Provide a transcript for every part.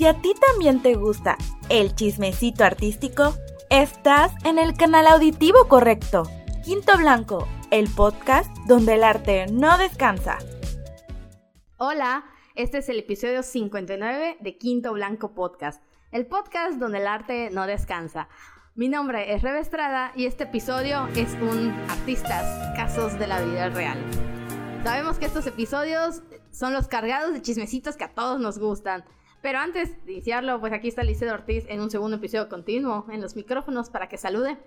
si a ti también te gusta el chismecito artístico, estás en el canal auditivo correcto. Quinto Blanco, el podcast donde el arte no descansa. Hola, este es el episodio 59 de Quinto Blanco Podcast, el podcast donde el arte no descansa. Mi nombre es Rebe Estrada y este episodio es un Artistas, Casos de la Vida Real. Sabemos que estos episodios son los cargados de chismecitos que a todos nos gustan. Pero antes de iniciarlo, pues aquí está Liceo Ortiz en un segundo episodio continuo en los micrófonos para que salude.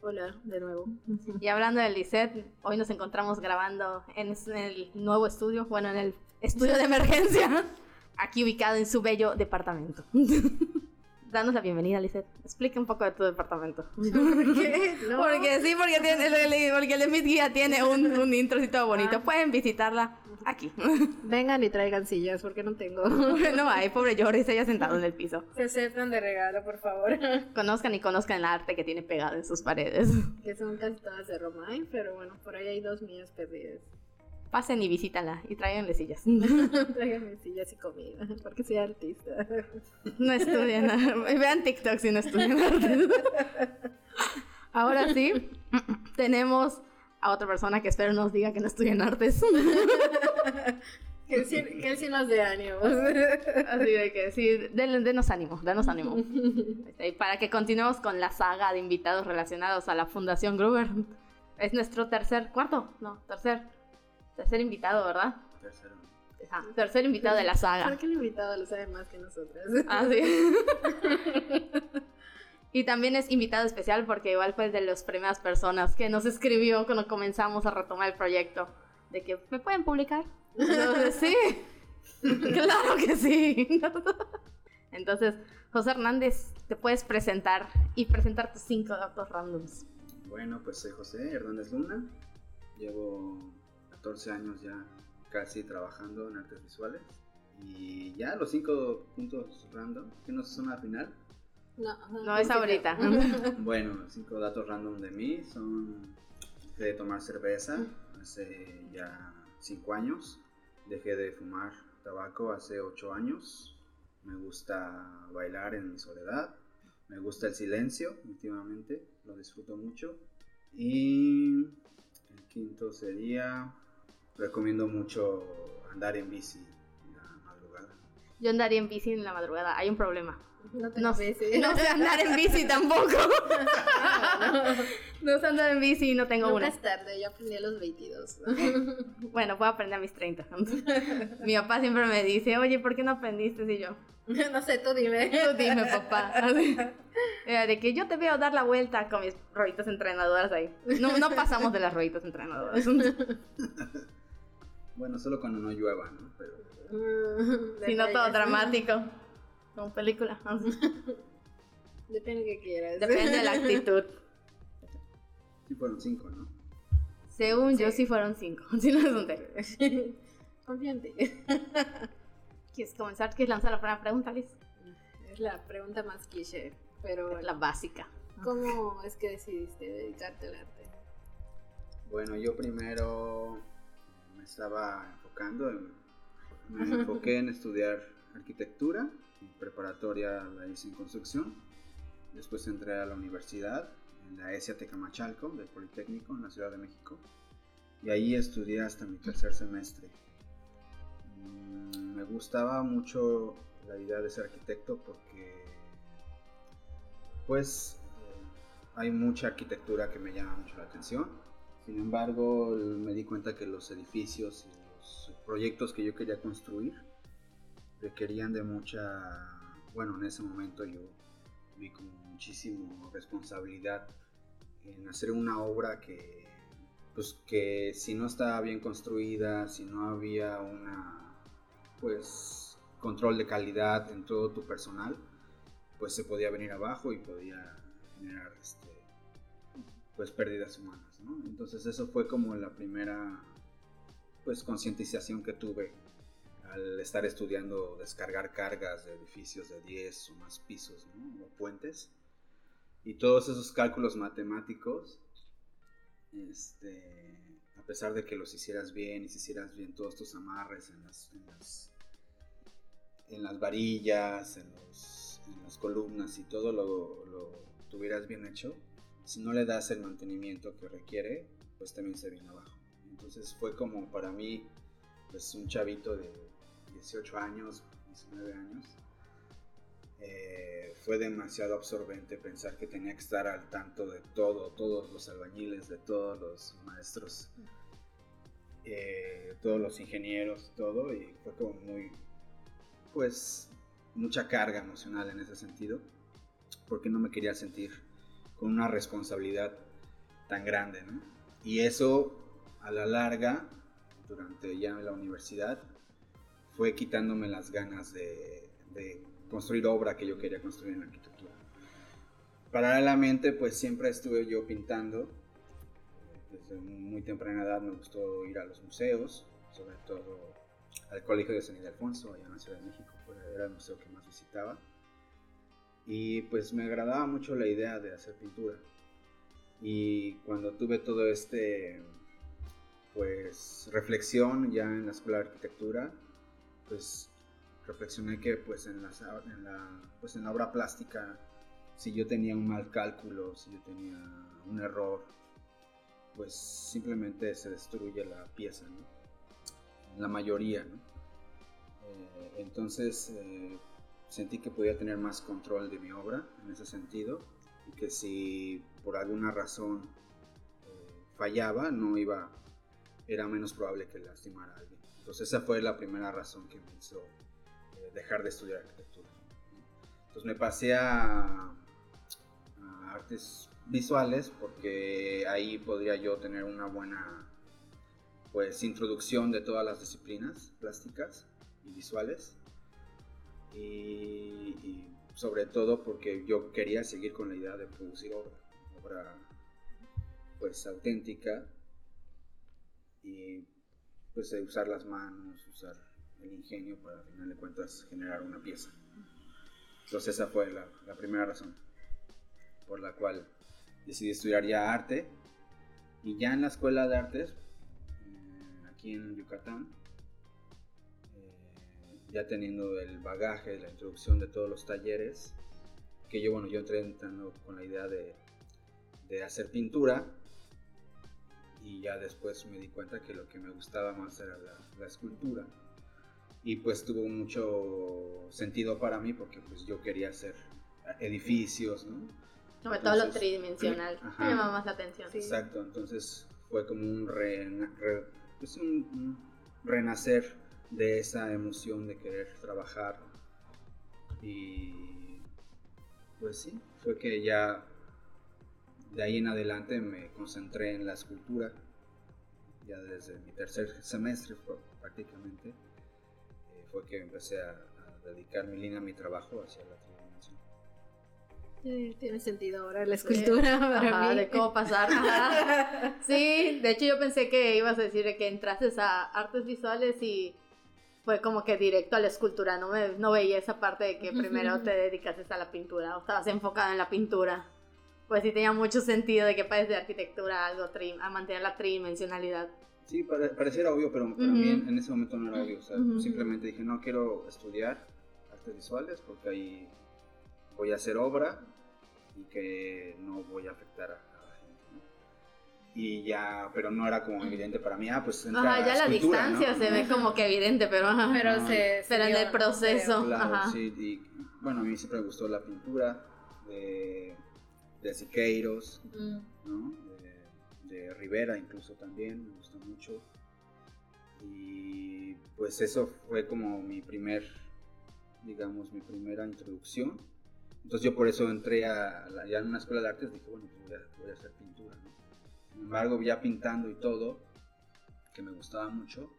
Hola, de nuevo. Y hablando de Lisette, hoy nos encontramos grabando en el nuevo estudio, bueno, en el estudio de emergencia, aquí ubicado en su bello departamento. Danos la bienvenida, Lisette. Explica un poco de tu departamento. ¿Por qué? No. Porque sí, porque, tiene, el, porque el de Miss Guía tiene un, un introcito bonito. Ah. Pueden visitarla aquí. Vengan y traigan sillas porque no tengo. no hay, pobre Joris, ella sentado en el piso. Se aceptan de regalo, por favor. Conozcan y conozcan el arte que tiene pegado en sus paredes. que son casi todas de Romain, pero bueno, por ahí hay dos mías perdidas. Pasen y visítala y tráiganle sillas. Tráiganme sillas y comida, porque soy artista. No estudian arte. Vean TikTok si no estudian arte. Ahora sí, tenemos a otra persona que espero nos diga que no estudian artes. que, él sí, que él sí nos dé ánimos. Así de que sí, den- denos ánimo, denos ánimo. Y para que continuemos con la saga de invitados relacionados a la Fundación Gruber. Es nuestro tercer, cuarto, no, tercer, tercer invitado, ¿verdad? Tercero. Ajá, tercer invitado de la saga. Creo que el invitado lo sabe más que nosotras. Ah, sí. y también es invitado especial porque igual fue de las primeras personas que nos escribió cuando comenzamos a retomar el proyecto. De que, ¿me pueden publicar? Entonces, sí. claro que sí. Entonces, José Hernández, te puedes presentar y presentar tus cinco datos randoms. Bueno, pues soy José Hernández Luna. Llevo 14 años ya casi trabajando en artes visuales. Y ya los cinco puntos random, que no son al final. No, No es ahorita. Bueno, los cinco datos random de mí son dejé de tomar cerveza hace ya 5 años. Dejé de fumar tabaco hace 8 años. Me gusta bailar en mi soledad. Me gusta el silencio, últimamente. Lo disfruto mucho. Y el quinto sería, recomiendo mucho andar en bici en la madrugada. Yo andaría en bici en la madrugada. Hay un problema. No tengo No, bici. no sé andar en bici tampoco. No sé andar en bici y no tengo Nunca una. es tarde, yo aprendí a los 22. Bueno, puedo aprender a mis 30. Mi papá siempre me dice, oye, ¿por qué no aprendiste? Y yo, no sé, tú dime. tú dime, papá. Así. De que yo te veo dar la vuelta con mis rueditas entrenadoras ahí. No, no pasamos de las rueditas entrenadoras. Bueno, solo cuando no llueva, ¿no? Pero Si no, todo dramático. Como película. Depende de qué quieras. Depende de la actitud. sí fueron cinco, ¿no? Según yo, sí fueron cinco. Sí, no es un en ti. ¿Quieres comenzar? ¿Quieres lanzar la primera pregunta, Liz? Es la pregunta más cliché, pero La básica. ¿cómo es que decidiste dedicarte al arte? Bueno, yo primero me estaba enfocando, en, me enfoqué en estudiar arquitectura, mi preparatoria la hice en construcción, después entré a la universidad, en la ESIA Tecamachalco, del Politécnico, en la Ciudad de México, y ahí estudié hasta mi tercer semestre. Mm, Me gustaba mucho la idea de ser arquitecto porque, pues, eh, hay mucha arquitectura que me llama mucho la atención. Sin embargo, me di cuenta que los edificios y los proyectos que yo quería construir requerían de mucha, bueno, en ese momento yo vi como muchísimo responsabilidad en hacer una obra que, pues, que si no estaba bien construida, si no había una, pues, control de calidad en todo tu personal, pues se podía venir abajo y podía generar, este, pues, pérdidas humanas, Entonces eso fue como la primera, pues, concientización que tuve al estar estudiando descargar cargas de edificios de 10 o más pisos. O puentes. Y todos esos cálculos matemáticos, este, a pesar de que los hicieras bien y si hicieras bien todos tus amarres en las, en las, en las varillas, en, en las columnas y todo lo, lo tuvieras bien hecho, si no le das el mantenimiento que requiere, pues también se viene abajo. Entonces fue como para mí, pues un chavito de 18 años, 19 años, eh, fue demasiado absorbente pensar que tenía que estar al tanto de todo, todos los albañiles, de todos los maestros, eh, todos los ingenieros, todo, y fue como muy, pues, mucha carga emocional en ese sentido, porque no me quería sentir con una responsabilidad tan grande, ¿no? Y eso, a la larga, durante ya la universidad, fue quitándome las ganas de, de construir obra que yo quería construir en arquitectura. Paralelamente, pues siempre estuve yo pintando. Desde muy temprana edad me gustó ir a los museos, sobre todo al Colegio de San Ildefonso, allá en la Ciudad de México, era el museo que más visitaba. Y pues me agradaba mucho la idea de hacer pintura. Y cuando tuve todo este, pues, reflexión ya en la escuela de arquitectura, pues reflexioné que pues en, la, pues en la obra plástica, si yo tenía un mal cálculo, si yo tenía un error, pues simplemente se destruye la pieza, ¿no? La mayoría, ¿no? Eh, entonces eh, sentí que podía tener más control de mi obra en ese sentido y que si por alguna razón eh, fallaba, no iba, era menos probable que lastimara a alguien. Entonces esa fue la primera razón que me hizo eh, dejar de estudiar arquitectura. Entonces me pasé a, a artes visuales porque ahí podría yo tener una buena pues introducción de todas las disciplinas plásticas y visuales y, sobre todo porque yo quería seguir con la idea de producir obra, obra pues auténtica y pues de usar las manos, usar el ingenio para al final de cuentas generar una pieza. Entonces esa fue la, la primera razón por la cual decidí estudiar ya arte y ya en la escuela de artes aquí en Yucatán ya teniendo el bagaje, la introducción de todos los talleres que yo bueno yo entré entrando con la idea de, de hacer pintura y ya después me di cuenta que lo que me gustaba más era la, la escultura y pues tuvo mucho sentido para mí porque pues yo quería hacer edificios, ¿no? Sobre todo lo tridimensional. Me llama más la atención. Exacto, entonces fue como un, rena- re- pues un- un renacer de esa emoción de querer trabajar y pues sí, fue que ya de ahí en adelante me concentré en la escultura, ya desde mi tercer semestre fue- prácticamente, eh, fue que empecé a, a dedicar mi línea, mi trabajo hacia la tridimensión. Eh, Tiene sentido ahora la escultura para Ajá, mí. de cómo pasar. Ajá. Sí, de hecho yo pensé que ibas a decir de que entrases a artes visuales y fue como que directo a la escultura, no, me, no veía esa parte de que primero te dedicases a la pintura o estabas enfocado en la pintura. Pues sí tenía mucho sentido de que pases de arquitectura algo a mantener la tridimensionalidad. Sí, pare- pareciera obvio, pero para Ujú. mí en, en ese momento no era obvio. O sea, Ujú. simplemente dije, no quiero estudiar artes visuales porque ahí voy a hacer obra y que no voy a afectar a, Y ya, pero no era como evidente para mí, ah, pues entra Ajá, a ya la escultura, distancia ¿no? se ve como que evidente, pero ajá. Pero No. se. se Pero en el proceso. Claro, Ajá. sí. Y bueno, a mí siempre me gustó la pintura de, de Siqueiros, Mm. ¿no? De, de Rivera incluso también, me gustó mucho. Y pues eso fue como mi primer, digamos, mi primera introducción. Entonces yo por eso entré a, la- ya en una escuela de artes, dije, bueno, pues voy a, voy a hacer pintura, ¿no? Sin embargo, ya pintando y todo, que me gustaba mucho,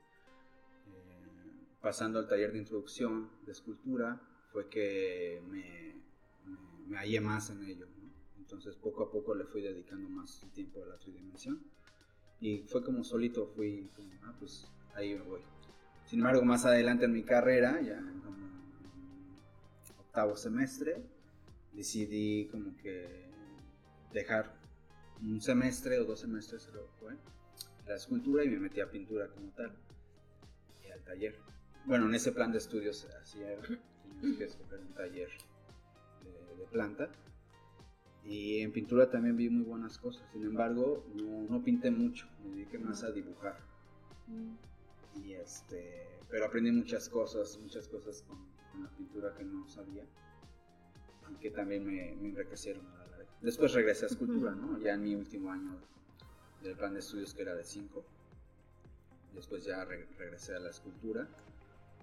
eh, pasando al taller de introducción de escultura, fue que me, hallé más en ello. Entonces poco a poco le fui dedicando más tiempo a la tridimensión y fue como solito fui como, ah, pues ahí me voy. Sin embargo, más adelante en mi carrera, ya como octavo semestre, decidí como que dejar un semestre o dos semestres creo fue la escultura y me metí a pintura como tal y al taller. bueno, en ese plan de estudios teníamos que escoger un taller de, de planta. Y en pintura también vi muy buenas cosas, sin embargo, no, no pinté mucho, me dediqué más a dibujar. Y este, pero aprendí muchas cosas, muchas cosas con, con la pintura que no sabía y que también me, me enriquecieron a la larga. Después regresé a escultura, ¿no? Ya en mi último año del plan de estudios que era de 5. Después ya re- regresé a la escultura.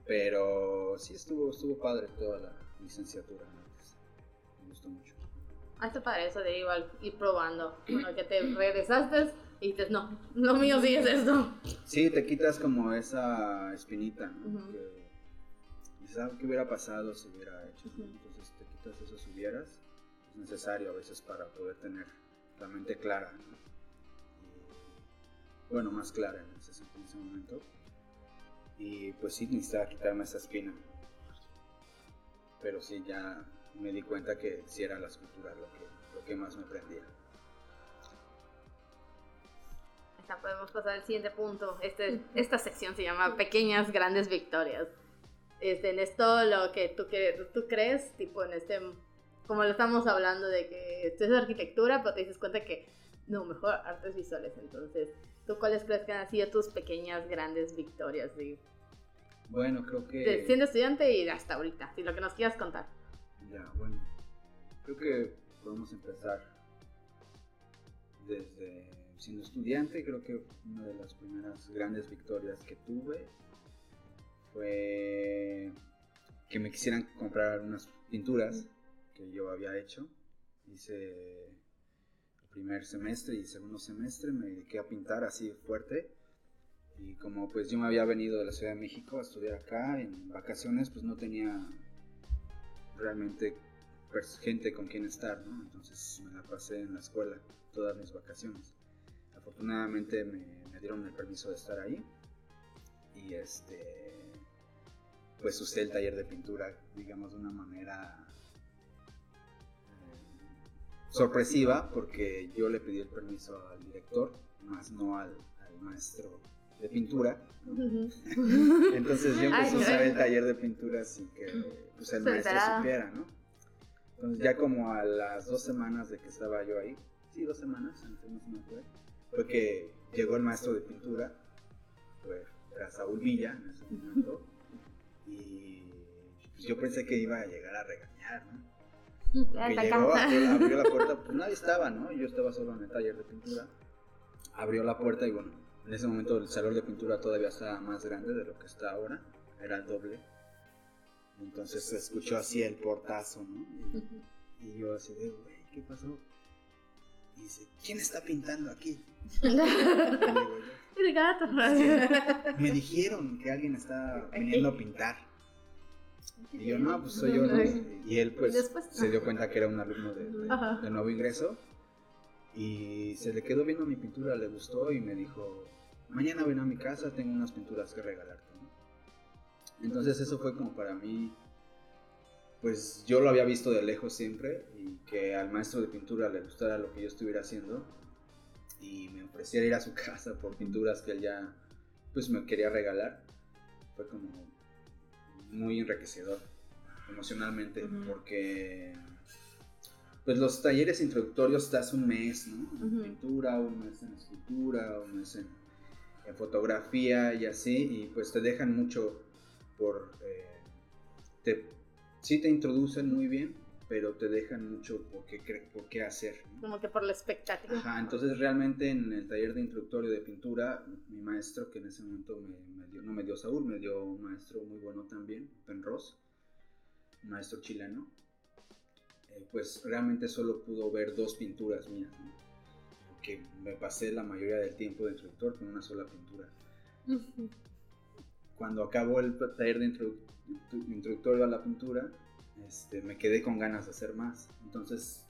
Pero sí estuvo, estuvo padre toda la licenciatura antes. Me gustó mucho. Hazte para eso de igual ir probando. Bueno, que te regresaste y dices, no, lo mío sí es esto. Sí, te quitas como esa espinita, ¿no? Ujú. Que dices, ah, ¿qué hubiera pasado si hubiera hecho? ¿no? Ujú. Entonces te quitas esos hubieras. Es necesario a veces para poder tener la mente clara. Y, bueno, más clara en ese, en ese momento. Y pues sí, necesitaba quitarme esa espina. Pero sí, ya me di cuenta que sí era la escultura lo que, lo que más me prendía. Ya podemos pasar al siguiente punto. Este, esta sección se llama Pequeñas Grandes Victorias. Este, en esto lo que tú, que, tú crees, tipo en este, como lo estamos hablando de que esto es arquitectura, pero te dices cuenta que no, mejor artes visuales. Entonces, ¿tú cuáles crees que han sido tus pequeñas grandes victorias? de- Bueno, creo que... siendo estudiante y hasta ahorita, si lo que nos quieras contar. Ya, bueno. Creo que podemos empezar desde siendo estudiante. Creo que una de las primeras grandes victorias que tuve fue que me quisieran comprar unas pinturas que yo había hecho. Hice el primer semestre y segundo semestre, me dediqué a pintar así fuerte. Y como pues yo me había venido de la Ciudad de México a estudiar acá en vacaciones, pues no tenía realmente pers- gente con quien estar, ¿no? Entonces me la pasé en la escuela todas mis vacaciones. Afortunadamente me, me dieron el permiso de estar ahí y este pues usé el taller de pintura, digamos de una manera sorpresiva porque yo le pedí el permiso al director, más no al, al maestro de pintura. Entonces yo empecé a usar el taller de pintura sin que pues, el maestro supiera, ¿no? Entonces ya como a las dos semanas de que estaba yo ahí, sí, dos semanas, antes no se me fue, fue que llegó el maestro de pintura, fue, era Saúl Villa en ese momento, y pues, yo pensé que iba a llegar a regañar, ¿no? Hasta llegó, abrió, abrió la puerta, pues nadie estaba, ¿no? Yo estaba solo en el taller de pintura. Abrió la puerta y bueno, en ese momento el salón de pintura todavía estaba más grande de lo que está ahora, era el doble. Entonces se escuchó así el portazo, ¿no? Y, y yo así de, güey, ¿qué pasó? Y dice, ¿quién está pintando aquí? El gato. me dijeron que alguien está viniendo a pintar. Y yo, no, pues soy yo. ¿no? Y él, pues, Después- se dio cuenta que era un alumno de, de- de nuevo ingreso. Y se le quedó viendo mi pintura, le gustó y me dijo, mañana ven a mi casa, tengo unas pinturas que regalarte. ¿no? Entonces eso fue como para mí, pues yo lo había visto de lejos siempre y que al maestro de pintura le gustara lo que yo estuviera haciendo y me ofreciera ir a su casa por pinturas que él ya pues me quería regalar. Fue como muy enriquecedor emocionalmente porque pues los talleres introductorios estás un mes, ¿no? En pintura, un mes en escultura, un mes en, en fotografía y así, y pues te dejan mucho por... eh, te, sí te introducen muy bien, pero te dejan mucho por qué, por qué hacer. ¿no? Como que por la expectativa. Ajá, entonces realmente en el taller de introductorio de pintura, mi maestro, que en ese momento me, me dio, no me dio Saúl, me dio un maestro muy bueno también, Penros, un maestro chileno, eh, pues realmente solo pudo ver dos pinturas mías, ¿no? porque me pasé la mayoría del tiempo de introductor con una sola pintura. Cuando acabó el taller de introdu- introductorio a la pintura, este, me quedé con ganas de hacer más. Entonces,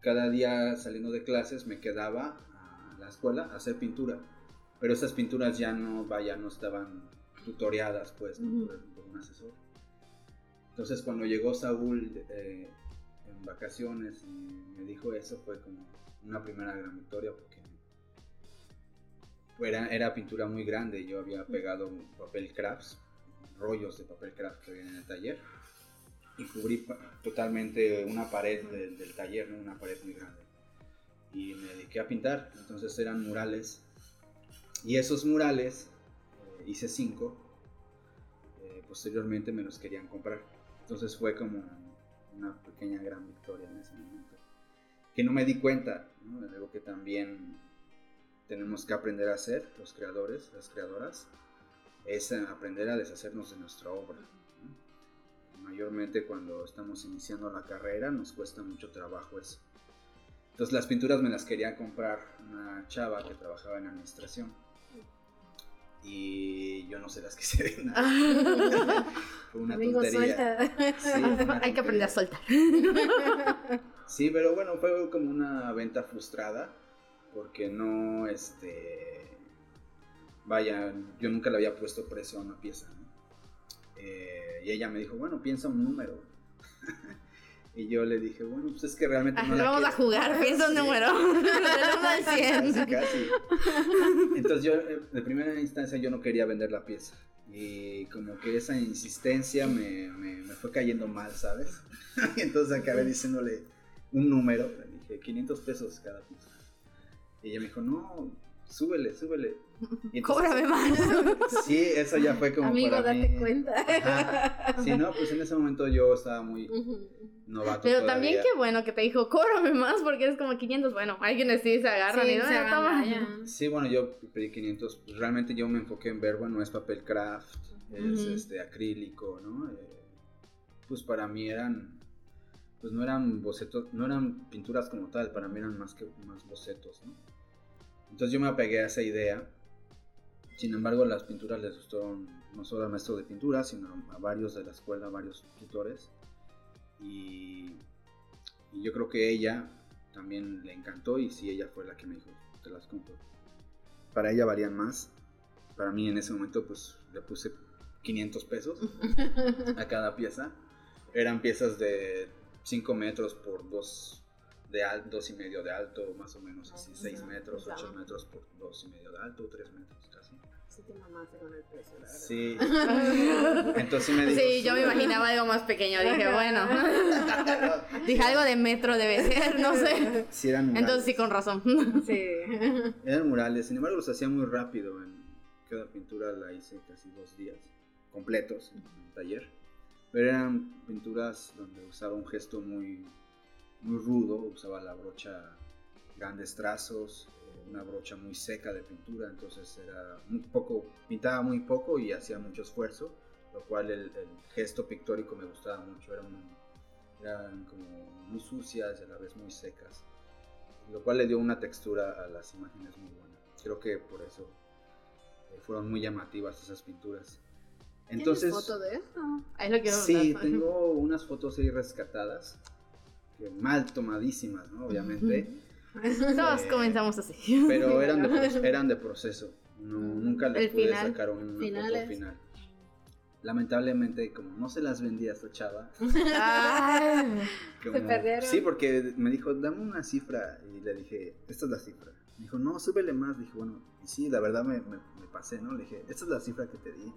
cada día saliendo de clases me quedaba a la escuela a hacer pintura. Pero esas pinturas ya no, vaya, no estaban tutoriadas pues por, por un asesor. Entonces cuando llegó Saúl eh, en vacaciones y me dijo eso fue como una primera gran victoria porque era, era pintura muy grande. Yo había pegado papel crafts, rollos de papel craft que había en el taller y cubrí totalmente una pared de- del taller, una pared muy grande. Y me dediqué a pintar, entonces eran murales. Y esos murales, eh, hice cinco, eh, posteriormente me los querían comprar. Entonces fue como una pequeña gran victoria en ese momento. Que no me di cuenta. Es algo que también tenemos que aprender a hacer, los creadores, las creadoras, es aprender a deshacernos de nuestra obra. Mayormente cuando estamos iniciando la carrera nos cuesta mucho trabajo eso. Entonces las pinturas me las quería comprar una chava que trabajaba en administración. Y yo no se las quise vender. Fue una Amigo, tontería. suelta. Sí, fue una Hay que aprender a soltar. Sí, pero bueno, fue como una venta frustrada porque no, este, vaya, yo nunca le había puesto precio a una pieza. Eh, y ella me dijo, bueno, piensa un número. y yo le dije, bueno, pues es que realmente Ah, no la vamos a quiero". jugar, piensa un Sí. número. Del 1 al 100. Casi, casi. Entonces yo, eh, de primera instancia, yo no quería vender la pieza. Y como que esa insistencia me, me, me fue cayendo mal, ¿sabes? y entonces acabé diciéndole un número. Le dije, 500 pesos cada pieza. Y ella me dijo, no, súbele, súbele. Entonces- Cóbrame más. Sí, eso ya fue como Amigo, para date mí. cuenta. Ajá. Sí, no, pues en ese momento yo estaba muy novato Pero todavía. también qué bueno que te dijo, cóbrame más porque es como 500. Bueno, hay quienes sí se agarran Sí, y se bueno, van toma. allá. Sí, bueno, yo pedí 500. Pues realmente yo me enfoqué en ver, bueno, es papel craft, es este acrílico, ¿no? Eh, pues para mí eran, pues no eran bocetos, no eran pinturas como tal, para mí eran más que más bocetos, ¿no? Entonces yo me apegué a esa idea. Sin embargo, las pinturas les gustaron no solo al maestro de pintura, sino a varios de la escuela, a varios tutores. Y, y yo creo que ella también le encantó y sí, ella fue la que me dijo, te las compro. Para ella valían más. Para mí en ese momento pues le puse 500 pesos a cada pieza. Eran piezas de 5 metros por 2 de al, dos y medio de alto, más o menos así, 6 metros, 8 metros por 2 y medio de alto, 3 metros casi. Sí te mamaste con el precio, la verdad. Sí. Entonces me dijo, Sí, yo me imaginaba algo más pequeño. Dije, bueno. Dije algo de metro debe ser, no sé. Sí, eran murales. Entonces sí, con razón. Sí. Eran murales, sin embargo los hacía muy rápido. En cada pintura la hice casi dos días completos en el taller. Pero eran pinturas donde usaba un gesto muy, muy rudo, usaba la brocha, grandes trazos, eh, una brocha muy seca de pintura, entonces era un poco, pintaba muy poco y hacía mucho esfuerzo, lo cual el, el gesto pictórico me gustaba mucho, eran, eran como muy sucias y a la vez muy secas lo cual le dio una textura a las imágenes muy buena. Creo que por eso eh, fueron muy llamativas esas pinturas. Entonces, ¿Tienes foto de esto? Ahí lo quiero sí, notar. tengo unas fotos ahí rescatadas, mal tomadísimas, ¿no? Obviamente, Todos Eh, comenzamos así. pero eran de, eran de proceso. No, nunca les El pude final. sacar una Finales. foto final. Lamentablemente, como no se las vendía a esta chava, Ay. como- Se perdieron. Sí, porque me dijo, dame una cifra. Y le dije, esta es la cifra. Me dijo, no, súbele más. Dije, bueno, y sí, la verdad me, me- me pasé, ¿no? Le dije, esta es la cifra que te di.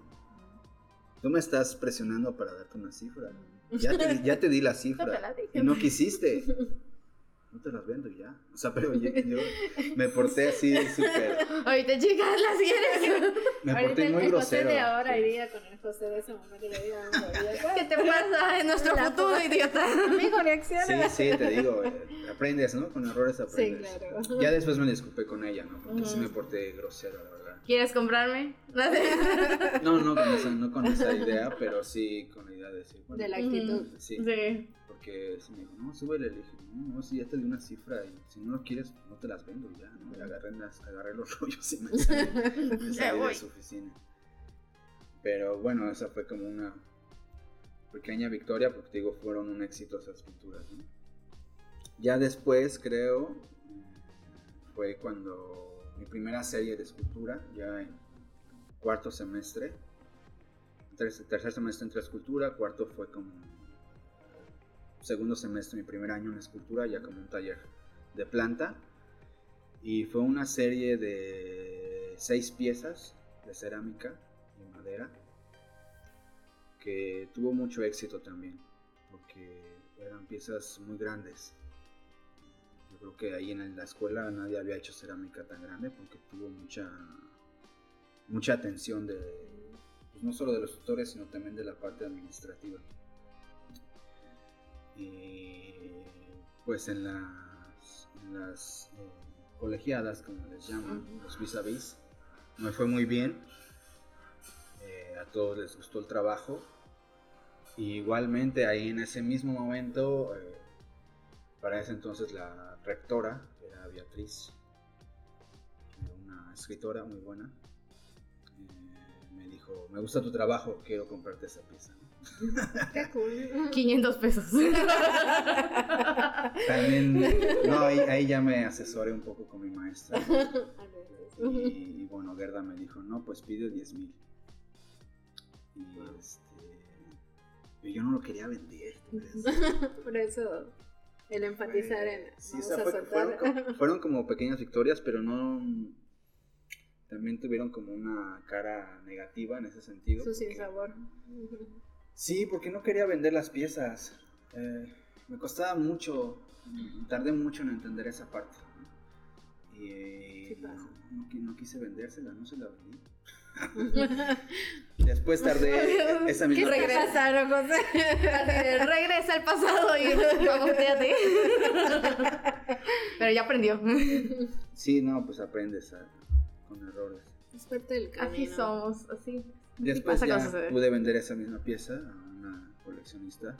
Tú me estás presionando para darte una cifra. Ya te, di- ya te di la No te cifra. la dije. Y no quisiste. No te las vendo ya. O sea, pero yo, yo me porté así súper. Ahorita, chicas, ¿las quieres? Me Ahorita porté el muy José grosero. de ahora iría con el José de ese momento y le diga, ¿Qué te pasa en nuestro La futuro, foto. idiota? Amigo, reacciona. Sí, sí, te digo, eh, aprendes, ¿no? Con errores Sí, aprendes. claro. Ya después me disculpé con ella, ¿no? Porque sí me porté grosero, la verdad. ¿Quieres comprarme? No sé. No, no con esa, no con esa idea, pero sí con la idea de decir, bueno, De la actitud. sí, Sí. porque sí me dijo, no, súbele, le dije, no, no, sí, ya te di una cifra y si no lo quieres, no te las vendo ya, ¿no? Y agarré, las, agarré los rollos y me salí, me salí voy. de su oficina. Pero bueno, esa fue como una pequeña victoria porque te digo, fueron un éxito esas pinturas, ¿no? Ya después, creo, mm, fue cuando mi primera serie de escultura, ya en cuarto semestre, tercer, tercer semestre entré a escultura, cuarto fue como segundo semestre, mi primer año en escultura, ya como un taller de planta. Y fue una serie de seis piezas de cerámica y madera. que tuvo mucho éxito también, porque eran piezas muy grandes. Creo que ahí en la escuela nadie había hecho cerámica tan grande porque tuvo mucha mucha atención de pues, no solo de los tutores sino también de la parte administrativa. Y pues en las, en las eh, colegiadas, como les llaman, los vis a vis, me fue muy bien. Eh, a todos les gustó el trabajo. Y igualmente ahí en ese mismo momento, eh, para ese entonces la rectora era Beatriz, era una escritora muy buena. me dijo, me gusta tu trabajo, quiero comprarte esa pieza. Qué cool. 500 pesos. También, no, ahí, ahí ya me asesoré un poco con mi maestra. Y, y bueno, Gerda me dijo, no, pues pide 10 mil. Y este. yo no lo quería vender. Por eso el enfatizar en. Sí, o sea, fue- fueron, como, fueron como pequeñas victorias, pero no. También tuvieron como una cara negativa en ese sentido. Su porque- sinsabor. Sí, porque no quería vender las piezas. Eh, me costaba mucho, tardé mucho en entender esa parte. eh, Sí pasa. no, no quise vendérsela, no se la vendí. Después tardé esa misma ¿Qué pieza. pasaron, José? Regresa al pasado y baboteate. Pero ya aprendió. Sí, no, pues aprendes a- con errores. Es parte del camino. Así somos, así. Después ya pude vender esa misma pieza a una coleccionista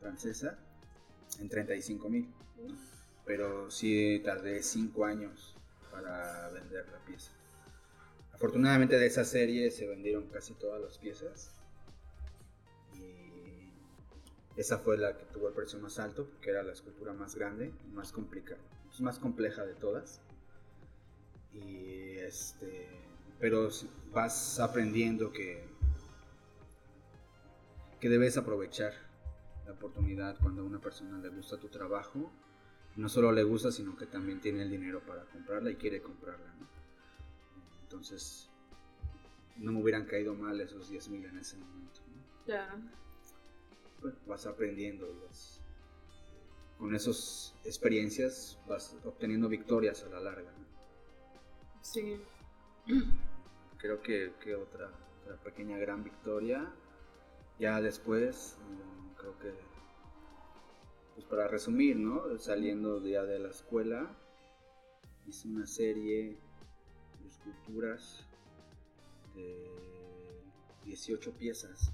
francesa en 35 mil. Pero sí tardé 5 años para vender la pieza. Afortunadamente de esa serie se vendieron casi todas las piezas. Y esa fue la que tuvo el precio más alto porque era la escultura más grande más complicada, es más compleja de todas. Y este, pero vas aprendiendo que que debes aprovechar la oportunidad cuando a una persona le gusta tu trabajo. No solo le gusta, sino que también tiene el dinero para comprarla y quiere comprarla. Entonces, no me hubieran caído mal esos 10 mil en ese momento. ¿no? Claro. Pues, vas aprendiendo y vas- con esas experiencias vas obteniendo victorias a la larga. ¿no? Sí. creo que, que otra, otra pequeña gran victoria. Ya después, mm, creo que, pues para resumir, ¿no? Saliendo ya de la escuela, hice una serie esculturas de 18 piezas.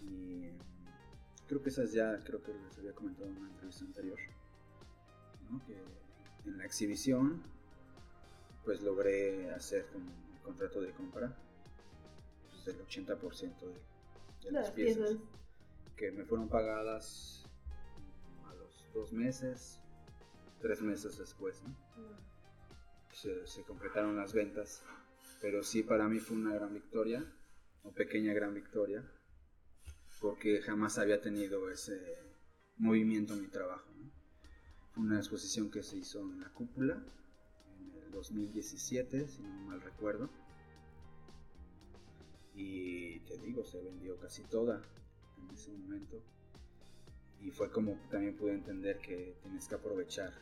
Y mm, creo que esas ya, creo que les había comentado en una entrevista anterior, ¿no? Que en la exhibición pues logré hacer como un contrato de compra pues, del 80% de, de las Las piezas, piezas. que me fueron pagadas mm, a los dos meses, tres meses después, ¿no? Se, completaron las ventas, pero sí para mí fue una gran victoria, o pequeña gran victoria, porque jamás había tenido ese movimiento en mi trabajo. Fue una exposición que se hizo en la cúpula en el 2017, si no mal recuerdo. Y te digo, se vendió casi toda en ese momento. Y fue como también pude entender que tienes que aprovechar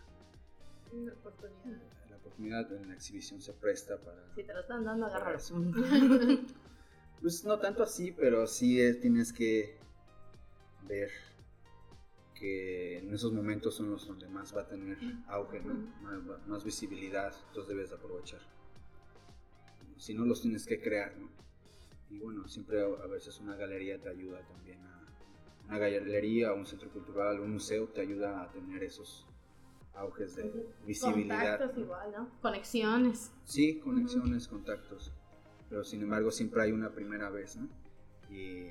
Una oportunidad. Oportunidad en la exhibición se presta para... Si te lo están dando, agárralo. Pues no tanto así, pero sí eh, tienes que ver que en esos momentos son los donde más va a tener auge, ¿no? más, más visibilidad, entonces debes de aprovechar. Si no, los tienes que crear, ¿no? Y bueno, siempre a, a veces una galería te ayuda también a... Una galería, un centro cultural, un museo te ayuda a tener esos auges de visibilidad. Contactos igual, ¿no? Conexiones. Sí, conexiones, contactos. Pero sin embargo siempre hay una primera vez, ¿no? Y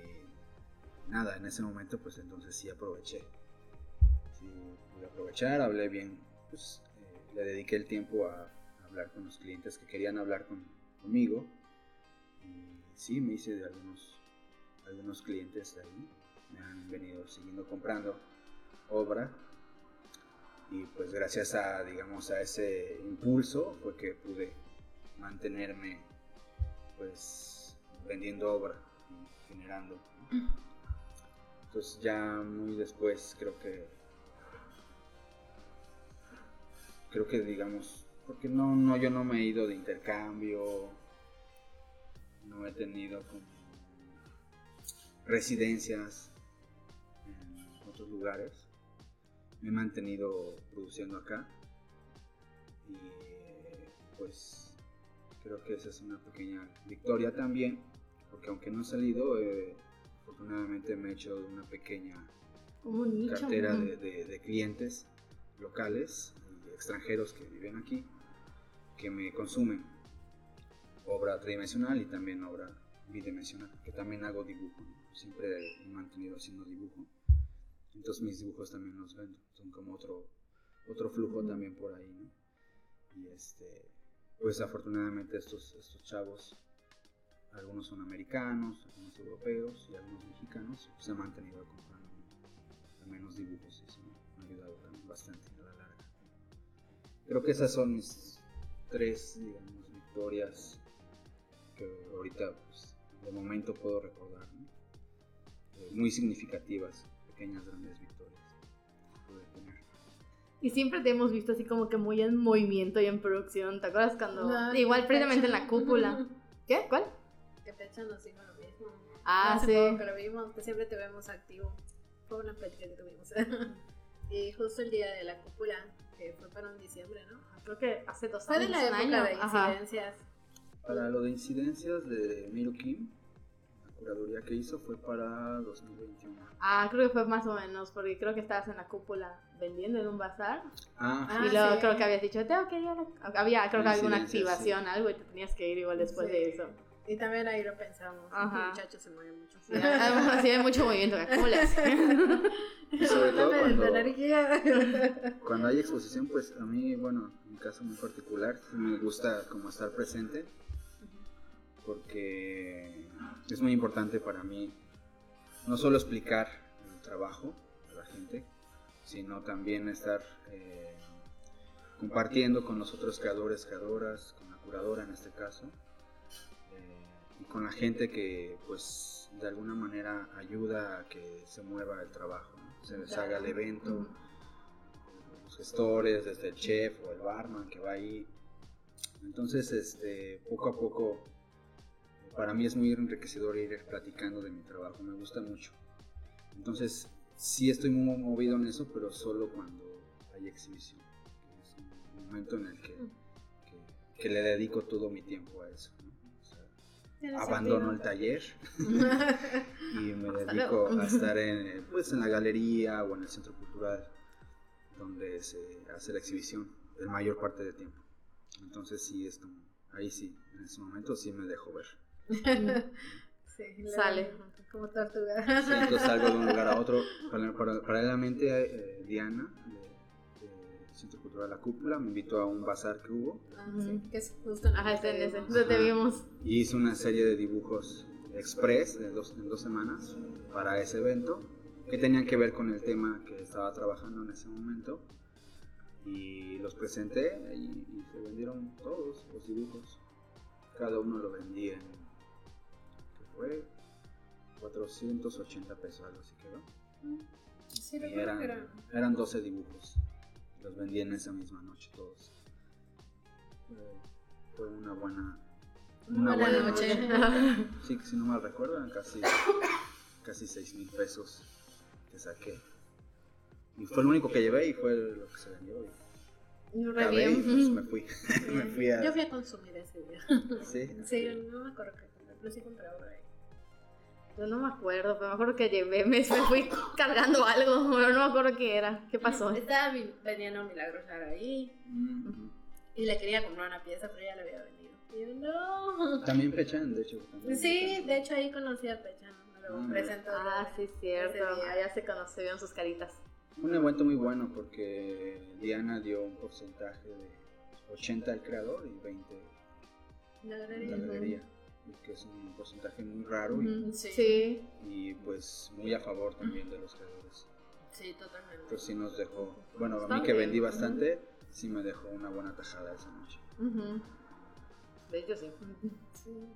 nada, en ese momento pues entonces sí aproveché. Sí, pude aprovechar, hablé bien, pues eh, le dediqué el tiempo a hablar con los clientes que querían hablar con- conmigo. Y sí, me hice de algunos, algunos clientes de ahí. Me han venido siguiendo comprando obra y pues gracias a digamos a ese impulso fue que pude mantenerme pues vendiendo obra generando. Entonces ya muy después creo que creo que digamos porque no no yo no me he ido de intercambio no he tenido residencias en otros lugares me he mantenido produciendo acá. Y pues creo que esa es una pequeña victoria también porque aunque no he salido eh, afortunadamente me he hecho una pequeña un cartera de, de- de clientes locales y extranjeros que viven aquí que me consumen obra tridimensional y también obra bidimensional que también hago dibujo siempre he mantenido haciendo dibujo entonces mis dibujos también los vendo son como otro otro flujo también por ahí ¿no? y este pues afortunadamente estos estos chavos algunos son americanos, algunos europeos y algunos mexicanos, se han mantenido comprando al menos dibujos y eso me ha ayudado también bastante a la larga. Creo que esas son mis tres, digamos, victorias que ahorita, pues, de momento puedo recordar, ¿no? Eh, muy significativas, pequeñas, grandes victorias tener. Y siempre te hemos visto así como que muy en movimiento y en producción. ¿Te acuerdas cuando.? No, Igual precisamente en la cúpula. ¿Qué? ¿Cuál? Que Pecha nos dijo lo mismo. Ah, Hace sí. poco que lo vimos, que siempre te vemos activo. Fue una plática que tuvimos. y justo el día de la cúpula, que fue para un diciembre, ¿no? Creo que hace dos Fue de años. la época año. de Ajá. incidencias. Para lo de incidencias de Miru Kim, curaduría que hizo fue para 2021. Ah, creo que fue más o menos, porque creo que estabas en la cúpula vendiendo en un bazar. Ah, Ah, y luego sí. creo que habías dicho, tengo que ir a la... Había, creo que alguna activación, algo, y te tenías que ir igual después Sí. de eso. Y también ahí lo pensamos. Ajá. El muchacho se mueve mucho. Sí, además, sí hay mucho movimiento. ¿Cómo le? Y sobre todo cuando-. Cuando hay exposición, pues a mí, bueno, en mi caso muy particular, sí me gusta como estar presente, porque es muy importante para mí no solo explicar el trabajo de la gente, sino también estar eh, compartiendo con los otros creadores, creadoras, con la curadora en este caso, eh, y con la gente que pues de alguna manera ayuda a que se mueva el trabajo, ¿no? se deshaga el evento los gestores, desde el chef o el barman que va ahí. Entonces, este, poco a poco, para mí es muy enriquecedor ir platicando de mi trabajo, me gusta mucho. Entonces, sí estoy muy movido en eso, pero solo cuando hay exhibición. que Es un momento en el que, que, que le dedico todo mi tiempo a eso. ¿no? O sea, Tiene abandono el taller y me dedico a estar en, pues, en la galería o en el centro cultural donde se hace la exhibición la mayor parte del tiempo. Entonces sí, es como- ahí sí, en ese momento sí me dejo ver. Sí, le- Sale. Como tortuga. Sí, entonces salgo de un lugar a otro. Para- para- Paralelamente, eh, Diana, de, de Centro Cultural La Cúpula, me invitó a un bazar que hubo Ah, sí, que es justo Ajá, ese. vimos. Entonces te vimos. y hice una serie de dibujos express de dos, en dos semanas para ese evento que tenían que ver con el tema que estaba trabajando en ese momento y los presenté y, y se vendieron todos los dibujos cada uno lo vendí en ¿qué fue 480 pesos algo así quedó Sí, y eran, que era. eran 12 dibujos los vendí en esa misma noche todos fue una buena Una buena noche. Sí, que si no mal recuerdo, eran casi, casi 6 mil pesos que saqué. Y fue lo único que llevé y fue lo que se vendió. Acabé y pues me fui. me fui a... Yo fui a consumir ese día. Sí, Sí, no me acuerdo qué compré, pero sí compré ahora ahí. Yo no me acuerdo, pero me acuerdo que llevé, me, me fui cargando algo, pero no me acuerdo qué era. ¿Qué pasó? Estaba vendiendo Milagros ahí Mm, y le quería comprar una pieza, pero ya la había vendido. Y yo, no. También Pechan, de hecho. también Sí, de hecho ahí conocí a Pechan. Me lo Ah. presentó. Ah, sí, cierto. Allá se conocieron sus caritas. Un evento muy bueno porque Diana dio un porcentaje de 80 al creador y 20 La galería. la galería. Que es un porcentaje muy raro y. Sí. Pues muy a favor también de los creadores. Sí, totalmente. Entonces sí nos dejó, bueno, a mí que vendí bastante, sí me dejó una buena tajada esa noche. De hecho, sí. Sí.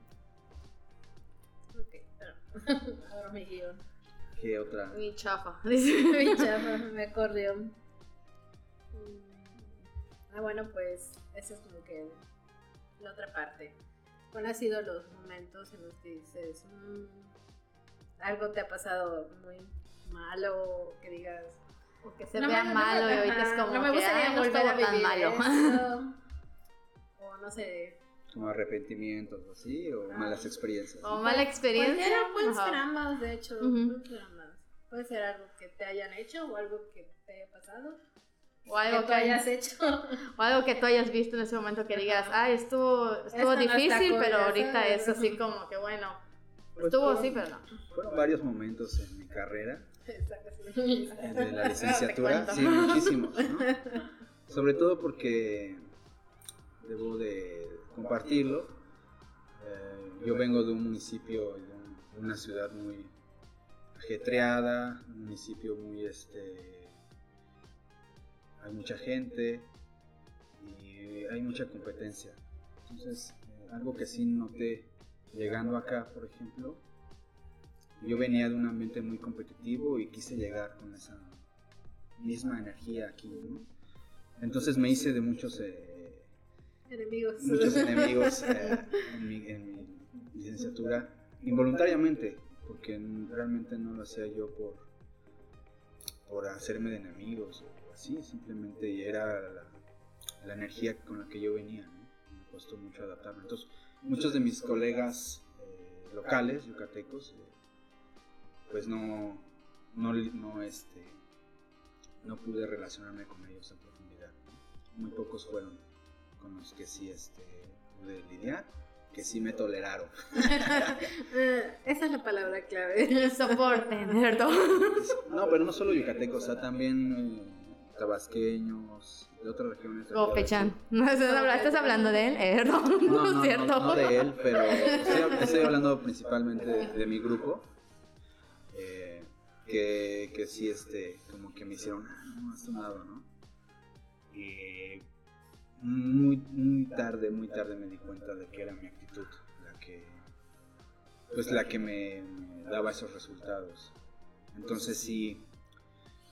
Ok, pero ahora mi guion. ¿Qué otra? Mi chafa. Mi chapa, me acordeó. Mm, Ah, bueno, pues esa es como que la otra parte. ¿Cuáles han sido los momentos en los que dices, "Mm, algo te ha pasado muy malo, que digas, O que se "No vea me- no malo me- y ahorita es como no me que, gustaría "Ay, no volver a vivir malo. esto", o no sé, Como arrepentimientos o así, o Ah. malas experiencias. O mala experiencia. Pueden, pueden ser ambas, de hecho. Ser ambas. Puede ser algo que te hayan hecho o algo que te haya pasado. O algo que que tú hayas hecho. O algo que tú hayas visto en ese momento que digas, ay, estuvo, estuvo Esto no difícil, cool, pero ahorita es así como que bueno, Pues estuvo fueron- así, pero no. Fueron varios momentos en mi carrera, Exacto, sí. eh, de la licenciatura, sí, muchísimos, ¿no? Sobre todo porque debo de compartirlo. eh, yo vengo de un municipio, de un- de una ciudad muy ajetreada, un municipio muy, este, hay mucha gente y hay mucha competencia. Entonces, eh, algo que sí noté llegando acá, por ejemplo, yo venía de un ambiente muy competitivo y quise llegar con esa misma energía aquí, ¿no? Entonces me hice de muchos, eh, Enemigos. muchos enemigos eh, en, mi, en mi licenciatura, involuntariamente, porque realmente no lo hacía yo por, por hacerme de enemigos así, simplemente era la, la energía con la que yo venía, ¿no? Me costó mucho adaptarme. Entonces, muchos de mis colegas eh, locales, yucatecos, eh, pues no, no, no, este, no pude relacionarme con ellos en profundidad. Muy pocos fueron con los que sí este, pude lidiar, que sí me toleraron. Eh, Esa es la palabra clave. Soporte, ¿cierto? No, pero no solo yucatecos, o sea, también tabasqueños, de otras regiones. de O Pechan. No, estás habla- ¿Estás hablando de él? Eh, no. No, no, cierto. no, no de él, pero estoy, estoy hablando principalmente de, de mi grupo. eh, que, que sí, este, como que me hicieron, ah, no, has tomado, ¿no? Y muy, muy tarde, muy tarde me di cuenta de que era mi actitud la que, pues la que me, me daba esos resultados. Entonces sí,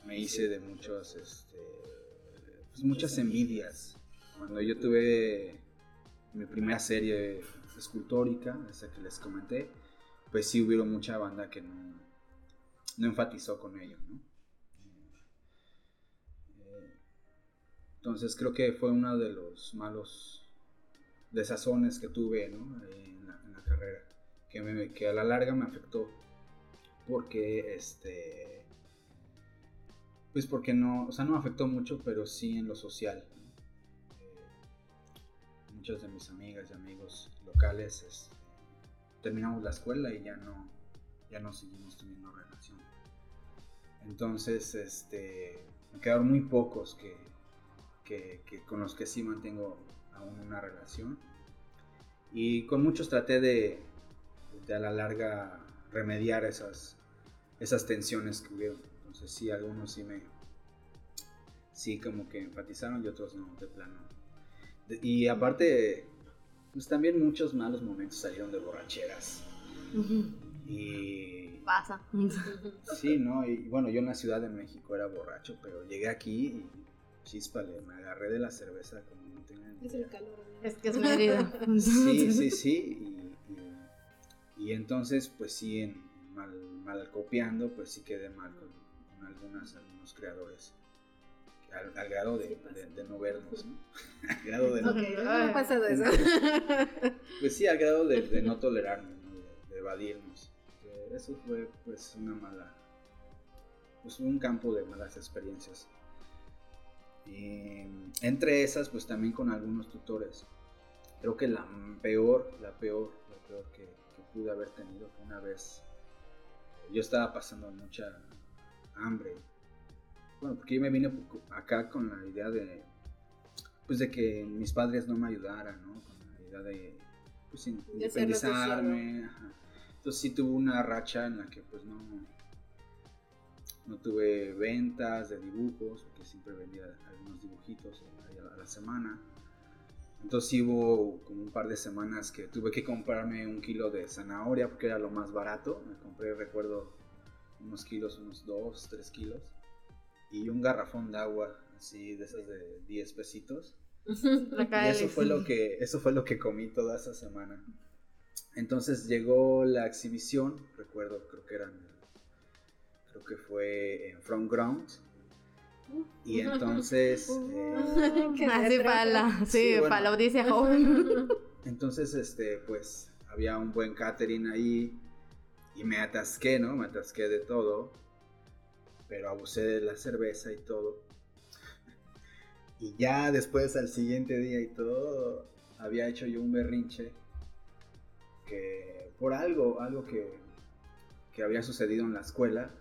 me hice de muchos, este, pues muchas envidias. Cuando yo tuve mi primera serie escultórica, esa que les comenté, pues sí hubieron mucha banda que no, enfatizó con ello, ¿no? Entonces creo que fue uno de los malos desazones que tuve ¿no? En, la, en la carrera, que, me- que a la larga me afectó, porque este, pues porque no, o sea, no me afectó mucho, pero sí en lo social. Eh, muchas de mis amigas y amigos locales este, terminamos la escuela y ya no, ya no seguimos teniendo relación. Entonces, este, me quedaron muy pocos que, que- que con los que sí mantengo aún una relación. Y con muchos traté de, de a la larga remediar esas, esas tensiones que hubieron. Entonces sí, algunos sí me, sí como que empatizaron y otros no, de plano. De- y aparte, pues también muchos malos momentos salieron de borracheras. Y Pasa. Sí, ¿no? Y bueno, yo en la Ciudad de México era borracho, pero llegué aquí y chispale, me agarré de la cerveza como no tenían Es el calor. ¿no? Es que es medida. Sí, sí, sí. Y, y- y entonces, pues sí, en mal, mal copiando, pues sí quedé mal con, con algunas, algunos creadores. Al, al grado de, Sí de- de no vernos, ¿no? al grado de no, Ok, no me ha pasado eso. Pues sí, al grado de, de no tolerarnos, ¿no? de, de evadirnos. Que Eso fue pues una mala, pues un campo de malas experiencias. Y entre esas, pues también con algunos tutores. Creo que la peor, la peor, la peor que, que pude haber tenido fue una vez. Yo estaba pasando mucha hambre. Bueno, porque yo me vine acá con la idea de, pues de que mis padres no me ayudaran, ¿no? Con la idea de, pues, independizarme. ajá. Entonces sí tuve una racha en la que pues no, no tuve ventas de dibujos, porque siempre vendía algunos dibujitos ahí a la, a la semana. Entonces sí hubo como un par de semanas que tuve que comprarme un kilo de zanahoria porque era lo más barato. Me compré, recuerdo, unos kilos, unos 2, 3 kilos. Y un garrafón de agua, así de esas de 10 pesitos. Y eso fue lo que, eso fue lo que comí toda esa semana. Entonces llegó la exhibición, recuerdo, creo que eran, creo que fue en Front Ground. Y entonces... eh, Así para la, sí, Sí, bueno. para la audiencia joven. Entonces, este, pues, había un buen catering ahí y me atasqué, ¿no? Me atasqué de todo, pero abusé de la cerveza y todo. Y ya después, al siguiente día y todo, había hecho yo un berrinche que por algo, algo que, que había sucedido en la escuela.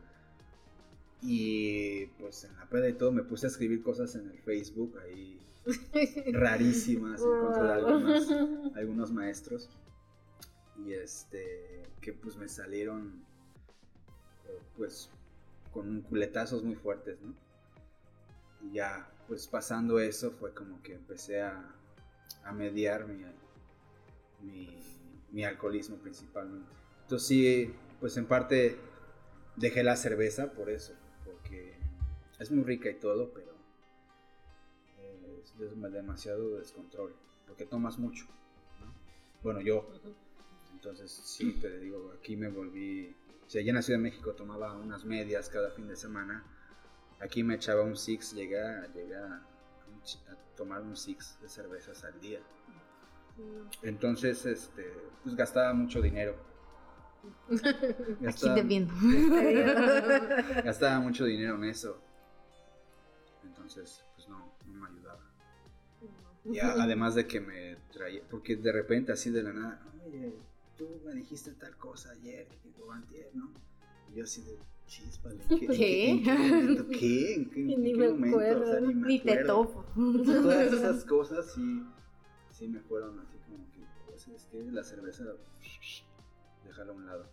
Y pues en la peda y todo me puse a escribir cosas en el Facebook ahí rarísimas en contra de algunos, algunos maestros y este que pues me salieron eh, pues con culetazos muy fuertes ¿no? y ya pues pasando eso fue como que empecé a, a mediar mi, mi, alcoholismo principalmente entonces sí pues en parte dejé la cerveza por eso porque es muy rica y todo pero eh, es demasiado descontrol, porque tomas mucho. ¿no? Bueno, yo, entonces sí, te digo, aquí me volví, si allá en la Ciudad de México tomaba unas medias cada fin de semana, aquí me echaba un six, llegué a, llegué a, tomar un six de cervezas al día. Entonces, este, pues gastaba mucho dinero. Aquí Gastaba- te viendo. gastaba mucho dinero en eso. Entonces, pues no, no me ayudaba. Y además de que me traía, porque de repente así de la nada, oye, tú me dijiste tal cosa ayer, o antier, ¿no? Y yo así de, chispa, ¿en qué? ¿Qué? ¿En qué momento? ¿Qué? ¿En qué, en Ni me momento? O sea, acuerdo. ni me Ni te topo. Todas esas cosas sí, sí me fueron así como que, pues, es que la cerveza, dejarla a un lado.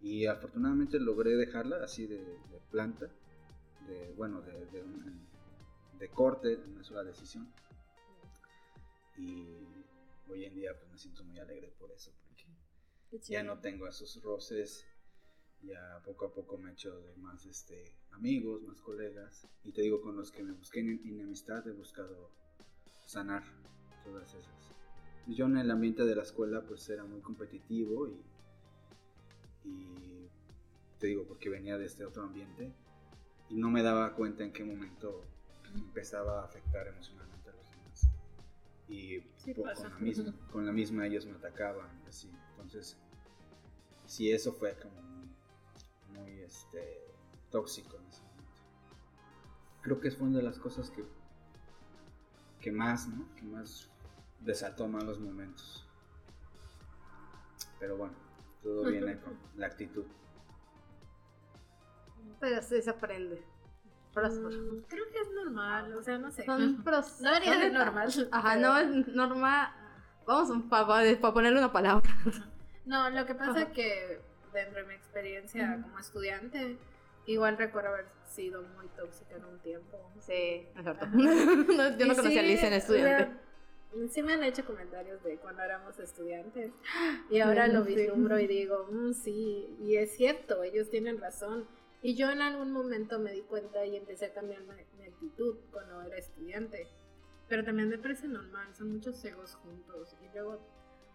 Y afortunadamente logré dejarla así de, de planta, de, bueno, de, de, un- de corte, una sola decisión. Y hoy en día pues me siento muy alegre por eso, porque ya no tengo esos roces, ya poco a poco me he hecho de más este, amigos, más colegas, y te digo, con los que me busqué en enemistad he buscado sanar todas esas. Yo en el ambiente de la escuela pues era muy competitivo y, y te digo, porque venía de este otro ambiente y no me daba cuenta en qué momento empezaba a afectar emocionalmente. Y Sí po- pasa. con, la misma, con la misma ellos me atacaban, y así. Entonces, sí, eso fue como muy, muy, este, tóxico en ese momento. Creo que fue una de las cosas que, que más, ¿no? Que más desató malos momentos. Pero bueno, todo viene con la actitud. Pero sí se aprende. Próspero. Creo que es normal, o sea, no sé. Son pros. No debería etapas. normal. Ajá, pero- no es normal. Vamos para ponerle una palabra. No, lo que pasa es que dentro de mi experiencia como estudiante, igual recuerdo haber sido muy tóxica en un tiempo. Sí, es cierto. No, yo no conocía a sí, en estudiante. Sí me han hecho comentarios de cuando éramos estudiantes y ahora lo Sí. vislumbro y digo, "Mm, sí, y es cierto, ellos tienen razón. Y yo en algún momento me di cuenta y empecé a cambiar mi, mi actitud cuando era estudiante. Pero también me parece normal, son muchos egos juntos. Y luego,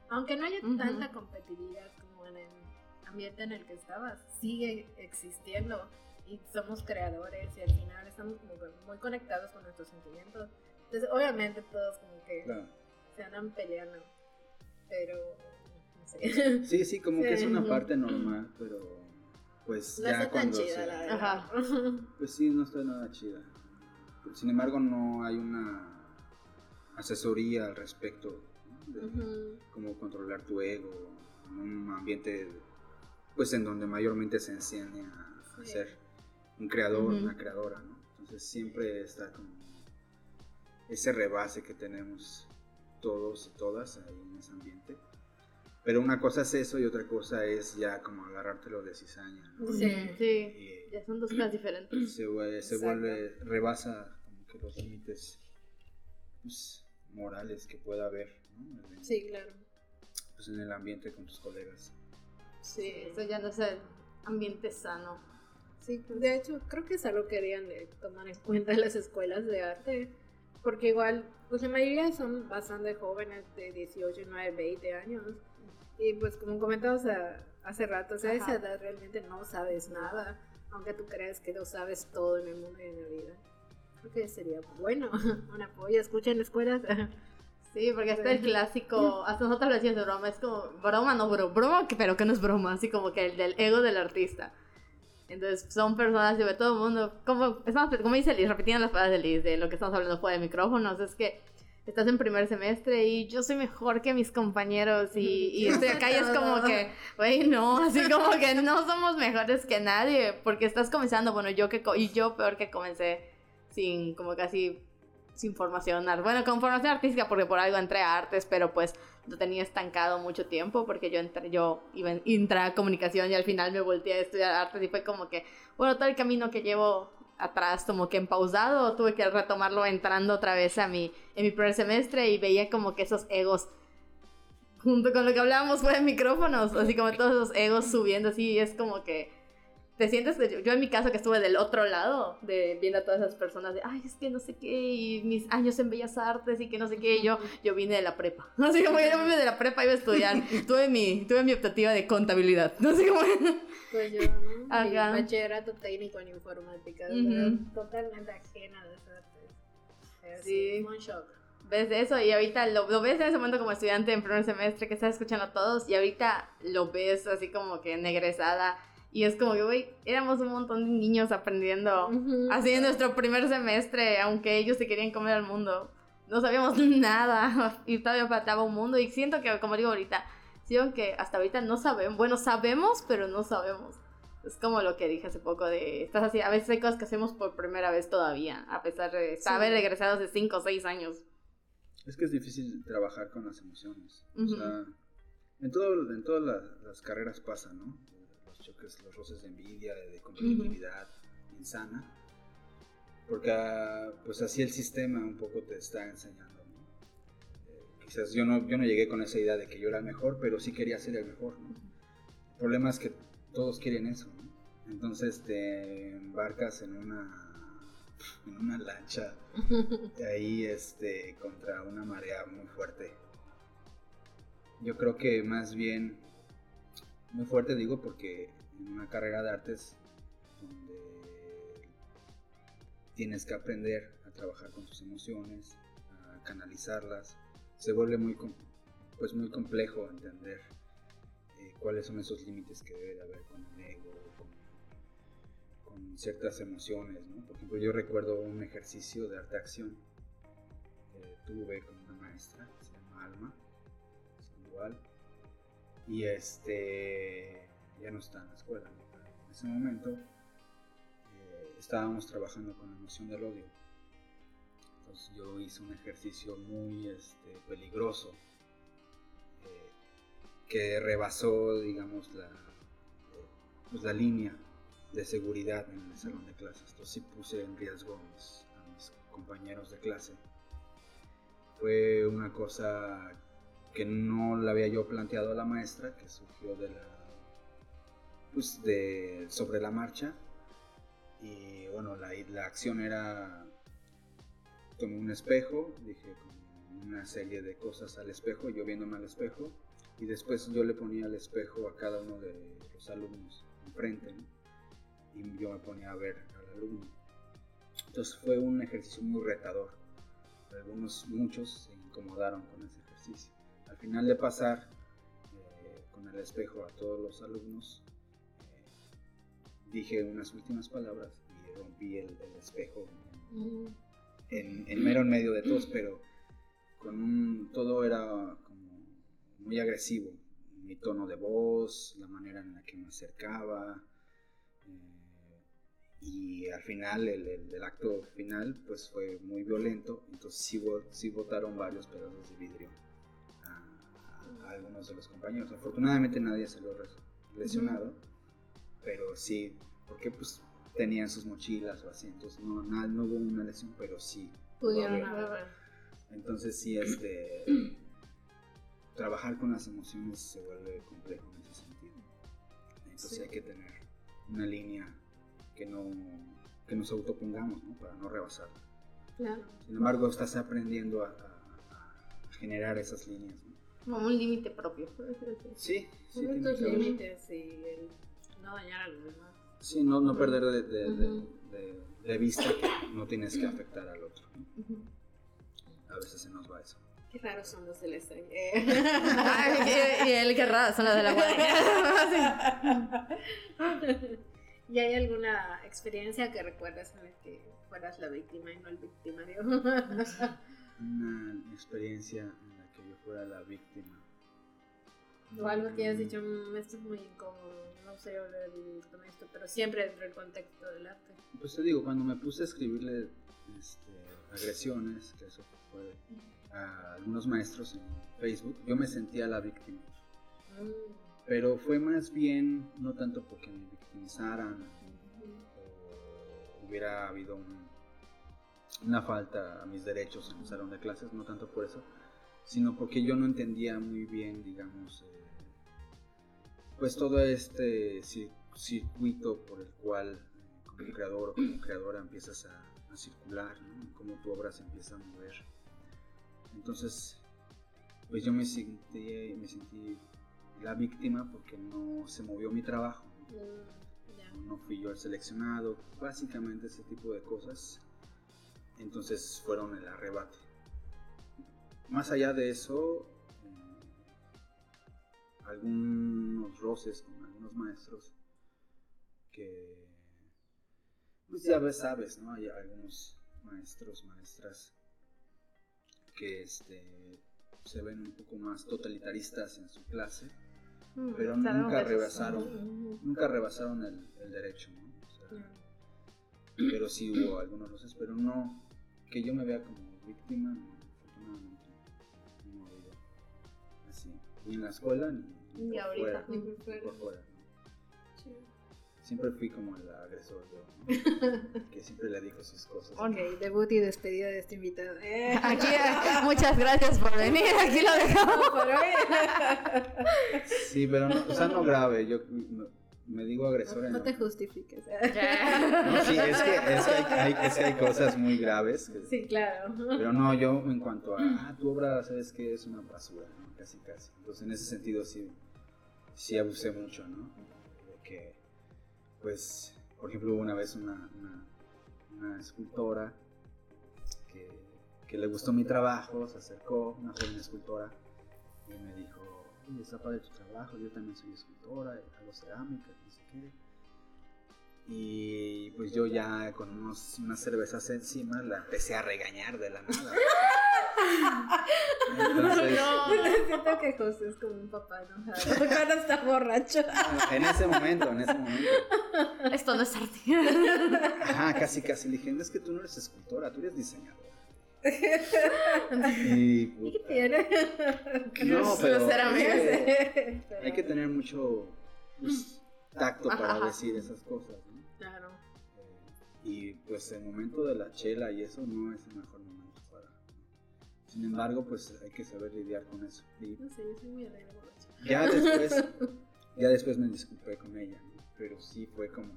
aunque no haya Ujú. tanta competitividad como en el ambiente en el que estabas, sigue existiendo. Y somos creadores y al final estamos como que muy conectados con nuestros sentimientos. Entonces, obviamente todos como que Claro. se andan peleando. Pero, no sé. Sí, sí, como que es una Sí. parte normal, pero pues No ya está tan cuando chida, se- la verdad. Ajá. Pues sí, no está nada chida. Sin embargo, no hay una asesoría al respecto ¿no? de cómo controlar tu ego en un ambiente pues en donde mayormente se enseña a Sí. ser un creador, una creadora, ¿no? Entonces siempre está como ese rebase que tenemos todos y todas ahí en ese ambiente. Pero una cosa es eso y otra cosa es ya como agarrártelo de cizaña, ¿no? Sí. Sí. Y Ya son dos cosas diferentes. se, se vuelve, rebasa como que los límites pues, morales que pueda haber ¿no? en, Sí, claro. pues, en el ambiente con tus colegas. Sí, eso ya no es el ambiente sano. Sí, de hecho, creo que es algo que deberían de tomar en cuenta en las escuelas de arte, porque igual, pues la mayoría son bastante jóvenes de 18, 19, 20 años, y pues como comentamos a- hace rato, o sea, a esa edad realmente no sabes nada, aunque tú creas que lo sabes todo en el mundo y en la vida. Creo que sería bueno un apoyo, escuchen escuelas. Sí, porque está el clásico, hasta nosotros lo decíamos de broma, es como, broma, no, bro, broma, pero que no es broma, así como que el del ego del artista. Entonces son personas de todo el mundo, como, estamos, como dice Liz, repitiendo las palabras de Liz, de lo que estamos hablando fuera de micrófonos, es que estás en primer semestre y yo soy mejor que mis compañeros y, y estoy acá y es como que, güey, no, así como que no somos mejores que nadie, porque estás comenzando, bueno, yo que, y yo peor que comencé sin, como casi, sin formación, bueno, con formación artística porque por algo entré a artes, pero pues lo tenía estancado mucho tiempo porque yo entré, yo iba en, entré a comunicación y al final me volteé a estudiar artes y fue como que, bueno, todo el camino que llevo atrás como que en pausado, tuve que retomarlo entrando otra vez a mi, en mi primer semestre y veía como que esos egos junto con lo que hablábamos fue de micrófonos, así como todos esos egos subiendo así, y es como que te sientes, yo, yo en mi caso que estuve del otro lado, de viendo a todas esas personas de, ay, es que no sé qué, y mis años en Bellas Artes y que no sé qué, y yo, yo vine de la prepa, así como yo vine de la prepa, iba a estudiar, tuve mi, tuve mi optativa de contabilidad, así como... Pues yo, ¿no? Mi bachillerato técnico en informática, sea, Ujú. totalmente ajena de. Pero Sí. un shock. ves eso y ahorita lo, lo ves en ese momento como estudiante en primer semestre que estás escuchando a todos y ahorita lo ves así como que negresada y es como que, güey, éramos un montón de niños aprendiendo Ujú. así en nuestro primer semestre, aunque ellos se querían comer al mundo. No sabíamos nada y todavía faltaba un mundo y siento que, como digo ahorita, que hasta ahorita no sabemos, bueno, sabemos, pero no sabemos. Es como lo que dije hace poco de, estás así, a veces hay cosas que hacemos por primera vez todavía, a pesar de haber regresado hace 5 o 6 años. Es que es difícil trabajar con las emociones. Ujú. O sea, en, todo, en todas las, las carreras pasa, ¿no? Los choques, los roces de envidia, de competitividad insana. Porque ah, pues así el sistema un poco te está enseñando, quizás yo no, yo no llegué con esa idea de que yo era el mejor, pero sí quería ser el mejor. El problema es que todos quieren eso, ¿no? Entonces te embarcas en una, en una lancha ahí este contra una marea muy fuerte. Yo creo que más bien muy fuerte digo porque en una carrera de artes donde tienes que aprender a trabajar con tus emociones, a canalizarlas, se vuelve muy pues muy complejo entender eh, cuáles son esos límites que debe de haber con el ego, con, ciertas emociones, ¿no? Por ejemplo, yo recuerdo un ejercicio de arte acción que tuve con una maestra, se llama Alma, igual, y este, ya no está en la escuela, en ese momento eh, estábamos trabajando con la emoción del odio. Yo hice un ejercicio muy este, peligroso eh, que rebasó, digamos, la, pues, la línea de seguridad en el salón de clases. Entonces sí puse en riesgo a mis, a mis compañeros de clase. Fue una cosa que no la había yo planteado a la maestra, que surgió de la, pues de sobre la marcha. Y bueno, la, la acción era, tomé un espejo, dije como una serie de cosas al espejo, yo viéndome al espejo, y después yo le ponía el espejo a cada uno de los alumnos enfrente, ¿no? y yo me ponía a ver al alumno. Entonces fue un ejercicio muy retador. Algunos, muchos se incomodaron con ese ejercicio. Al final de pasar eh, con el espejo a todos los alumnos, eh, dije unas últimas palabras y rompí el, el espejo. En, en mero en medio de todos, pero con un, todo era como muy agresivo. Mi tono de voz, la manera en la que me acercaba. eh, y al final, el, el- el acto final, pues fue muy violento. Entonces sí, sí botaron varios pedazos de vidrio a, a algunos de los compañeros. Afortunadamente nadie salió res- lesionado, pero sí, porque pues tenían sus mochilas o así, entonces no, nada- no hubo una lesión, pero sí. Pudieron haber. Entonces sí, este, trabajar con las emociones se vuelve complejo en ese sentido. Entonces Sí. hay que tener una línea que no que nos autopongamos, ¿no? Para no rebasar. Claro. Sin embargo, estás aprendiendo a, a- a generar esas líneas. ¿no? Como un límite propio. Sí, sí, tus límites y el no dañar a los demás. Sí, no, no perder de, de- de- de- de vista que no tienes que afectar al otro. ¿no? A veces se nos va eso. Qué raros son los del extraño. y el que raro son los de la guardia. ¿Y hay alguna experiencia que recuerdas en la que fueras la víctima y no el victimario? Una experiencia en la que yo fuera la víctima. O algo que hayas dicho, "Mm, esto es muy incómodo, no sé volver a vivir con esto, pero siempre dentro del contexto del arte. Pues te digo, cuando me puse a escribirle este, agresiones, que eso fue a algunos maestros en Facebook, yo me sentía la víctima. Mm, Pero fue más bien, no tanto porque me victimizaran o hubiera habido un- una falta a mis derechos en el salón de clases, no tanto por eso, sino porque yo no entendía muy bien, digamos, eh, pues todo este cir- circuito por el cual eh, como creador o como creadora empiezas a, a circular, ¿no? cómo tu obra se empieza a mover. Entonces, pues yo me sentí, me sentí la víctima porque no se movió mi trabajo, ¿no? mm, no fui yo el seleccionado, básicamente ese tipo de cosas. Entonces fueron el arrebate. Más allá de eso, eh, algunos roces con algunos maestros que, pues ya ves, sabes, ¿no? Hay algunos maestros, maestras que este, se ven un poco más totalitaristas en su clase, pero Claro, nunca rebasaron, nunca rebasaron el, el derecho, ¿no? O sea, pero sí hubo algunos roces, pero no que yo me vea como víctima, en la escuela ni, Ni por ahorita. fuera, Ni por fuera. por fuera, ¿no? Sí. Siempre fui como el agresor yo, ¿no? que siempre le dijo sus cosas. Ok, debut y despedida de este invitado. Eh. Aquí, eh, muchas gracias por venir. Aquí lo dejamos. por hoy. Sí, pero no, o sea, no grave, yo me, me digo agresor en No te justifiques. No, sí, es que, es que hay, hay- es que hay cosas muy graves que- Sí, claro. Pero no, yo en cuanto a, ah, tu obra, sabes que es una basura, ¿no? Casi, casi. Entonces, en ese sentido, sí, sí abusé mucho, ¿no? De que, pues, por ejemplo, hubo una vez una, una, escultora que, que le gustó mi trabajo, se acercó, una joven escultora, y me dijo, oye, está padre tu trabajo, yo también soy escultora, hago cerámica, no sé qué. Y pues yo ya con unos, unas cervezas encima la empecé a regañar de la nada. Entonces, Siento que José es como un papá enojado cuando está borracho. en ese momento, en ese momento, Esto no es arte. ajá, casi casi le dije, "No, es que tú no eres escultora, tú eres diseñadora. Y ¿Y qué puta, tiene? no, pero hay que, hay que tener mucho pues, tacto para Ajá. decir esas cosas, ¿no? Claro. Eh, y pues el momento de la chela y eso no es el mejor momento para. Sin embargo, pues hay que saber lidiar con eso. Y No sé, yo soy muy alegre ya después, ya después me disculpé con ella, ¿no? pero sí fue como.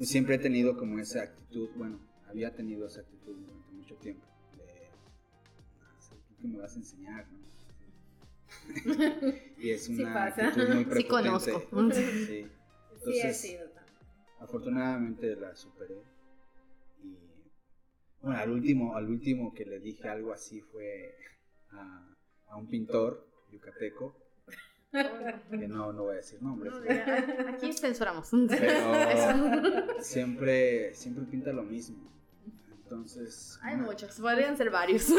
siempre he tenido como esa actitud, bueno, había tenido esa actitud durante mucho tiempo. De, "Ah, ¿tú qué me vas a enseñar? no?" y es Sí una pasa. actitud muy Sí prepotente. conozco. Sí. Sí, he Entonces, sido también. Afortunadamente la superé. Y bueno al último al último que le dije algo así fue a, a un pintor yucateco. Que no no voy a decir nombres No, pero- Aquí censuramos. pero siempre siempre pinta lo mismo entonces Hay una- muchos, podrían ser varios. Sí,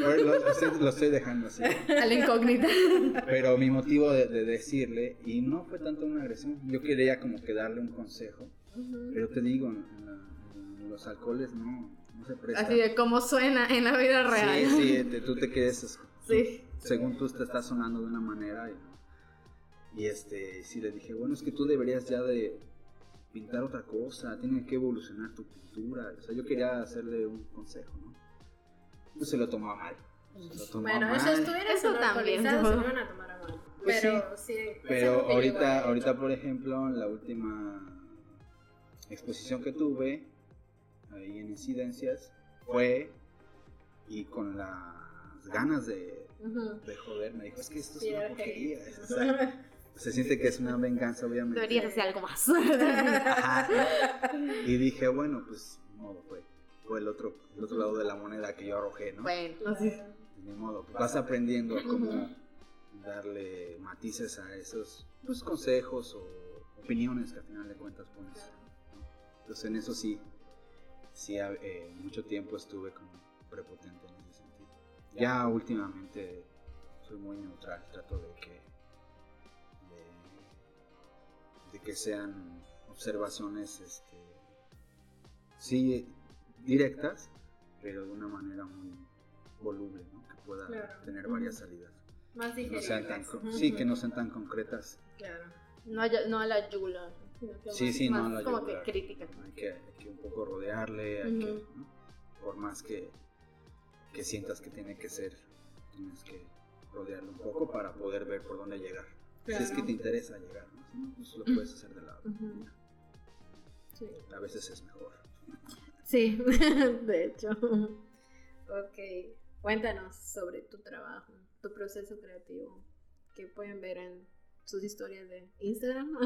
lo, lo estoy, lo estoy dejando así A la incógnita. pero mi motivo de, de decirle y no fue tanto una agresión yo quería como que darle un consejo Pero te digo, en, la- en los alcoholes no, no se presta. Así de cómo suena en la vida real. Sí, sí, te- tú te quedes, Sí. según tú te estás sonando de una manera y, y este, sí le dije, bueno, es que tú deberías ya de pintar otra cosa, tiene que evolucionar tu pintura. O sea, yo quería hacerle un consejo, ¿no? Pues se lo tomaba mal. Se lo tomaba Bueno, mal. eso estuviera Eso también. se lo iban a tomar a mal. Pues pero sí. es Pero ahorita, igual- ahorita, por ejemplo, en la última exposición que tuve ahí en incidencias fue y con las ganas de, Ujú. de joder me dijo, es que esto es Sí, una porquería. o sea, se siente que es una venganza, obviamente. Deberías hacer algo más. Ajá. Y dije, bueno, pues, modo, fue, fue el, otro, el otro lado de la moneda que yo arrojé, ¿no? bueno, Ni modo, pues, vas aprendiendo cómo darle matices a esos pues, consejos o opiniones que al final de cuentas pones. ¿no? Entonces en eso sí, sí eh, mucho tiempo estuve como prepotente en ese sentido. Ya últimamente soy muy neutral, trato de que de, de que sean observaciones este, sí directas, pero de una manera muy voluble, ¿no? que pueda Claro. tener varias salidas. Más Que no sean tan, sí, que no sean tan concretas. Claro. no, a- no a la sino que Sí, más- sí, no a la como yugular. que crítica. Hay que, hay que un poco rodearle, hay que, por más que, que sientas que tiene que ser, tienes que rodearlo un poco para poder ver por dónde llegar. Si es que te interesa llegar, ¿no? Si no, pues lo puedes hacer de lado. Sí. A veces es mejor. Sí, de hecho. Ok, cuéntanos sobre tu trabajo, tu proceso creativo, que pueden ver en sus historias de Instagram.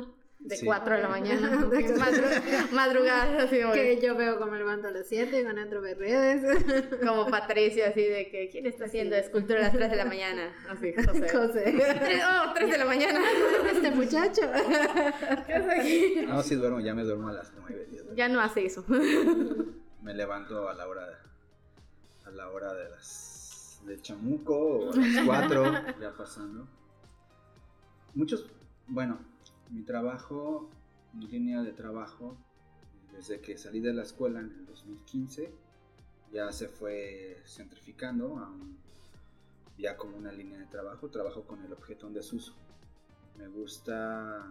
De Sí. 4 de la mañana. De cuatro. Madru- Madrugada, así como, Que yo veo cómo me levanto a las 7 con entro de redes. como Patricia, así de que ¿quién está haciendo escultura a las 3 de la mañana? Así, José. José. Oh, 3 de la mañana. Este muchacho. ¿Qué hace aquí? No, si duermo, ya me duermo a las 9, Ya no hace eso. Me levanto a la hora a la hora de las del chamuco o a las 4 ya pasando. Muchos, bueno, mi trabajo, mi línea de trabajo desde que salí de la escuela en el 2015 ya se fue centrificando ya como una línea de trabajo, trabajo con el objeto en desuso. Me gusta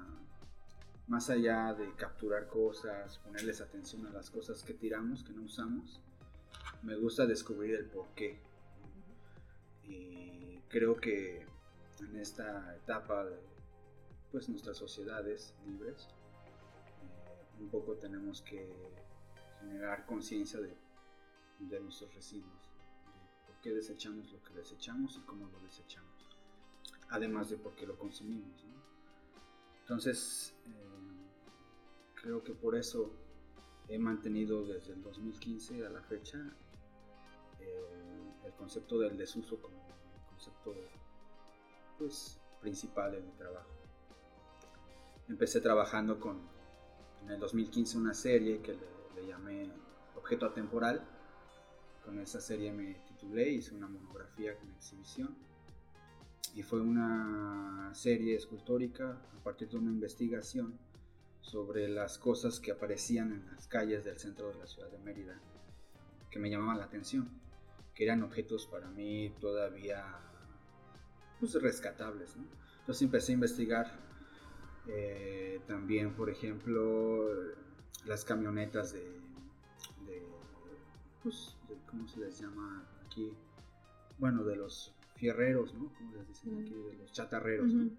más allá de capturar cosas, ponerles atención a las cosas que tiramos, que no usamos, me gusta descubrir el porqué. Y creo que en esta etapa de pues, nuestras sociedades libres, eh, un poco tenemos que generar conciencia de, de nuestros residuos, de por qué desechamos lo que desechamos y cómo lo desechamos, además de por qué lo consumimos. Entonces, eh, creo que por eso he mantenido desde el 2015 a la fecha eh, el concepto del desuso como concepto pues, principal en mi trabajo. Empecé trabajando con, en el 2015 una serie que le, le llamé Objeto Atemporal. Con esa serie me titulé, hice una monografía con exhibición y fue una serie escultórica a partir de una investigación sobre las cosas que aparecían en las calles del centro de la ciudad de Mérida que me llamaban la atención, que eran objetos para mí todavía pues, rescatables. ¿no? Entonces empecé a investigar eh, también, por ejemplo, las camionetas de, de, pues, de, ¿cómo se les llama aquí? Bueno, de los fierreros, ¿no? Como les dicen aquí, de los chatarreros, ¿no?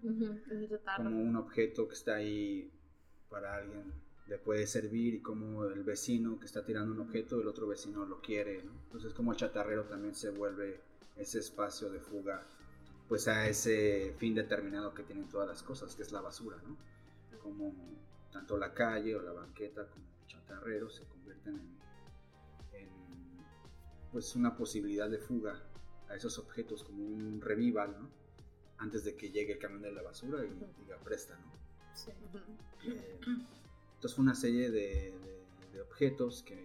como un objeto que está ahí para alguien le puede servir y como el vecino que está tirando un objeto, el otro vecino lo quiere, ¿no? Entonces como el chatarrero también se vuelve ese espacio de fuga, pues a ese fin determinado que tienen todas las cosas, que es la basura, ¿no? Como tanto la calle o la banqueta como el chatarrero se convierten en, en pues una posibilidad de fuga a esos objetos como un revival, ¿no? Antes de que llegue el camión de la basura y diga presta, ¿no? Sí. Eh, entonces fue una serie de, de- de objetos que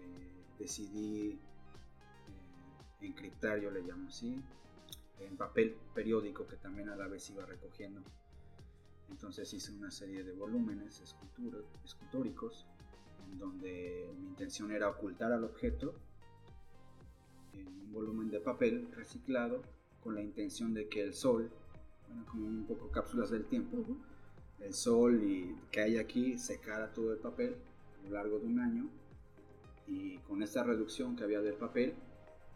decidí eh, encriptar, yo le llamo así, en papel periódico que también a la vez iba recogiendo. Entonces hice una serie de volúmenes escultóricos en donde mi intención era ocultar al objeto en un volumen de papel reciclado con la intención de que el sol, bueno, como un poco cápsulas del tiempo, el sol y que hay aquí secara todo el papel lo largo de un año y con esta reducción que había del papel,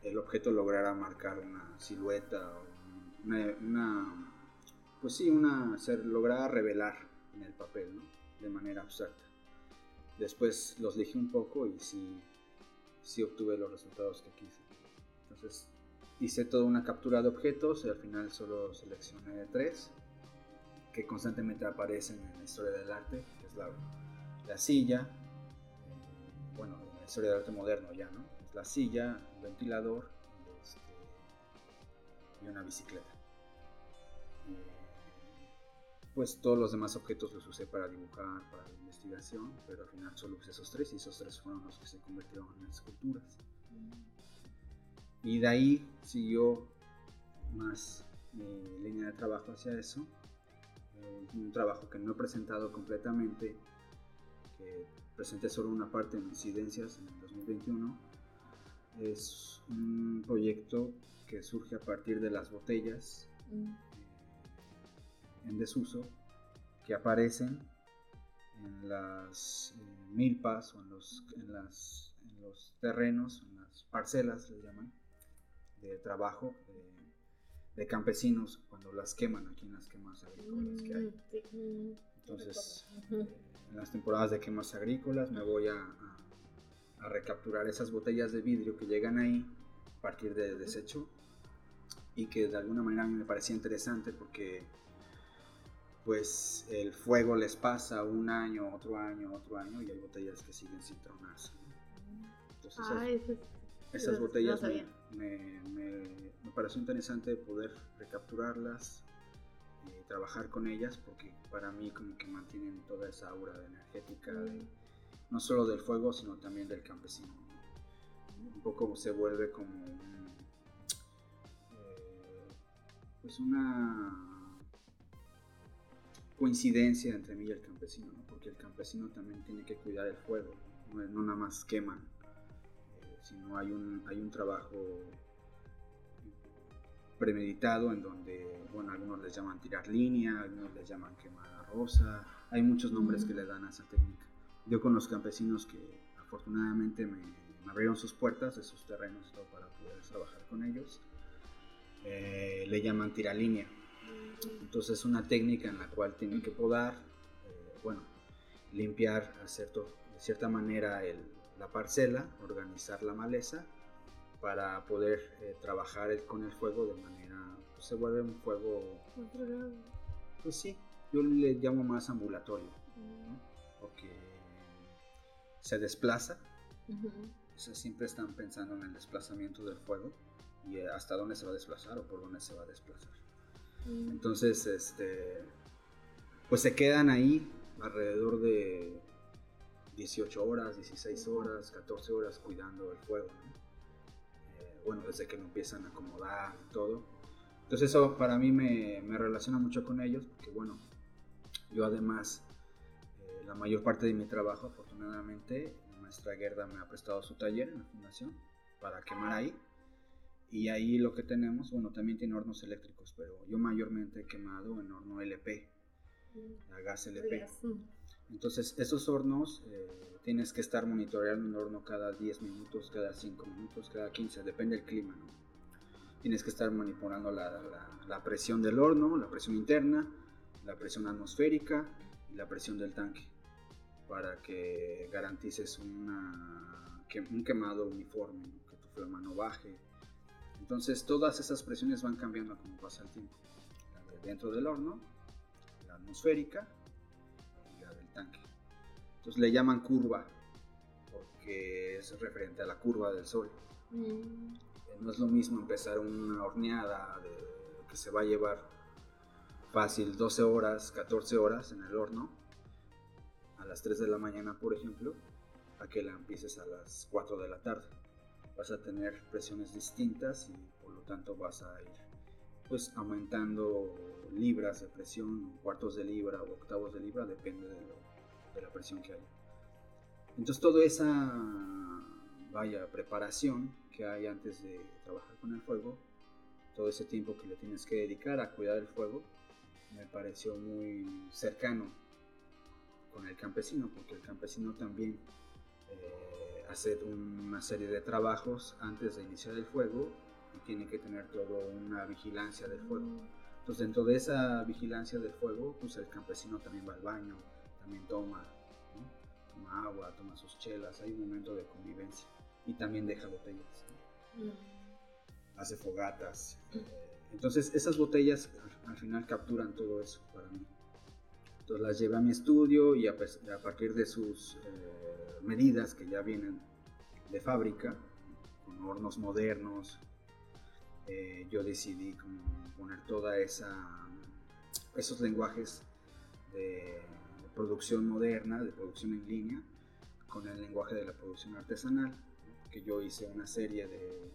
el objeto lograra marcar una silueta, una, una pues sí, una, se lograra revelar en el papel, ¿no? De manera abstracta. Después los lijé un poco y sí, sí obtuve los resultados que quise. Entonces hice toda una captura de objetos y al final solo seleccioné tres que constantemente aparecen en la historia del arte, que es la, la silla, eh, bueno, en la historia del arte moderno ya, ¿no? La silla, un ventilador este, y una bicicleta. pues todos los demás objetos los usé para dibujar, para la investigación, pero al final solo usé esos tres y esos tres fueron los que se convirtieron en esculturas. Y de ahí siguió más mi línea de trabajo hacia eso. Eh, un trabajo que no he presentado completamente, que presenté solo una parte en incidencias en el 2021. Es un proyecto que surge a partir de las botellas mm. en desuso que aparecen en las eh, milpas o en los, en, las, en los terrenos, en las parcelas, le llaman, de trabajo de, campesinos cuando las queman aquí en las quemas agrícolas que hay. Mm, Entonces, eh, en las temporadas de quemas agrícolas me voy a, a, recapturar esas botellas de vidrio que llegan ahí a partir de desecho y que de alguna manera a mí me parecía interesante porque pues el fuego les pasa un año, otro año, otro año y hay botellas que siguen sin tronarse. Entonces, ah, esas botellas me, me, pareció interesante poder recapturarlas y trabajar con ellas porque para mí como que mantienen toda esa aura energética mm. No solo del fuego sino también del campesino. Un poco se vuelve como eh, pues una coincidencia entre mí y el campesino, porque el campesino también tiene que cuidar el fuego, no, no nada más queman sino hay un, hay un trabajo premeditado en donde, bueno, algunos les llaman tirar línea, algunos les llaman quemada rosa, hay muchos nombres que le dan a esa técnica. Yo con los campesinos que afortunadamente me, abrieron sus puertas de sus terrenos todo para poder trabajar con ellos, eh, le llaman línea Entonces es una técnica en la cual tienen que podar, eh, bueno, limpiar a cierto, de cierta manera el, la parcela, organizar la maleza para poder eh, trabajar con el fuego de manera, pues se vuelve un fuego, pues sí, yo le llamo más ambulatorio, porque se desplaza, siempre están pensando en el desplazamiento del fuego y eh, hasta dónde se va a desplazar o por dónde se va a desplazar. Entonces, este, pues se quedan ahí alrededor de 18 horas, 16 horas, 14 horas cuidando el fuego. Eh, bueno, desde que lo empiezan a acomodar y todo. Entonces eso para mí me, me relaciona mucho con ellos, porque bueno, yo además, eh, la mayor parte de mi trabajo, afortunadamente, la maestra Gerda me ha prestado su taller en la fundación para quemar ahí. Y ahí lo que tenemos, bueno, también tiene hornos eléctricos, pero yo mayormente he quemado en horno LP, a gas LP. Entonces, esos hornos eh, tienes que estar monitoreando un horno cada 10 minutos, cada 5 minutos, cada 15, depende del clima. ¿no? Tienes que estar monitoreando la, la, presión del horno, la presión interna, la presión atmosférica y la presión del tanque para que garantices una, que, un quemado uniforme, que tu flama no baje. Entonces, todas esas presiones van cambiando como pasa el tiempo. La de dentro del horno, la atmosférica entonces le llaman curva, porque es referente a la curva del sol. Mm. No es lo mismo empezar una horneada que se va a llevar fácil 12 horas, 14 horas en el horno, a las 3 de la mañana, por ejemplo, a que la empieces a las 4 de la tarde. Vas a tener presiones distintas y por lo tanto vas a ir pues aumentando libras de presión, cuartos de libra o octavos de libra, depende de la presión que hay. Entonces toda esa vaya preparación que hay antes de trabajar con el fuego, todo ese tiempo que le tienes que dedicar a cuidar el fuego, me pareció muy cercano con el campesino, porque el campesino también eh, hace una serie de trabajos antes de iniciar el fuego y tiene que tener toda una vigilancia del fuego. Entonces dentro de esa vigilancia del fuego, pues el campesino también va al baño, también toma, toma agua, toma sus chelas, hay un momento de convivencia y también deja botellas, hace fogatas. eh, entonces esas botellas al, al final capturan todo eso para mí. Entonces las llevé a mi estudio y a, partir de sus eh, medidas que ya vienen de fábrica, con hornos modernos, eh, yo decidí poner toda esos lenguajes de producción moderna, de producción en línea, con el lenguaje de la producción artesanal, que yo hice una serie de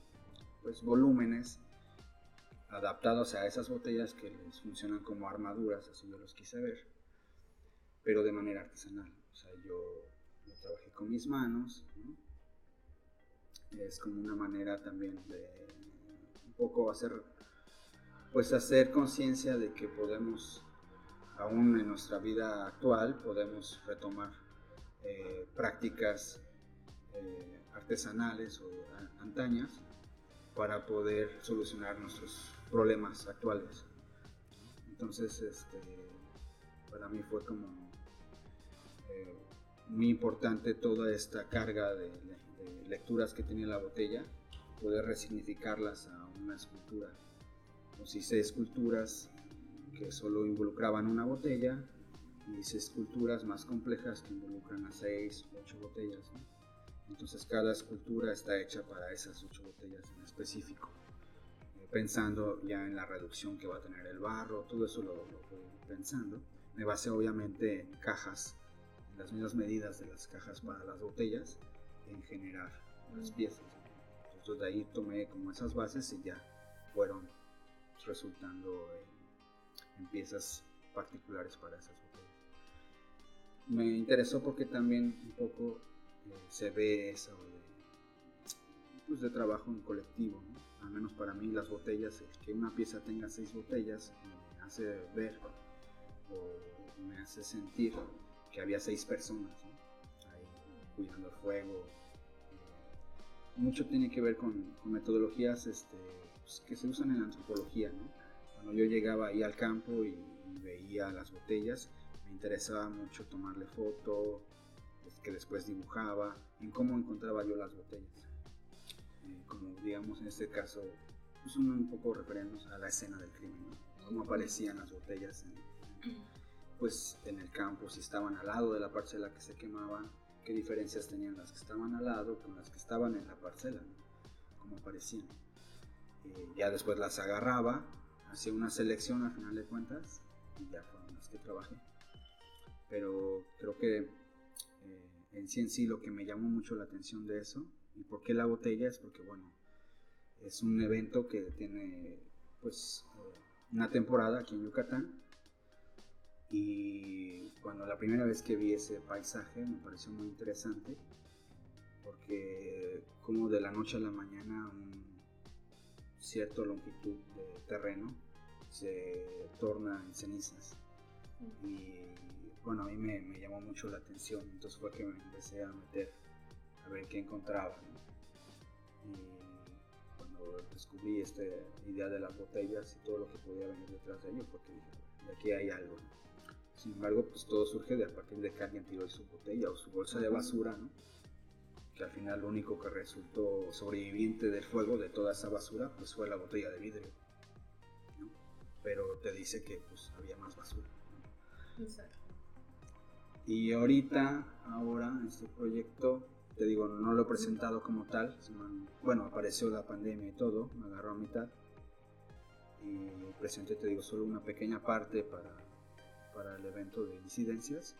pues, volúmenes adaptados a esas botellas que les funcionan como armaduras, así yo los quise ver, pero de manera artesanal. O sea, yo lo trabajé con mis manos, ¿no? es como una manera también de un poco hacer, pues hacer conciencia de que podemos, aún en nuestra vida actual, podemos retomar eh, prácticas eh, artesanales o antañas para poder solucionar nuestros problemas actuales. Entonces, este, para mí fue como eh, muy importante toda esta carga de, de lecturas que tenía la botella, poder resignificarlas a una escultura. Pues hice esculturas que solo involucraban una botella y hice esculturas más complejas que involucran a seis ocho botellas. ¿no? Entonces cada escultura está hecha para esas ocho botellas en específico, eh, pensando ya en la reducción que va a tener el barro, todo eso lo, lo pensando. Me basé obviamente en cajas, las mismas medidas de las cajas para las botellas, en generar las piezas. Entonces de ahí tomé como esas bases y ya fueron resultando en, en piezas particulares para esas botellas. Me interesó porque también un poco eh, se ve eso de, pues, de trabajo en colectivo, ¿no? al menos para mí las botellas, el que una pieza tenga seis botellas me hace ver o me hace sentir que había seis personas ¿no? ahí cuidando el fuego. Eh, mucho tiene que ver con, con metodologías este, pues, que se usan en la antropología. ¿no? Cuando yo llegaba ahí al campo y, y veía las botellas, me interesaba mucho tomarle foto, que después dibujaba, en cómo encontraba yo las botellas. Eh, como digamos en este caso, pues un, un poco referirnos a la escena del crimen, ¿no? cómo aparecían las botellas en, en, pues, en el campo, si estaban al lado de la parcela que se quemaban, qué diferencias tenían las que estaban al lado con las que estaban en la parcela, ¿no? cómo aparecían. Eh, ya después las agarraba, hacía una selección al final de cuentas y ya fueron las que trabajé. Pero creo que eh, en sí en sí lo que me llamó mucho la atención de eso y por qué la botella es porque bueno es un evento que tiene pues eh, una temporada aquí en Yucatán y cuando la primera vez que vi ese paisaje me pareció muy interesante porque como de la noche a la mañana un cierto longitud de terreno se torna en cenizas y bueno, a mí me, me, llamó mucho la atención, entonces fue que me empecé a meter a ver qué encontraba. ¿no? Y cuando descubrí esta idea de las botellas y todo lo que podía venir detrás de ello, porque dije, de aquí hay algo. ¿no? Sin embargo, pues todo surge de a partir de que alguien tiró su botella o su bolsa de basura, ¿no? que al final lo único que resultó sobreviviente del fuego de toda esa basura pues fue la botella de vidrio. ¿no? Pero te dice que pues había más basura. Exacto. Y ahorita, ahora, este proyecto, te digo, no lo he presentado como tal. Bueno, apareció la pandemia y todo, me agarró a mitad. Y presenté, te digo, solo una pequeña parte para, para el evento de incidencias.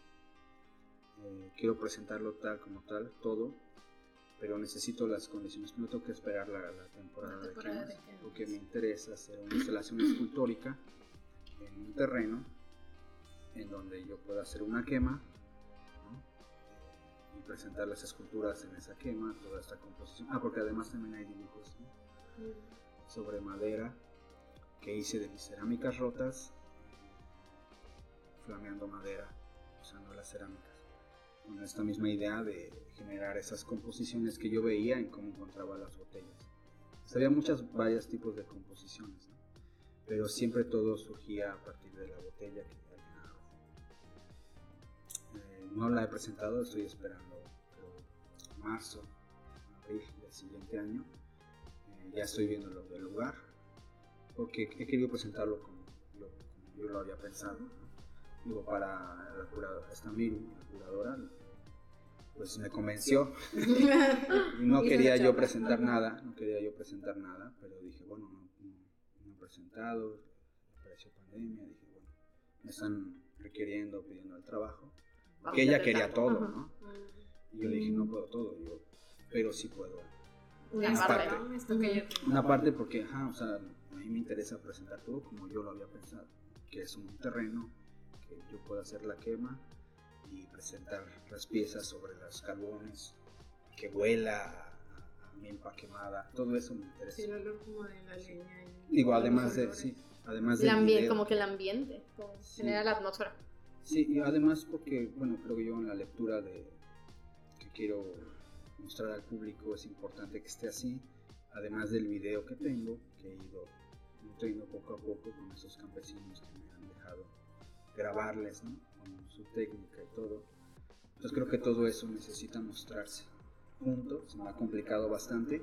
Eh, quiero presentarlo tal como tal, todo, pero necesito las condiciones. No tengo que esperar la, la temporada, La temporada de de quemas, porque me interesa hacer una instalación escultórica en un terreno en donde yo pueda hacer una quema ¿no? y presentar las esculturas en esa quema, toda esta composición. Ah, porque además también hay dibujos ¿no? sobre madera que hice de mis cerámicas rotas, flameando madera usando las cerámicas. con esta misma idea de generar esas composiciones que yo veía en cómo encontraba las botellas. Pues había muchas, varios tipos de composiciones, ¿no? pero siempre todo surgía a partir de la botella que alguien. Eh, no la he presentado, estoy esperando creo, marzo, abril del siguiente año. Eh, ya estoy viendo lo del lugar, porque he querido presentarlo como, lo- como yo lo había pensado. Digo, para la curadora, esta Miru, la curadora, pues me convenció. No quería yo presentar nada, no quería yo presentar nada, pero dije, bueno, no, no- no he presentado, apareció pandemia, dije, bueno, me están requiriendo, pidiendo el trabajo, porque ella quería todo, ¿no? Y yo le dije, no puedo todo, yo, pero sí puedo. Una Una parte, parte. ¿no? Esto que yo tengo. Una parte porque, ajá, o sea, a mí me interesa presentar todo como yo lo había pensado, que es un terreno, que yo pueda hacer la quema y presentar las piezas sobre los carbones, que huela a, a milpa quemada, todo eso me interesa. Sí, el olor como de la leña. y Digo, además de, sí, además del ambiente, como que el ambiente, como Sí. genera la atmósfera. Sí, y además porque, bueno, creo que yo en la lectura de que quiero mostrar al público es importante que esté así, además del video que tengo, que he ido nutriendo poco a poco con esos campesinos que me han dejado grabarles, ¿no? Con su técnica y todo. Entonces creo que todo eso necesita mostrarse junto, se me ha complicado bastante.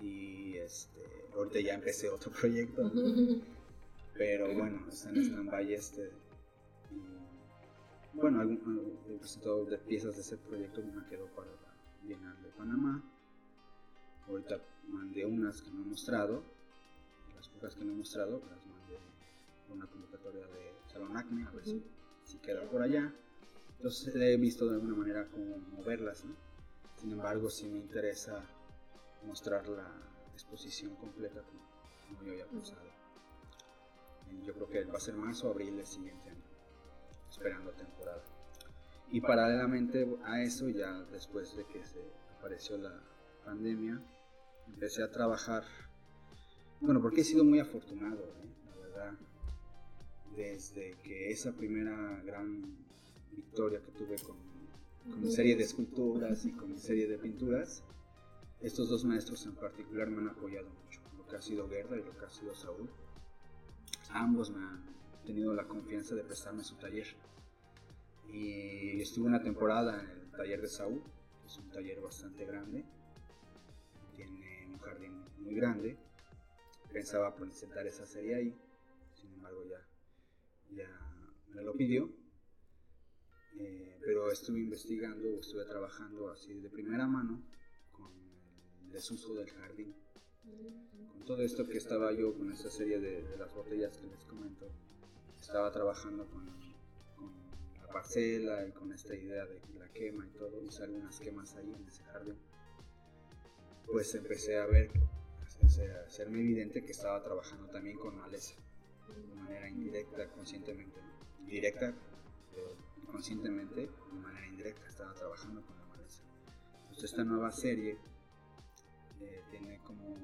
Y este, ahorita ya empecé otro proyecto, ¿no? pero bueno, está en stand-by este. Y, bueno, algún, he presentado de piezas de ese proyecto, una quedó para la Bienal de Panamá. Ahorita mandé unas que no he mostrado, las pocas que no he mostrado, las mandé a una convocatoria de Acme, a ver si, si queda por allá. Entonces he visto de alguna manera cómo moverlas, ¿no? Sin embargo, sí me interesa mostrar la exposición completa como, como yo había pensado. Yo creo que va a ser marzo o abril del siguiente año, esperando temporada. Y paralelamente a eso, ya después de que se apareció la pandemia, empecé a trabajar. Bueno, porque he sido muy afortunado, ¿eh? la verdad. Desde que esa primera gran victoria que tuve con, con mi serie de esculturas y con mi serie de pinturas, estos dos maestros en particular me han apoyado mucho. Lo que ha sido Gerda y lo que ha sido Saúl. Ambos me han tenido la confianza de prestarme su taller. Y estuve una temporada en el taller de Saúl, que es un taller bastante grande. Tiene un jardín muy grande. Pensaba presentar esa serie ahí, sin embargo ya, ya me lo pidió. Eh, pero estuve investigando, estuve trabajando así de primera mano con el desuso del jardín. Con todo esto que estaba yo con esa serie de, las botellas que les comento, estaba trabajando con, con la parcela y con esta idea de la quema y todo, hice algunas quemas ahí en ese jardín. Pues empecé a ver, a hacerme evidente que estaba trabajando también con maleza, de manera indirecta, conscientemente, directa, pero conscientemente, de manera indirecta, estaba trabajando con la maleza. Entonces esta nueva serie eh, tiene como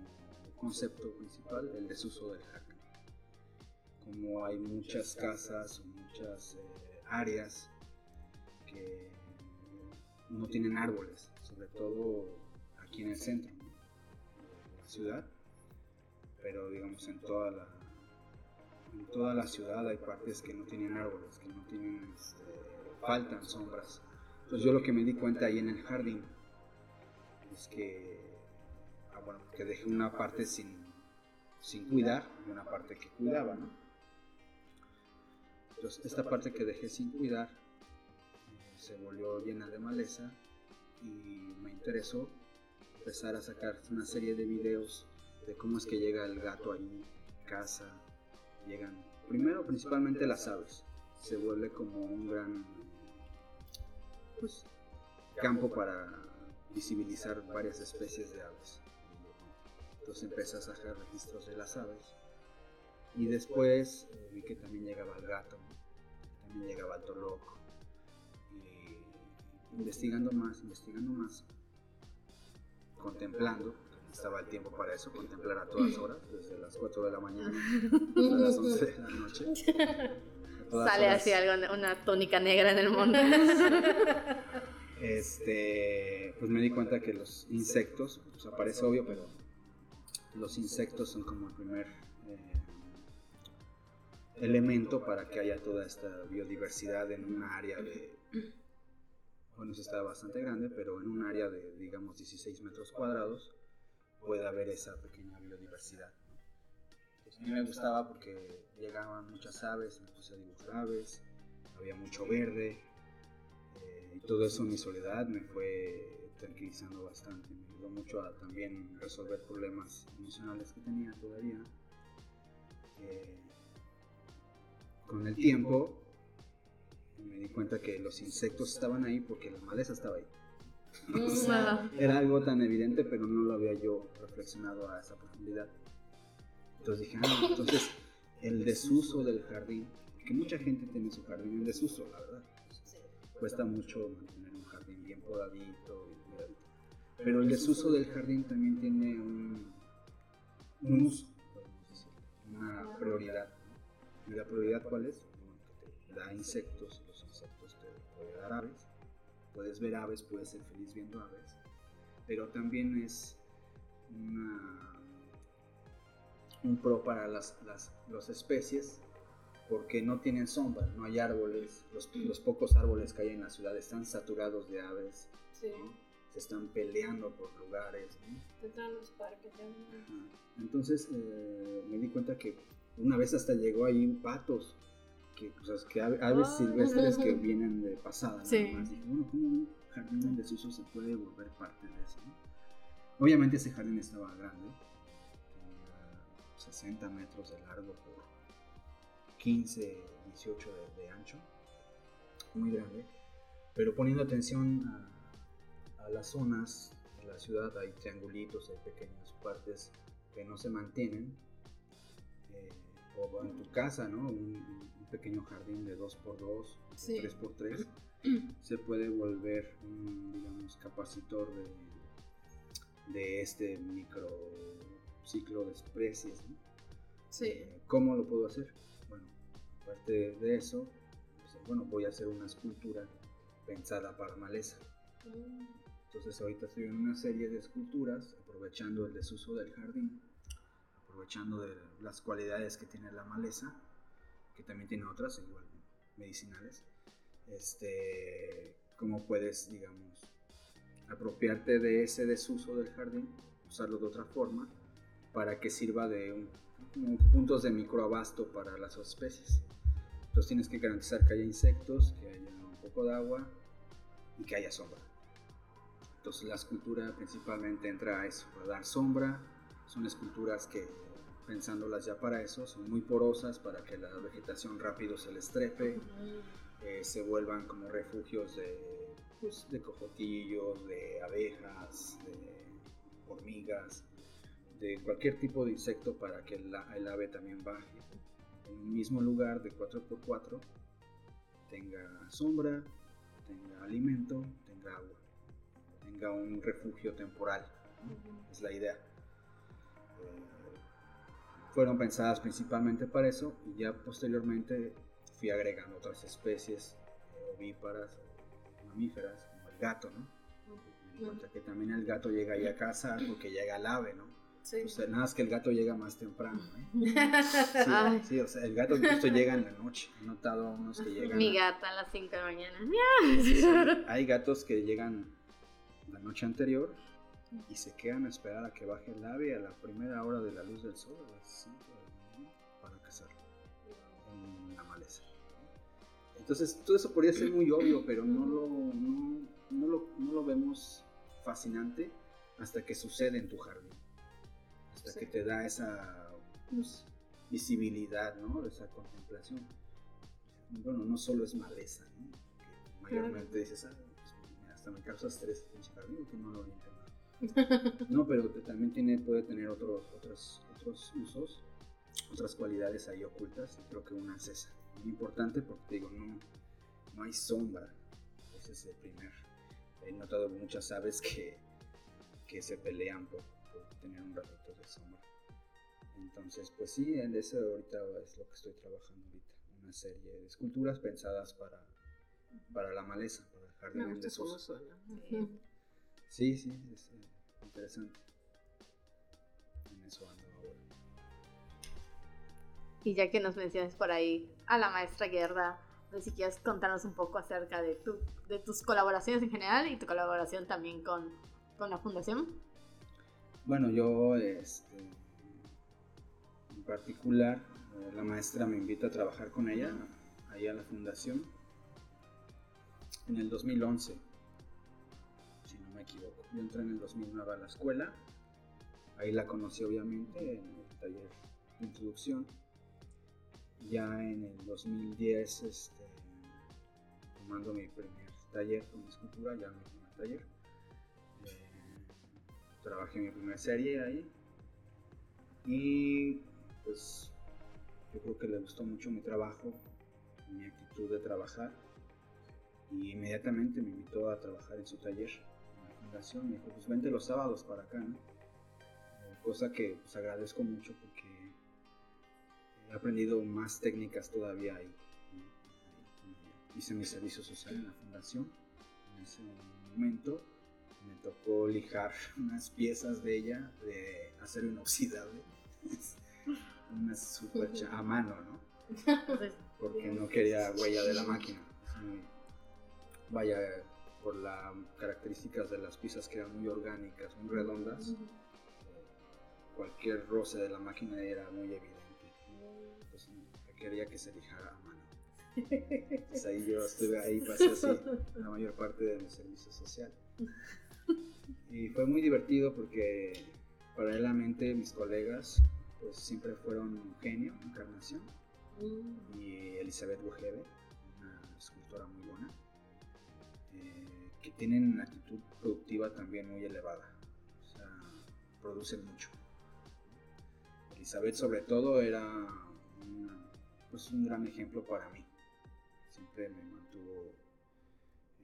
concepto principal el desuso del jardín. Como hay muchas casas o muchas eh, áreas que no tienen árboles, sobre todo aquí en el centro de la ciudad, pero digamos en toda la en toda la ciudad hay partes que no tienen árboles, que no tienen, este, faltan sombras. Entonces yo lo que me di cuenta ahí en el jardín es que, ah, bueno, que dejé una parte sin, sin cuidar y una parte que cuidaba, ¿no? Entonces esta parte que dejé sin cuidar eh, se volvió llena de maleza y me interesó empezar a sacar una serie de videos de cómo es que llega el gato ahí, casa, llegan. Primero principalmente las aves, se vuelve como un gran pues, campo para visibilizar varias especies de aves. Entonces empecé a sacar registros de las aves. Y después eh, vi que también llegaba el gato, también llegaba el toloco. Y investigando más, investigando más, contemplando, estaba el tiempo para eso, contemplar a todas horas, desde las 4 de la mañana hasta las 11 de la noche, Sale horas. así algo, una túnica negra en el monte. Este, pues me di cuenta que los insectos, pues aparece obvio, pero los insectos son como el primer eh, elemento para que haya toda esta biodiversidad en un área de, bueno, eso está bastante grande, pero en un área de, digamos, 16 metros cuadrados puede haber esa pequeña biodiversidad. a mí me gustaba porque llegaban muchas aves, me puse a dibujar aves, había mucho verde, eh, y todo eso mi soledad me fue tranquilizando bastante. Me ayudó mucho a también resolver problemas emocionales que tenía todavía. Eh, con el tiempo me di cuenta que los insectos estaban ahí porque la maleza estaba ahí. O sea, era algo tan evidente, pero no lo había yo reflexionado a esa profundidad. Entonces dije, ah, entonces el desuso del jardín, que mucha gente tiene su jardín en desuso, la verdad. Cuesta mucho mantener un jardín bien podadito cuidadito. Pero el desuso del jardín también tiene un, un uso, una prioridad. ¿Y la prioridad cuál es? Bueno, que te da insectos, los insectos te pueden dar aves. Puedes ver aves, puedes ser feliz viendo aves. Pero también es una, un pro para las, las, las especies porque no tienen sombra, no hay árboles, los, los, pocos árboles que hay en la ciudad están saturados de aves, Sí. ¿no? se están peleando por lugares. ¿no? Los parques. Entonces eh, me di cuenta que una vez hasta llegó ahí patos, que, aves Ah. silvestres que vienen de pasada. nada Sí. más. Dije, bueno, ¿cómo un jardín en desuso se puede volver parte de eso? no? Obviamente ese jardín estaba grande, tenía 60 metros de largo por 15, 18 de, de ancho, muy grande, pero poniendo atención a, a las zonas de la ciudad, hay triangulitos, hay pequeñas partes que no se mantienen, eh, o en tu casa, ¿no? Un, un pequeño jardín de 2x2, Sí. 3x3, se puede volver un, digamos, capacitor de, de este micro ciclo de especies, ¿no? Sí. Eh, ¿Cómo lo puedo hacer? Bueno, aparte de eso, pues, bueno, voy a hacer una escultura pensada para maleza. Entonces ahorita estoy en una serie de esculturas, aprovechando el desuso del jardín, aprovechando de las cualidades que tiene la maleza, que también tiene otras, igual medicinales. Este, cómo puedes, digamos, apropiarte de ese desuso del jardín, usarlo de otra forma, para que sirva de un, como puntos de microabasto para las especies. Entonces tienes que garantizar que haya insectos, que haya un poco de agua y que haya sombra. Entonces la escultura principalmente entra a eso, a dar sombra. Son esculturas que, pensándolas ya para eso, son muy porosas para que la vegetación rápido se les trepe, eh, se vuelvan como refugios de, pues, de cojotillos, de abejas, de hormigas, de cualquier tipo de insecto para que la- el ave también baje en un mismo lugar de 4x4 tenga sombra, tenga alimento, tenga agua, tenga un refugio temporal. ¿no? Es la idea. Eh, fueron pensadas principalmente para eso y ya posteriormente fui agregando otras especies eh, ovíparas, mamíferas, como el gato, ¿no? Me di cuenta que también el gato llega ahí a casa porque llega el ave, ¿no? Sí. Nada más que el gato llega más temprano, ¿eh? Sí, sí, o sea, el gato justo llega en la noche. He notado a unos que llegan. Mi gata a las 5 de la mañana. Sí, hay gatos que llegan la noche anterior y se quedan a esperar a que baje el ave a la primera hora de la luz del sol, a las 5 de la mañana, para cazarlo en la maleza. Entonces, todo eso podría ser muy obvio, pero no lo, no, no lo, no lo vemos fascinante hasta que sucede en tu jardín. Hasta Sí. que te da esa pues, visibilidad, ¿no? Esa contemplación. Bueno, no solo es maleza, ¿no? Que mayormente dices, ah, pues, hasta me causa estrés pinche jardín, que no lo entendido. No, pero también tiene, puede tener otros, otros, otros usos, otras cualidades ahí ocultas, creo que una es esa. Muy importante porque te digo, no, no hay sombra. Ese es el primer. He notado muchas aves que, que se pelean por, por tener un ratito de sombra. Entonces, pues sí, en eso ahorita es lo que estoy trabajando ahorita. una serie de esculturas pensadas para, para la maleza, para el jardín desuso. suena. Sí, sí, es eh, interesante. En eso ando ahora. Y ya que nos mencionas por ahí a la maestra Guerra, no sé si quieres contarnos un poco acerca de, tu, de tus colaboraciones en general y tu colaboración también con, con la fundación. Bueno, yo, este, en particular, eh, la maestra me invita a trabajar con ella, ahí a la fundación, en el 2011, si no me equivoco. Yo entré en el 2009 a la escuela, ahí la conocí obviamente en el taller de introducción. Ya en el 2010, este, tomando mi primer taller con escultura, ya mi primer taller, eh, trabajé mi primera serie ahí. Y pues yo creo que le gustó mucho mi trabajo, mi actitud de trabajar. Y inmediatamente me invitó a trabajar en su taller fundación. Me dijo, pues vente los sábados para acá, ¿no? Eh, Cosa que pues, agradezco mucho porque he aprendido más técnicas todavía ahí. Hice mi servicio social en la fundación en ese momento me tocó lijar unas piezas de ella de acero inoxidable. Unas super a mano, ¿no? Entonces, Porque no quería huella de la máquina. Muy- vaya, por las características de las piezas que eran muy orgánicas, muy redondas, eh, cualquier roce de la máquina era muy evidente. Pues quería que se lijara a mano. Entonces ahí yo estuve ahí, pasé así la mayor parte de mi servicio social. Y fue muy divertido porque paralelamente mis colegas pues siempre fueron Eugenio, Encarnación, y Elizabeth Bujeve, una escultora muy buena, tienen una actitud productiva también muy elevada, o sea, producen mucho. Elizabeth sobre todo era una- pues un gran ejemplo para mí, siempre me mantuvo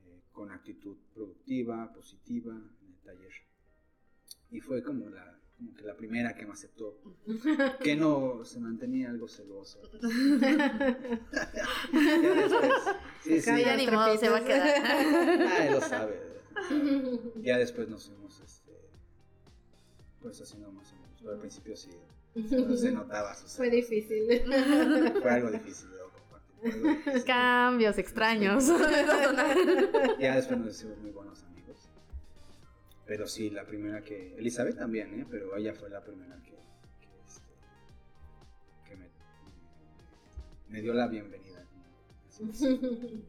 eh, con actitud productiva, positiva en el taller. Y fue como, la, primera que me aceptó, que no se mantenía algo celoso. Ya después, sí, sí, ya ni modo, se va a quedar. nadie lo sabe. Ya después nos fuimos, este, pues haciendo más o menos. Pero al principio sí, se notaba su Fue difícil. Fue algo difícil de compartir. fue algo difícil. Cambios extraños. Ya después nos hicimos muy buenos amigos. Pero sí, la primera que. Elizabeth también, ¿eh? Pero ella fue la primera que. que, este, que me, me dio la bienvenida.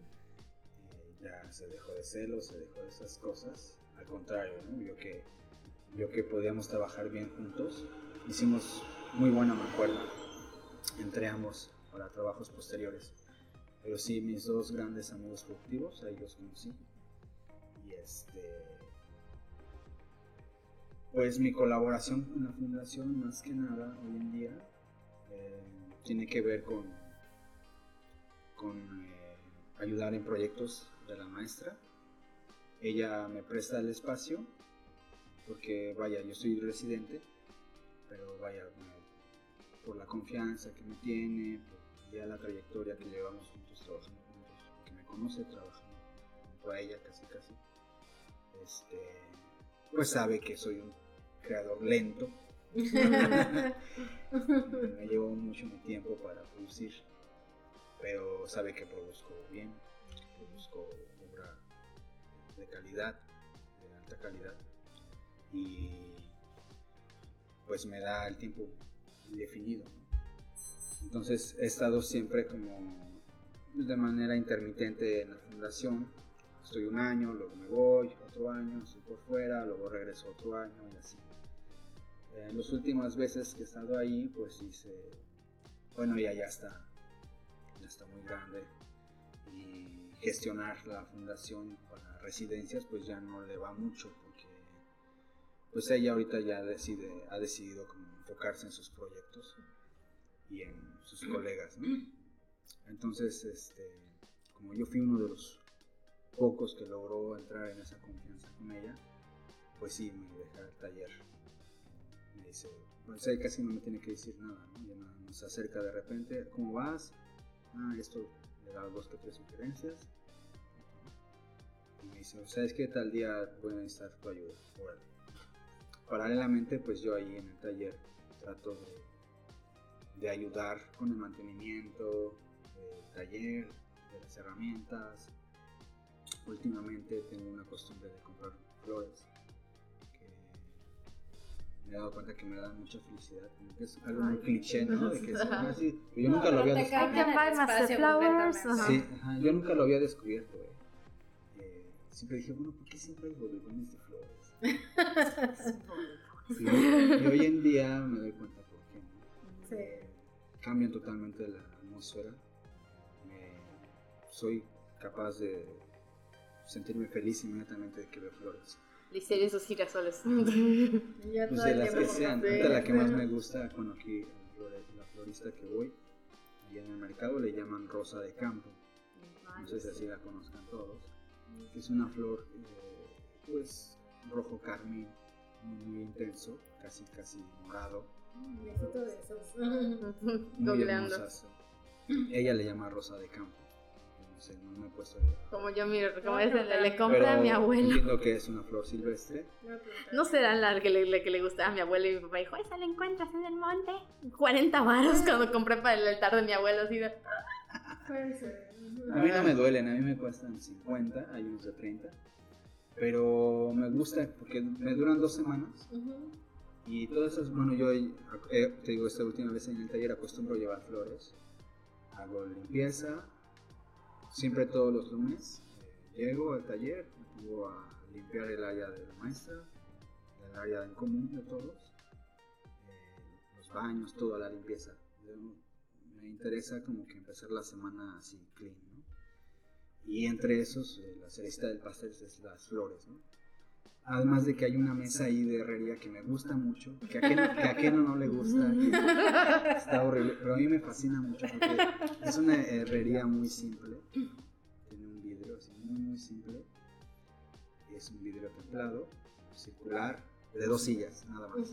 ya se dejó de celos, se dejó de esas cosas. Al contrario, ¿no? Vio que, vio que podíamos trabajar bien juntos. Hicimos muy buena mancuerna entre ambos para trabajos posteriores. Pero sí, mis dos grandes amigos productivos, ahí los conocí. Y este. Pues mi colaboración con la fundación, más que nada, hoy en día, eh, tiene que ver con, con eh, ayudar en proyectos de la maestra. Ella me presta el espacio, porque vaya, yo soy residente, pero vaya, por la confianza que me tiene, por ya la trayectoria que llevamos juntos trabajando juntos, que me conoce trabajando junto a ella casi casi, este, pues sabe que soy un creador lento, me llevo mucho mi tiempo para producir, pero sabe que produzco bien, produzco obra de calidad, de alta calidad, y pues me da el tiempo definido. Entonces he estado siempre como de manera intermitente en la fundación. Estoy un año, luego me voy, otro año, estoy por fuera, luego regreso otro año y así. En las últimas veces que he estado ahí, pues hice, bueno, ya ya está, ya está muy grande y gestionar la fundación para residencias, pues ya no le va mucho porque, pues ella ahorita ya decide, ha decidido como enfocarse en sus proyectos y en sus colegas, ¿no? Entonces, este, como yo fui uno de los pocos que logró entrar en esa confianza con ella, pues sí, me deja el taller. Me dice, pues ella casi no me tiene que decir nada, ¿no? Nada, nos acerca de repente, ¿cómo vas? ah, esto le da dos que tres sugerencias. Y me dice, ¿sabes qué tal día voy a necesitar tu ayuda? Órale. Paralelamente, pues yo ahí en el taller trato de, de ayudar con el mantenimiento del taller, de las herramientas. Últimamente tengo una costumbre de comprar flores me he dado cuenta que me da mucha felicidad. Como que es algo muy cliché, ¿no? De que es así. Yo nunca lo había descubierto. Sí, ajá, yo nunca lo había descubierto. Eh, siempre dije, bueno, ¿por qué siempre hay bodegones de flores? sí, y hoy en día me doy cuenta por qué. ¿no? Sí. Cambian totalmente la atmósfera. Me, soy capaz de sentirme feliz inmediatamente de que veo flores. Liceria esos girasoles. pues de las que sean. la que más me gusta, bueno, aquí la florista que voy, y en el mercado le llaman rosa de campo. No sé si así la conozcan todos. Es una flor, eh, pues, rojo carmín, muy, intenso, casi, casi morado. Necesito de esos. Muy Ella le llama rosa de campo no me he puesto. Como yo miro, como es, le, le compré a mi abuelo. Entiendo que es una flor silvestre. No será la que le, que le gusta a mi abuelo y mi papá dijo, esa la encuentras en el monte. 40 varos cuando compré para el altar de mi abuelo, así de... A mí no me duelen, a mí me cuestan 50, hay unos de 30. Pero me gusta porque me duran dos semanas. Y todas esas, bueno, yo te digo, esta última vez en el taller acostumbro llevar flores. Hago limpieza, siempre todos los lunes eh, llego al taller, voy a limpiar el área de la maestra, el área en común de todos, eh, los baños, toda la limpieza. me interesa como que empezar la semana así clean, ¿no? Y entre esos, la cerecita del pastel es las flores, ¿no? Además de que hay una mesa ahí de herrería que me gusta mucho, que a Keno, no, le gusta, está horrible, pero a mí me fascina mucho porque es una herrería muy simple, tiene un vidrio así muy muy simple, es un vidrio templado, circular, de dos sillas, nada más.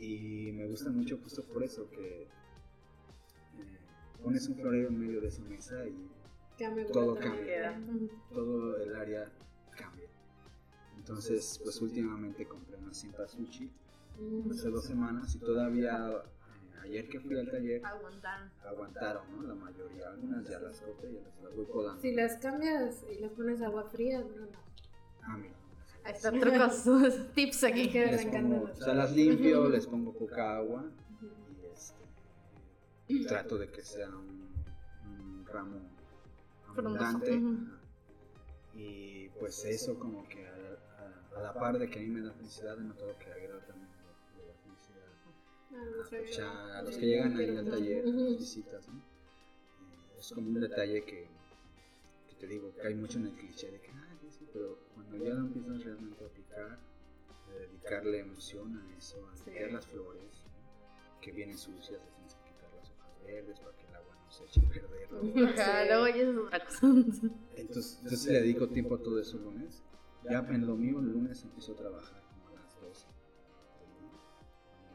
Y me gusta mucho justo por eso, que eh, pones un florero en medio de esa mesa y todo cambia, todo el área. Entonces, pues últimamente compré una cinta sushi hace dos semanas y todavía eh, ayer que fui al taller aguantaron, aguantaron ¿no? La mayoría, algunas ya las compré y las, las voy podando. Si las cambias y les pones agua fría, no. Ah, mira. Ahí están trucos, tips aquí. Que les pongo, o sea, las limpio, les pongo poca agua y este, trato de que sea un, un ramo abundante. Y pues eso como que a la par de que a mí me da felicidad, he notado que agrega también de la felicidad ah, a, los que llegan ahí al taller, las visitas, ¿no? Eh, es como un detalle que, que, te digo, que hay mucho en el cliché de que, ah, sí, pero cuando ya lo empiezas realmente a aplicar, de dedicarle emoción a eso, a limpiar las flores, que vienen sucias, tienes que quitar las hojas verdes para que el agua no se eche a perder. Claro, y es otra cosa. Entonces, entonces le dedico tiempo a todo eso lunes ya en lo mío, el lunes empiezo a trabajar como a las 12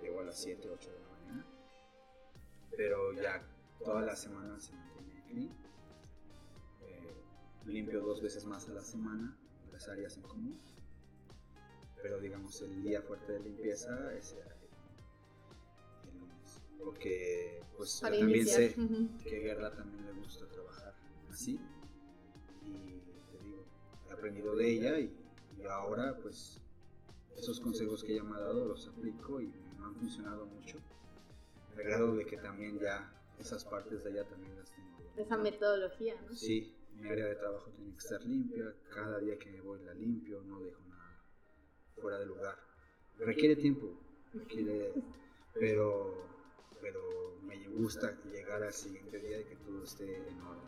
Llego a las 7, 8 de la mañana. Pero ya toda la semana se mantiene clean. Eh, limpio dos veces más a la semana las áreas en común. Pero digamos, el día fuerte de limpieza es el lunes. Porque pues también sé que Gerda también le gusta trabajar así aprendido de ella y, ahora pues esos consejos que ella me ha dado los aplico y me han funcionado mucho. De grado de que también ya esas partes de ella también las tengo. Esa metodología, ¿no? Sí, mi área de trabajo tiene que estar limpia, cada día que me voy la limpio, no dejo nada fuera de lugar. Requiere tiempo, requiere, pero, pero me gusta llegar al siguiente día y que todo esté en orden.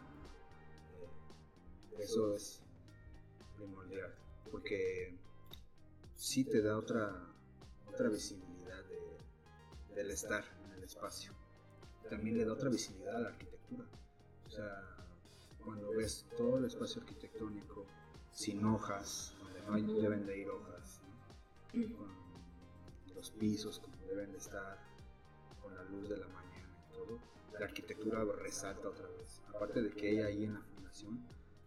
Eh, eso es primordial, porque sí te da otra, otra visibilidad de, del estar en el espacio. También le da otra visibilidad a la arquitectura. O sea, cuando ves todo el espacio arquitectónico sin hojas, donde no deben de ir hojas, con los pisos como deben de estar, con la luz de la mañana y todo, la arquitectura resalta otra vez. Aparte de que ella ahí en la fundación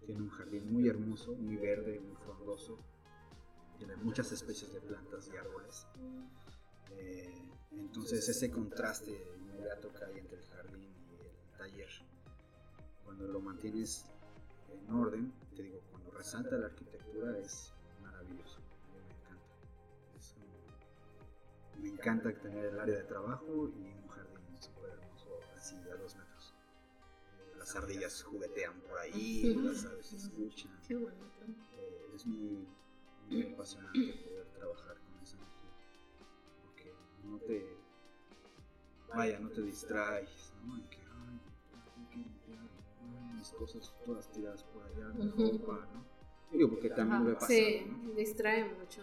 tiene un jardín muy hermoso, muy verde, muy frondoso, tiene muchas especies de plantas y árboles. Eh, entonces ese contraste inmediato que hay entre el jardín y el taller, cuando lo mantienes en orden, te digo, cuando resalta la arquitectura es maravilloso, me encanta. Me encanta tener el área de trabajo y un jardín súper hermoso, así a dos metros. Las ardillas juguetean por ahí, las aves se escuchan. Qué bonito. Eh, es muy, muy apasionante poder trabajar con esa energía. Porque no te. Vaya, no te distraes, ¿no? En que, ay, tengo que limpiar, ay, mis cosas todas tiradas por allá, mi ropa, ¿no? Digo, porque también he pasado, Sí, ¿no? distrae mucho.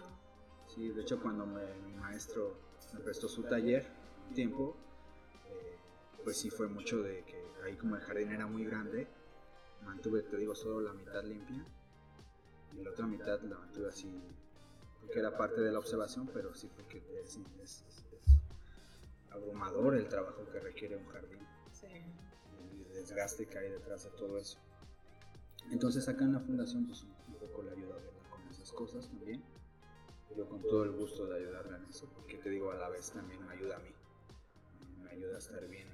Sí, de hecho cuando me- mi maestro me prestó su taller un tiempo, pues sí fue mucho de que ahí como el jardín era muy grande, mantuve, te digo, solo la mitad limpia y la otra mitad la mantuve así, porque era parte de la observación, pero sí porque es, es- abrumador el trabajo que requiere un jardín Sí. el desgaste que hay detrás de todo eso. Entonces acá en la fundación pues un poco le ayudo a verla con esas cosas también. Yo con todo el gusto de ayudarla en eso, porque te digo a la vez también me ayuda a mí, me ayuda a estar bien.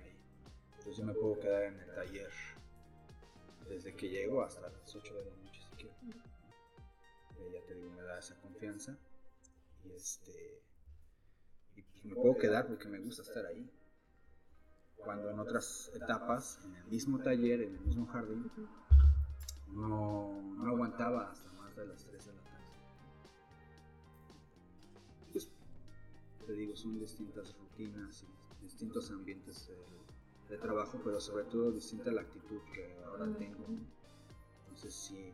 Entonces yo me puedo quedar en el taller desde que llego hasta las 8 de la noche si quiero. Ella te digo me da esa confianza y este y pues me puedo quedar porque me gusta estar ahí cuando en otras etapas, en el mismo taller, en el mismo jardín, no, no aguantaba hasta más de las 3 de la tarde. Pues, te digo, son distintas rutinas y distintos ambientes de, de trabajo, pero sobre todo distinta la actitud que ahora tengo. Entonces sí,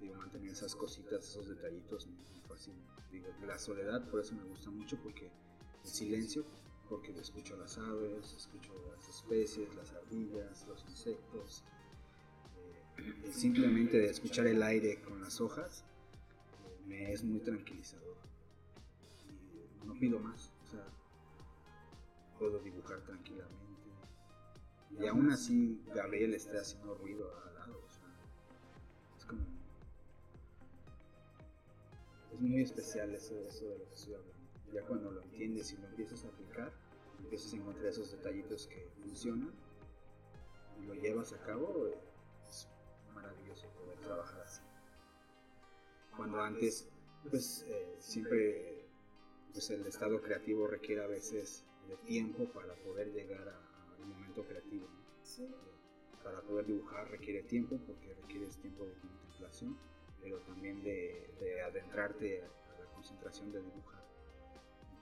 digo, mantener esas cositas, esos detallitos me, fascina. Digo, la soledad por eso me gusta mucho porque el silencio porque escucho las aves, escucho las especies, las ardillas, los insectos. eh, y simplemente de escuchar el aire con las hojas eh, me es muy tranquilizador. Y no pido más, o sea, puedo dibujar tranquilamente. Y aún así Gabriel esté haciendo ruido al lado, es como... Es muy especial eso, eso de lo que estoy hablando ya cuando lo entiendes y lo empiezas a aplicar, empiezas a encontrar esos detallitos que funcionan y lo llevas a cabo, es maravilloso poder trabajar así. Cuando antes, pues eh, siempre pues el estado creativo requiere a veces de tiempo para poder llegar a- al momento creativo. ¿no? Sí. Eh, Para poder dibujar requiere tiempo porque requieres tiempo de contemplación, pero también de, de adentrarte a la concentración de dibujar.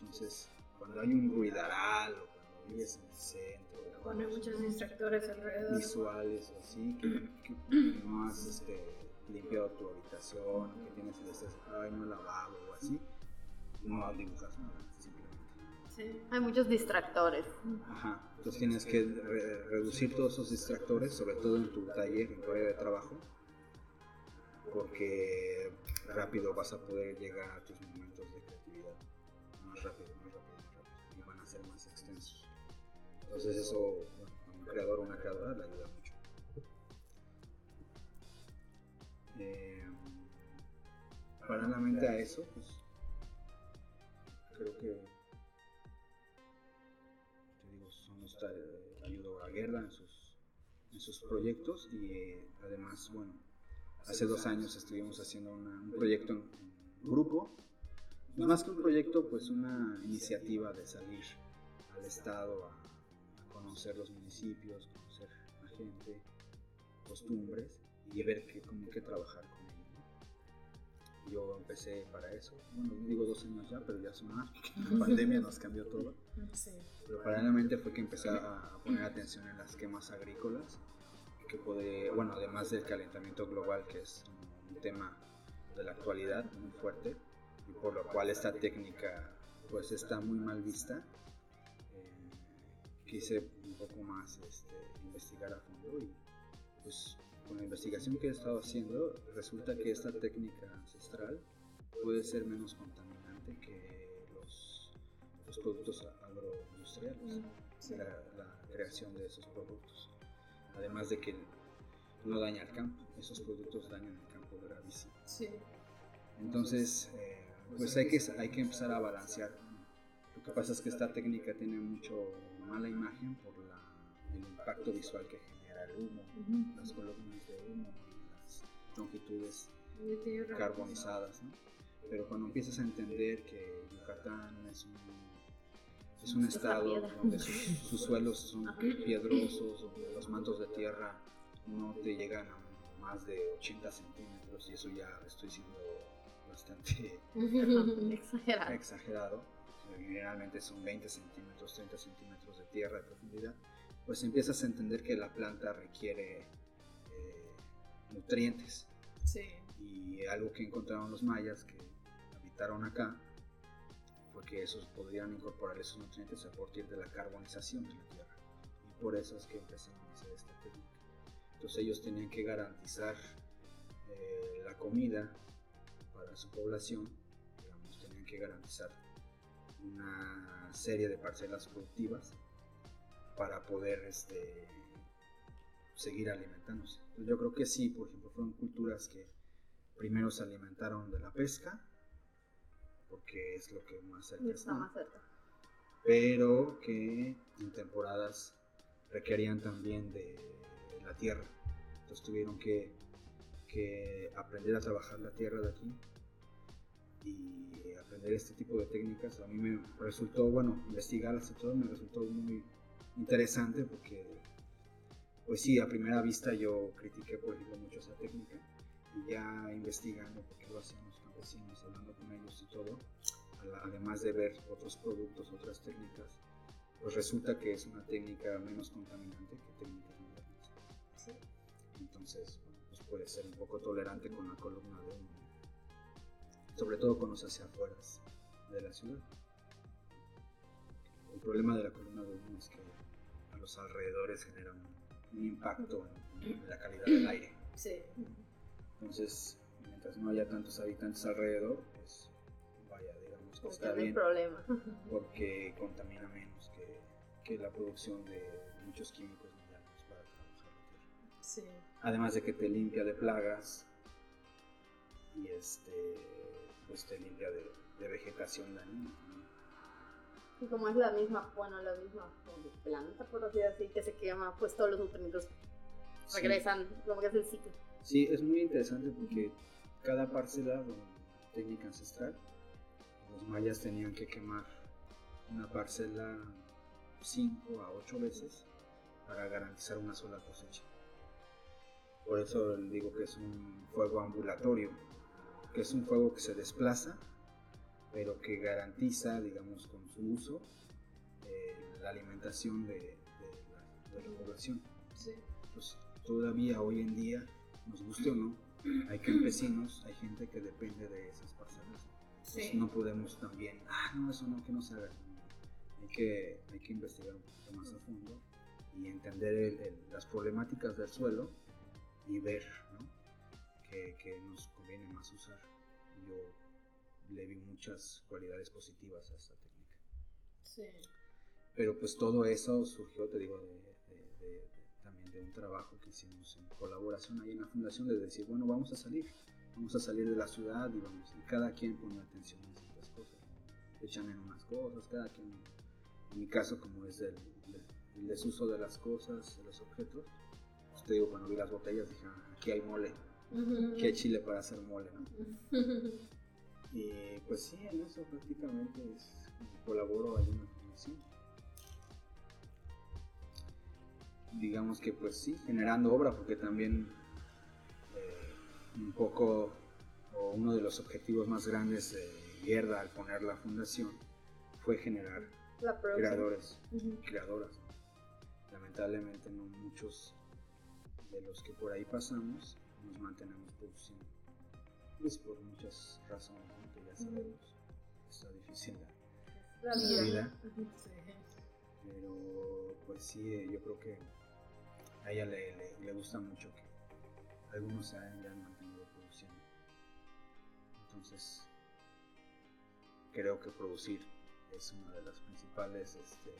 Entonces, cuando hay un ruidaral o cuando vives en el centro, o cuando muchos distractores alrededor. visuales o así, que, que no has este, limpiado tu habitación, que tienes el estrés, ay, no lavado o así, no dibujas nada. Hay muchos distractores. Ajá. Entonces tienes que re- reducir todos esos distractores, sobre todo en tu taller, en tu área de trabajo, porque rápido vas a poder llegar a tus momentos de creatividad. Más rápido, más rápido, más rápido. Y van a ser más extensos. Entonces eso, un creador o una creadora le ayuda mucho. Eh, paralelamente a eso, pues creo que digo, son los ta- ayudo a Gerda en sus, en sus proyectos y eh, además, bueno, hace dos años estuvimos haciendo una- un proyecto en, en grupo, no más que un proyecto, pues una iniciativa de salir al estado a, a conocer los municipios, conocer la gente, costumbres y ver que, cómo que trabajar con. Yo empecé para eso, bueno, digo dos años ya, pero ya son más, la pandemia nos cambió todo. Sí. Pero paralelamente fue que empecé a poner atención en las quemas agrícolas, que puede, bueno, además del calentamiento global, que es un, un tema de la actualidad muy fuerte, y por lo cual esta técnica pues está muy mal vista, eh, quise un poco más este, investigar a fondo y pues con la investigación que he estado haciendo resulta que esta técnica ancestral puede ser menos contaminante que los, los productos agroindustriales. Sí. La, la- creación de esos productos. Además de que no daña el campo, esos productos dañan el campo gravísimo. Sí. Entonces, eh, pues hay que, hay que empezar a balancear. Lo que pasa es que esta técnica tiene mucho mala imagen por la, el impacto visual que genera el humo, las columnas de humo las longitudes carbonizadas. ¿no? Pero cuando empiezas a entender que Yucatán es un, es un estado donde sus, sus suelos son piedrosos, donde los mantos de tierra no te llegan a más de 80 centímetros, y eso ya estoy siendo bastante Exagerado. exagerado, generalmente son 20 centímetros, 30 centímetros de tierra de profundidad, pues empiezas a entender que la planta requiere eh, nutrientes. Sí. Y algo que encontraron los mayas que habitaron acá fue que esos podrían incorporar esos nutrientes a partir de la carbonización de la tierra. Y por eso es que empezaron a hacer esta técnica. Entonces ellos tenían que garantizar eh, la comida para su población, digamos, tenían que garantizar una serie de parcelas productivas para poder este, seguir alimentándose. Entonces, yo creo que sí, por ejemplo, fueron culturas que primero se alimentaron de la pesca, porque es lo que más cerca Está está, más cerca. pero que en temporadas requerían también de la tierra. Entonces tuvieron que, que aprender a trabajar la tierra de aquí y aprender este tipo de técnicas. A mí me resultó, bueno, investigarlas y todo me resultó muy interesante porque, pues sí, a primera vista yo critiqué, por ejemplo, mucho esa técnica y ya investigando por qué lo hacían los campesinos, hablando con ellos y todo, además de ver otros productos, otras técnicas, pues resulta que es una técnica menos contaminante que técnicas modernas. Sí. Entonces, bueno, pues puede ser un poco tolerante con la columna de humo, sobre todo cuando se hace afuera de la ciudad. El problema de la columna de humo es que a los alrededores genera un, un impacto en, la calidad del aire. Sí. Entonces, mientras no haya tantos habitantes alrededor, pues vaya, digamos que que está bien problema. porque contamina menos que, que la producción de muchos químicos dañinos para trabajar la tierra. Sí. Además de que te limpia de plagas y este pues te limpia de, de vegetación dañina. Y como es la misma, bueno, la misma planta, por así decir, que se quema, pues todos los nutrientes Sí. regresan, como que es el ciclo. Sí, es muy interesante porque cada parcela, bueno, técnica ancestral, los mayas tenían que quemar una parcela 5 a 8 veces para garantizar una sola cosecha. Por eso digo que es un fuego ambulatorio, que es un fuego que se desplaza, pero que garantiza, digamos, con su uso, eh, la alimentación de, de la, de la población Sí. pues todavía hoy en día, nos guste o no, hay campesinos, hay gente que depende de esas parcelas. Pues Sí. no podemos también, ah, no, eso no, que no se haga. Hay que, hay que investigar un poquito más a fondo y entender el- el- las problemáticas del suelo y ver ¿no? que, que nos conviene más usar. Yo le vi muchas cualidades positivas a esta técnica. Sí. Pero pues todo eso surgió, te digo, de, de- de- también de un trabajo que hicimos en colaboración ahí en la fundación, de decir, bueno, vamos a salir, vamos a salir de la ciudad y vamos, y cada quien pone atención en ciertas cosas, echan en unas cosas, cada quien, en mi caso como es el, el- el desuso de las cosas, de los objetos, pues te digo, cuando vi las botellas dije, "Ah, aquí hay mole, aquí hay chile para hacer mole, ¿no? Y pues sí, en eso prácticamente es, colaboro en la fundación. Digamos que pues sí, generando obra, porque también eh, un poco, o uno de los objetivos más grandes de Guerra al poner la fundación fue generar La creadores, Ujú. creadoras. Lamentablemente no muchos de los que por ahí pasamos nos mantenemos produciendo. Pues por muchas razones sabemos. Está difícil la, La la vida. vida, Sí. pero pues sí, eh, yo creo que a ella le, le- le gusta mucho que algunos se hayan mantenido produciendo. Entonces, creo que producir es una de las principales este,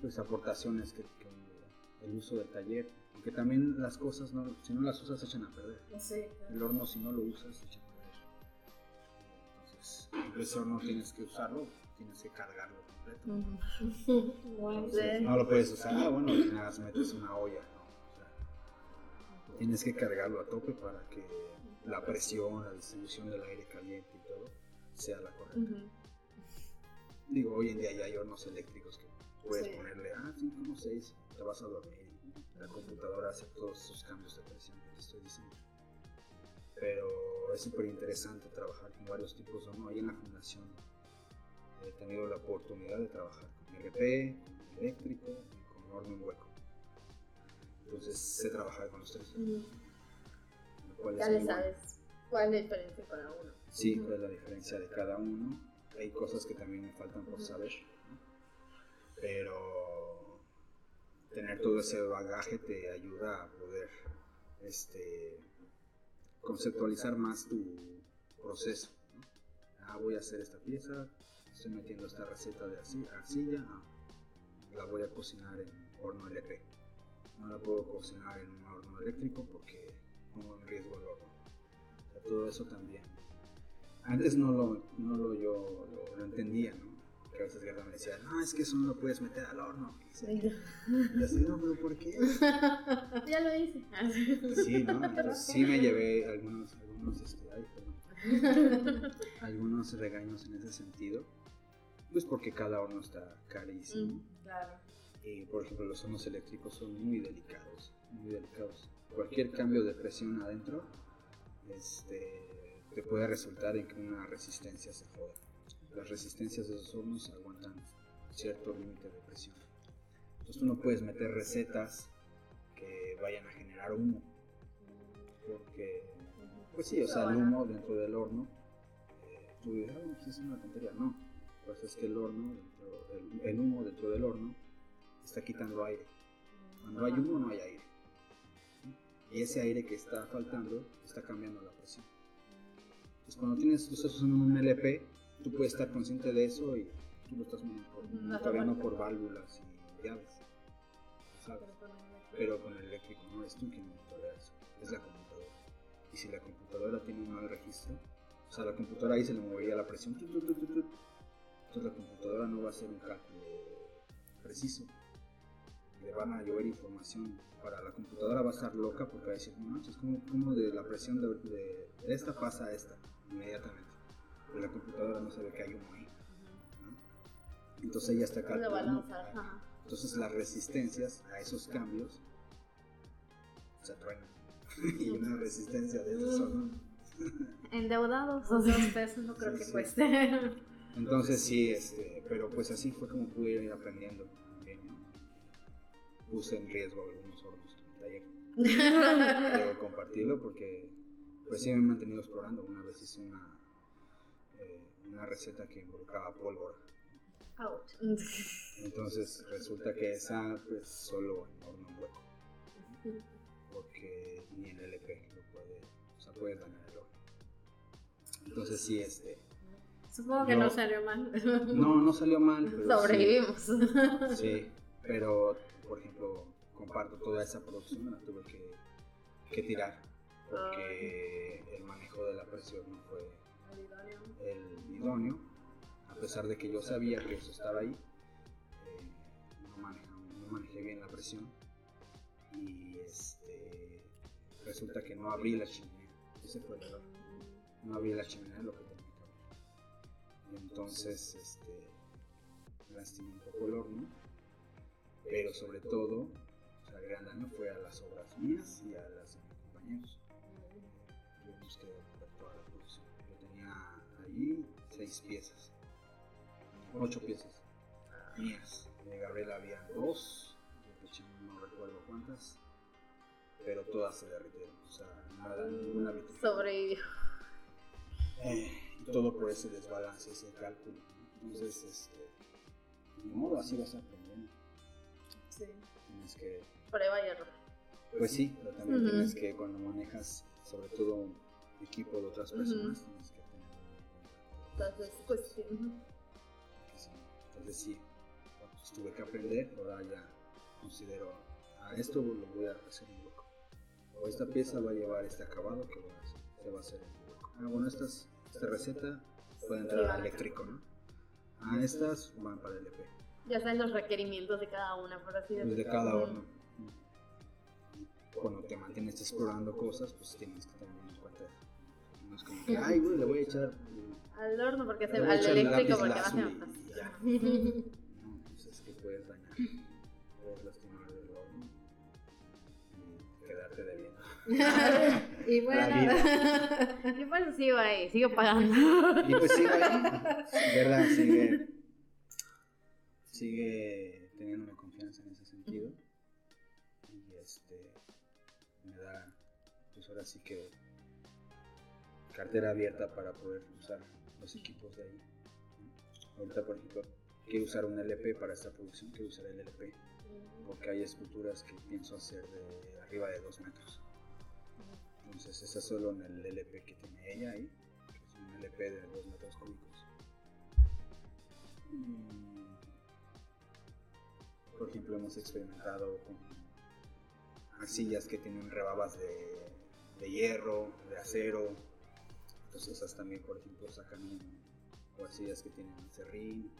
pues aportaciones que, que el uso del taller, porque también las cosas no, si no las usas se echan a perder. Sí. El horno si no lo usas se echa perder. Entonces, ese horno tienes que usarlo, tienes que cargarlo completo. Entonces, no lo puedes usar, ah, bueno, nada, más metes una olla, ¿no? O sea, tienes que cargarlo a tope para que la presión, la distribución del aire caliente y todo sea la correcta. Digo, hoy en día ya hay hornos eléctricos que puedes Sí. ponerle, ah, 5 6, te vas a dormir. La computadora hace todos esos cambios de presión que te estoy diciendo. Pero es súper interesante trabajar con varios tipos de horno. Ahí en la fundación he tenido la oportunidad de trabajar con RP, con eléctrico y con horno en hueco. Entonces sé trabajar con los tres. Ya le bueno. sabes cuál es la diferencia para uno. Sí, cuál es la diferencia de cada uno. Hay cosas que también me faltan por saber. ¿no? Pero tener todo ese bagaje te ayuda a poder este, conceptualizar más tu proceso. Ah, voy a hacer esta pieza, estoy metiendo esta receta de arci- arcilla, ah, la voy a cocinar en horno LP. No la puedo cocinar en un horno eléctrico porque pongo en riesgo el horno. Todo eso también. Antes no lo, no lo yo lo entendía, ¿no? Que a veces Gerda me decía, no, es que eso no lo puedes meter al horno. Y así, no, pero ¿por qué? ya lo hice. Sí, ¿no? Entonces sí me llevé algunos, algunos, este, ay, algunos regaños en ese sentido. Pues porque cada horno está carísimo. Claro. Y por ejemplo, los hornos eléctricos son muy delicados, muy delicados. Cualquier cambio de presión adentro este, te puede resultar en que una resistencia se joda. Las resistencias de esos hornos aguantan cierto límite de presión. Entonces tú no puedes meter recetas que vayan a generar humo. Porque, pues sí, o sea, el humo dentro del horno, eh, tú dices, "Ah, pues es una tontería. No, pues es que el horno, dentro- el, el humo dentro del horno está quitando aire. Cuando hay humo no hay aire. Y ese aire que está faltando está cambiando la presión. Entonces cuando tienes, estás usando un LP, tú puedes estar consciente de eso y tú lo estás monitor- monitoreando por válvulas y llaves. ¿sabes? Pero con el eléctrico no eres tú quien monitorea eso, es la computadora. Y si la computadora tiene un mal registro, o sea, la computadora ahí se le movería la presión, entonces la computadora no va a hacer un cálculo preciso. Le van a llover información. Para la computadora va a estar loca porque va a decir, no manches, ¿cómo, cómo de la presión de, de esta pasa a esta? Inmediatamente. Pero la computadora no sabe que hay humo ahí. ¿no? Entonces ella está calculando. Entonces las resistencias a esos cambios se truenan. y una resistencia de esos son. Endeudados. Dos pesos no creo Sí, que sí. cueste. Entonces sí, este, pero pues así fue como pude ir aprendiendo también, ¿no? Puse en riesgo algunos hornos en el taller. Debo compartirlo porque pues sí me he mantenido explorando. Una vez hice una, eh, una receta que involucraba pólvora. Ouch. Entonces resulta que esa pues solo en horno hueco. Porque ni el LP lo puede, o sea, puede dañar el horno. Entonces sí, este, Supongo que Yo- no salió mal. no, no salió mal, pero sí- Sobrevivimos. Sí, pero por ejemplo, comparto toda esa producción, la tuve que, que tirar porque el manejo de la presión no fue el idóneo, a pesar de que yo sabía que eso estaba ahí, eh, no, manejé bien la presión y este, resulta que no abrí la chimenea, ese fue el error, no abrí la chimenea lo que tenía que abrir. Entonces, este, lastimé un poco el horno, pero sobre todo, o gran daño fue a las obras mías y a las de mis compañeros. Seis piezas, ocho piezas mías. De Gabriela había dos, no recuerdo cuántas, pero todas se derritieron, o sea, nada, ninguna vitrificación. Sobrevivió. Eh, y todo por ese desbalance, ese cálculo. Entonces, este, ni modo, así vas aprendiendo. Sí. Tienes que, Prueba y error. pues sí, pero también tienes que, cuando manejas, sobre todo equipo de otras personas, tienes que tener Entonces, pues sí. Entonces sí, Entonces tuve que aprender, ahora ya considero, a esto lo voy a hacer en hueco. O esta pieza va a llevar este acabado que voy a hacer, se va a hacer en hueco. Ah, bueno, estas, esta receta puede entrar al eléctrico, ¿no? Ah, estas van para el EP. Ya saben los requerimientos de cada una, por así decirlo. de cada. Y Cuando te mantienes explorando cosas, pues tienes que tener en cuenta. No es como que, ay, güey, le voy a echar. Al horno porque se al eléctrico porque va a ser más fácil. No, pues es que puedes dañar, puedes lastimar el horno y quedarte debiendo. y bueno, Y eso sigo ahí, sigo pagando. Y pues sigue ahí, ¿verdad? Sigue, sigue teniéndome confianza en ese sentido. Y este, me da, pues ahora sí que, cartera abierta para poder usar los equipos de ahí. Ahorita, por ejemplo, quiero usar un LP para esta producción, quiero usar el LP, porque hay esculturas que pienso hacer de arriba de 2 metros. Entonces, esa es solo en el LP que tiene ella ahí, es un LP de 2 metros cúbicos. Por ejemplo, hemos experimentado con arcillas que tienen rebabas de hierro, de acero. Entonces, esas también, por ejemplo, sacan arcillas que tienen serrín.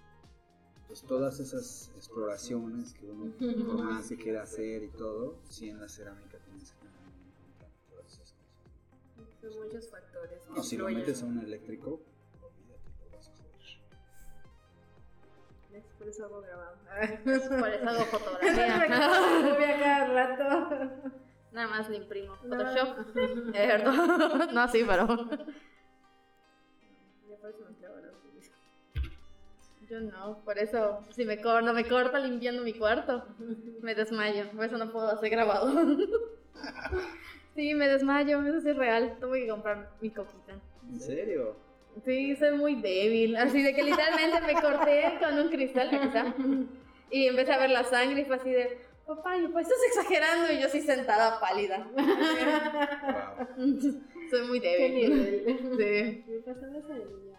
Pues todas esas exploraciones que uno por más que quiera hacer y todo, sí en la cerámica tienes que tener en cuenta todas esas cosas. son muchos factores. No, si lo metes a un eléctrico, olvídate, lo vas a. ¿Ves? Por eso hago grabado. Por eso hago fotografía. Voy a cada rato. Nada más le imprimo No. Photoshop. Es verdad. No, sí, pero. Yo no, por eso, si me corto, me corto limpiando mi cuarto, me desmayo. Por eso no puedo hacer grabado. Sí, me desmayo, eso sí es real. Tengo que comprar mi coquita. ¿En serio? Sí, soy muy débil. Así de que literalmente me corté con un cristal, está, y empecé a ver la sangre y fue así de, papá, pues estás exagerando. Y yo sí sentada pálida. Wow. soy muy Qué débil. nivel. Sí. Me pasaba esa de niña.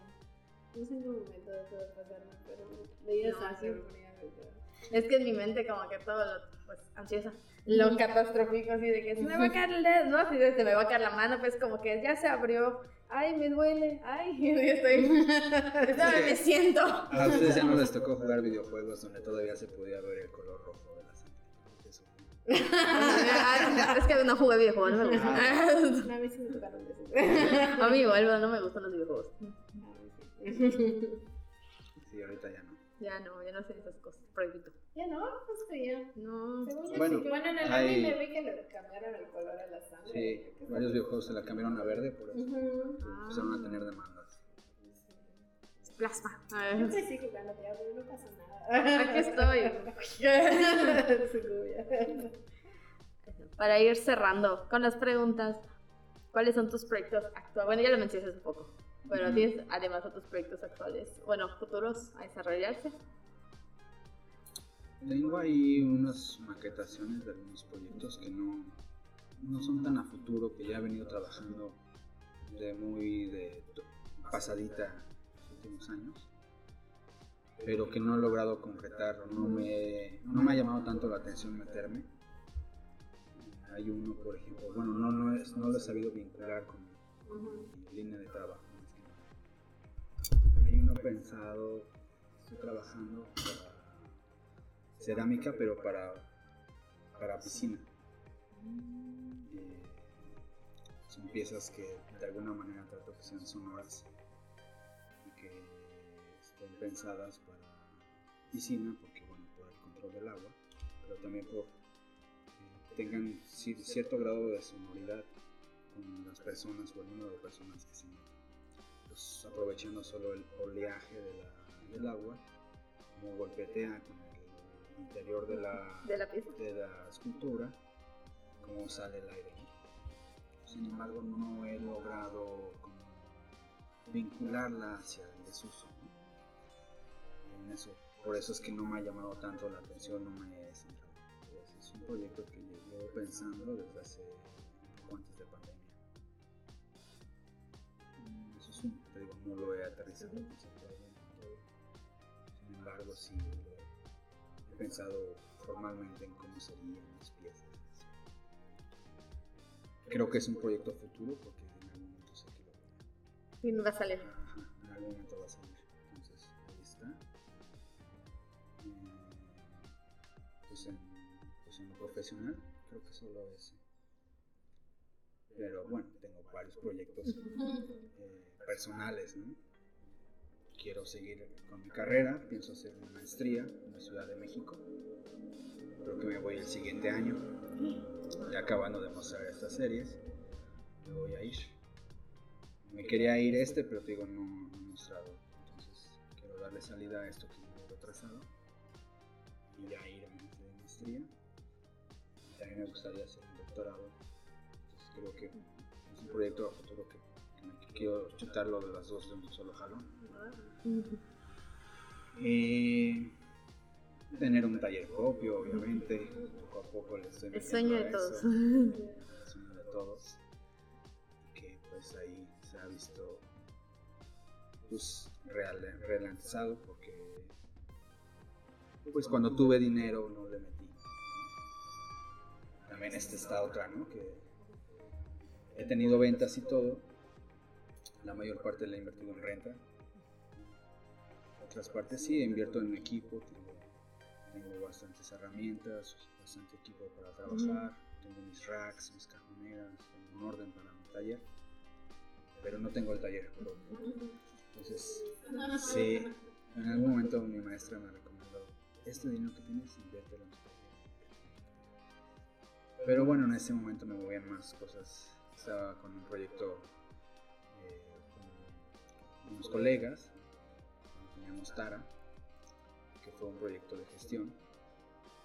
No sé en qué momento dejó de pasarme, pero veía No, sangre. sí. me ponía a ver. Es que en mi mente como que todo lo, pues, ansiosa, lo catastrófico así de que se me va a caer el dedo, ¿no? Así de se me va a caer la mano, pues como que ya se abrió, ay, me duele, ay, y estoy, ¿sabes? me siento. A ustedes ya no les tocó jugar videojuegos donde todavía se podía ver el color rojo de la sangre. Eso fue- Ah, es que no jugué videojuegos, no me gusta. No, a mí sí me tocaron de. A mí igual, no me gustan los videojuegos. A sí. Ahorita ya no. Ya no, ya no sé esas cosas, prohibido. Ya no, pues que ya. No. Según Bueno, sí. Bueno, en el hay- anime vi que le cambiaron el color a la sangre. Sí, varios videojuegos se la cambiaron a verde por eso. Ujú. Empezaron a tener demandas. Plasma. Yo crecí jugando pero no pasa nada. Aquí estoy. estoy. Para ir cerrando con las preguntas, ¿cuáles son tus proyectos actuales? Bueno, ya lo mencionaste un poco, pero Ujú. tienes además otros proyectos actuales, bueno, futuros a desarrollarse. Tengo ahí unas maquetaciones de algunos proyectos que no, no son tan a futuro, que ya he venido trabajando de muy de pasadita los últimos años, pero que no he logrado concretar, no me, no me ha llamado tanto la atención meterme. Hay uno, por ejemplo, bueno, no, no, es, no lo he sabido vincular con mi línea de trabajo. Pensado, estoy trabajando para cerámica, pero para, para piscina. Son piezas que de alguna manera trato que sean sonoras y que estén pensadas para piscina, porque bueno, por el control del agua, pero también por que tengan ci- cierto grado de sonoridad con las personas o el número de personas que se metan. Pues, aprovechando solo el oleaje de la- del agua, como golpetea con el interior de la, De la pieza. de la escultura, cómo sale el aire. Sin embargo, no he logrado como vincularla hacia el desuso. ¿no? En eso, por eso es que no me ha llamado tanto la atención, no me he centrado. Pues, es un proyecto que llevo pensando desde hace un poco antes de pandemia. No lo he aterrizado conceptualmente todo. Sin embargo, sí lo he he pensado formalmente en cómo serían mis piezas. Creo que es un proyecto futuro porque en algún momento sé que lo Y no va a salir. Ajá, en algún momento va a salir. Entonces, ahí está. Eh, pues, en, pues en lo profesional, creo que solo ese. Pero bueno, tengo varios proyectos eh, personales, ¿no? Quiero seguir con mi carrera, pienso hacer una maestría en la Ciudad de México. Creo que me voy el siguiente año, ya acabando de mostrar estas series, me voy a ir. Me quería ir este, pero te digo, no, no he mostrado. Entonces, quiero darle salida a esto que he retrasado y ya ir a mi maestría. También me gustaría hacer un doctorado. Creo que es un proyecto a futuro que, que me- que quiero chutarlo de las dos de un solo jalón. Y tener un taller propio, obviamente. Poco a poco le estoy El sueño de eso. todos. El sueño de todos. Que pues ahí se ha visto pues real, relanzado porque pues cuando tuve dinero no le metí. También esta está otra, ¿no? Que he tenido ventas y todo. La mayor parte la he invertido en renta. Otras partes sí, invierto en equipo. Tengo, tengo bastantes herramientas, bastante equipo para trabajar. Tengo mis racks, mis cajoneras, tengo un orden para mi taller. Pero no tengo el taller propio. Entonces, sí, en algún momento mi maestra me recomendó, este dinero que tienes, inviértelo en tu taller. Pero bueno, en ese momento me movían más cosas. Estaba con un proyecto eh, con unos colegas, teníamos Tara, que fue un proyecto de gestión.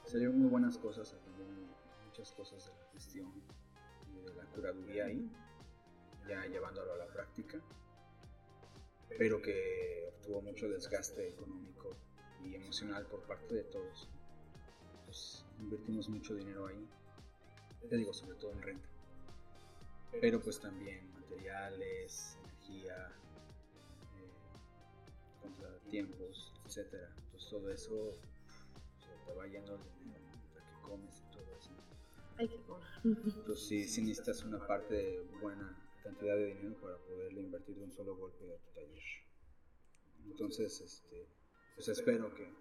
Salieron muy buenas cosas, aprendí muchas cosas de la gestión y de la curaduría ahí, ya llevándolo a la práctica, pero que obtuvo mucho desgaste económico y emocional por parte de todos. Pues invertimos mucho dinero ahí, te digo, sobre todo en renta. Pero pues también materiales, energía, eh, contratiempos, etcétera. Pues todo eso se te va yendo el dinero mientras que comes y todo eso. Hay que comer. Entonces sí, sí necesitas una parte de buena cantidad de dinero para poderle invertir de un solo golpe a tu taller. Entonces, este, pues espero que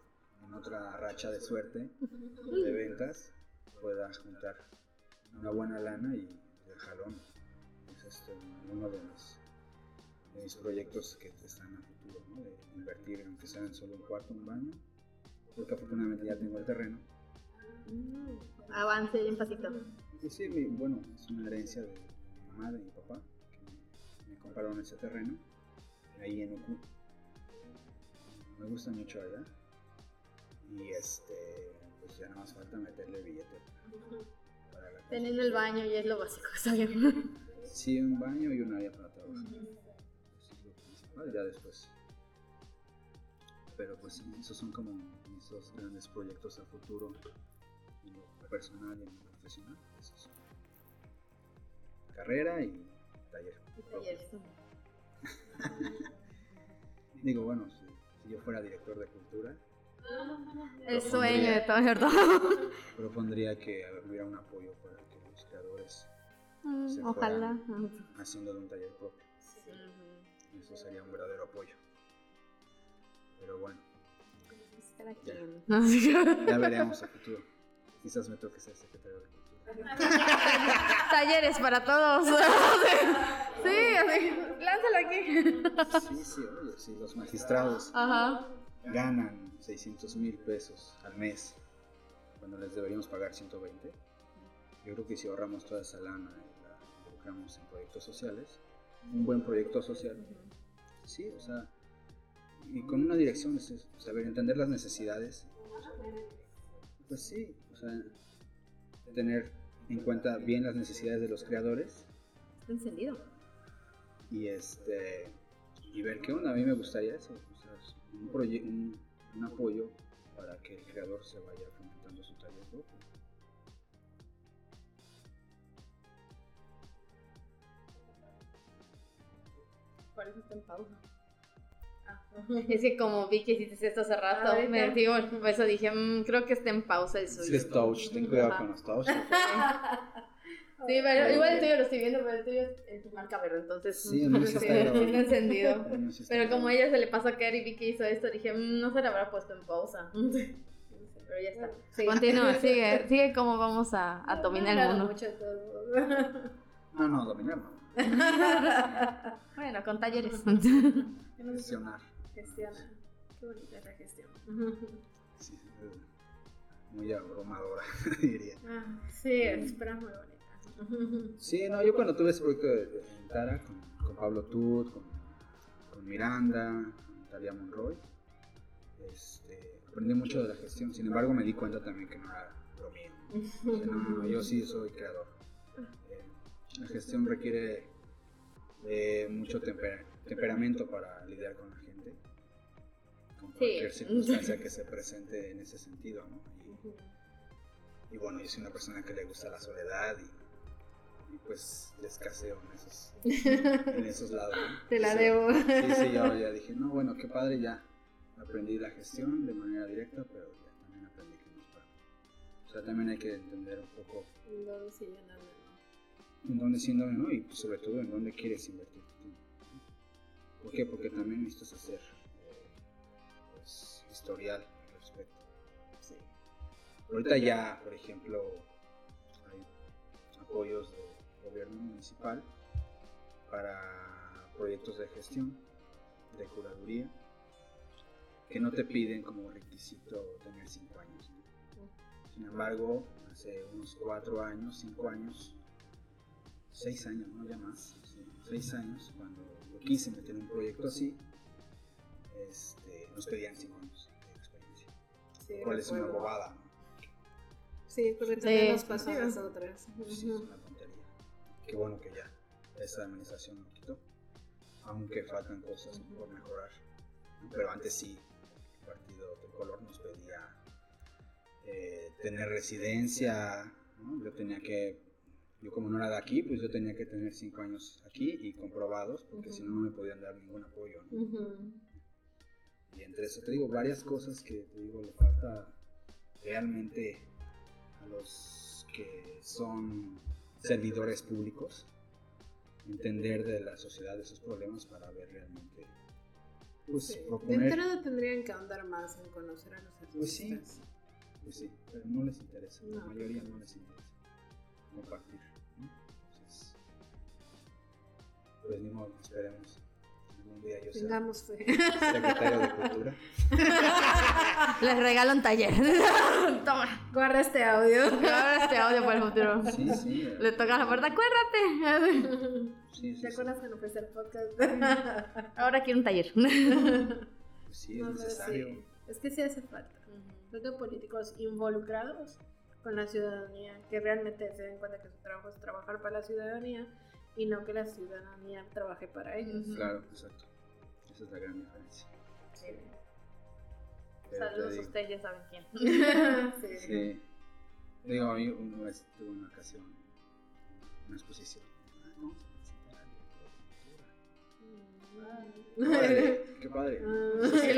en otra racha de suerte de ventas pueda juntar una buena lana y de jalón es este, uno de mis, de mis proyectos que están a futuro, ¿no? de invertir aunque sea en solo un cuarto, un baño, porque afortunadamente ya tengo el terreno. Avance bien pasito. Y sí, mi- bueno, es una herencia de mi mamá, de mi papá, que me compraron ese terreno ahí en Ucu. Me gusta mucho allá. Y este, pues ya nada más falta meterle billete. para la Teniendo el baño ya es lo básico, está bien. Sí, un baño y un área para trabajar. Eso es lo principal, ya después. Pero pues esos son como mis dos grandes proyectos a futuro, en lo personal y en lo profesional. Carrera y taller. Digo, bueno, si, si yo fuera director de cultura, El sueño de todo, ¿verdad? propondría que hubiera un apoyo para que los creadores Mm, se Ojalá. haciendo de un taller propio. Eso sería un verdadero apoyo. Pero bueno, Ya. ya veremos a futuro. Quizás me toque ser secretario de cultura. Talleres para todos. sí, así. Lánzalo aquí. Sí, sí, oye, si los magistrados Ajá. ganan 600 mil pesos al mes cuando les deberíamos pagar 120, yo creo que si ahorramos toda esa lana involucramos en proyectos sociales, un buen proyecto social, sí, o sea, y con una dirección, es saber entender las necesidades, pues sí, o sea, tener en cuenta bien las necesidades de los creadores Está encendido. y este y ver qué onda. A mí me gustaría eso, o sea, un, un, un apoyo para que el creador se vaya fomentando su taller propio. Por eso está en pausa. Ah. Es que como vi que hiciste esto hace rato, Ahorita. me digo, por eso dije, "Mm, creo que está en pausa el suyo. que es touch, ten cuidado con los touch. Sí, pero igual el tuyo lo estoy viendo, pero el tuyo es tu marca verde, entonces Sí, el sí está encendido. El sí Pero como a ella se le pasó a Kerry y vi que hizo esto, dije, "Mm, no se le habrá puesto en pausa. Pero ya está. Sí. Continúa, sigue, sigue cómo vamos a, a dominar el Claro, mundo. mucho de todo. No, no, dominar no. Bueno, con talleres. Gestionar. Gestiona. Qué bonita es la gestión. Sí, muy abrumadora, diría. Ah, sí, es pero muy bonita. Sí, no, yo cuando tuve ese proyecto de, de Tara con, con Pablo Tut, con, con Miranda, con Talia Monroy, este, aprendí mucho de la gestión. Sin embargo, me di cuenta también que no era lo mío. O sea, no, no, yo sí soy creador. La gestión requiere de mucho temper- temperamento para lidiar con la gente, con cualquier circunstancia que se presente en ese sentido. ¿no? Y, y bueno, yo soy una persona que le gusta la soledad y, y pues le escaseo en esos, en esos lados. ¿no? Te la Sí. debo. Sí, sí, yo ya dije, no, bueno, qué padre, ya aprendí la gestión de manera directa, pero ya también aprendí que no es para. O sea, también hay que entender un poco ¿Dónde se llena de- en dónde sí, en dónde no, y pues, sobre todo en dónde quieres invertir tu tiempo. ¿Por qué? Porque también necesitas hacer eh, pues, historial al respecto. Sí. Ahorita ya, por ejemplo, hay apoyos del gobierno municipal para proyectos de gestión, de curaduría, que no te piden como requisito tener 5 años. Sin embargo, hace unos 4 años, 5 años, 6 años, no ya más, 6 años, cuando yo quise meter un proyecto así, este, nos pedían 5 años de experiencia. Sí, Lo cual es una bobada, ¿no? Sí, porque Sí. también nos pasó a nosotras. Sí, es una tontería. Qué bueno que ya esta administración lo quitó. Aunque faltan cosas por mejorar. Pero antes sí, el partido de color nos pedía eh, tener residencia. ¿no? Yo tenía que, yo como no era de aquí, pues yo tenía que tener cinco años aquí y comprobados, porque si no, no me podían dar ningún apoyo. Y entre eso te digo varias cosas que te digo le falta realmente a los que son servidores públicos entender de la sociedad esos problemas para ver realmente pues Sí. De proponer entrada tendrían que ahondar más en conocer a los Pues sí. artistas. pues sí pero no les interesa la No. mayoría no les interesa compartir pues ni modo esperemos algún día yo sea Tengamos fe. secretario de cultura Les regalo un taller. Toma. Guarda este audio. Ahora este audio para el futuro. sí sí eh, Le toca la puerta, acuérdate. sí, sí, ¿Te sí. acuerdas cuando fuiste al podcast? Ahora quiero un taller. Pues sí es No, necesario sí. Es que sí hace falta. Creo que políticos involucrados con la ciudadanía, que realmente se den cuenta que su trabajo es trabajar para la ciudadanía y no que la ciudadanía trabaje para ellos. Claro, exacto. Esa es la gran diferencia. Sí. Saludos a ustedes, ya saben quién. sí. Sí. Digo, a mí una vez tuve una ocasión, una exposición. Ah. Qué padre, qué padre. Ah, del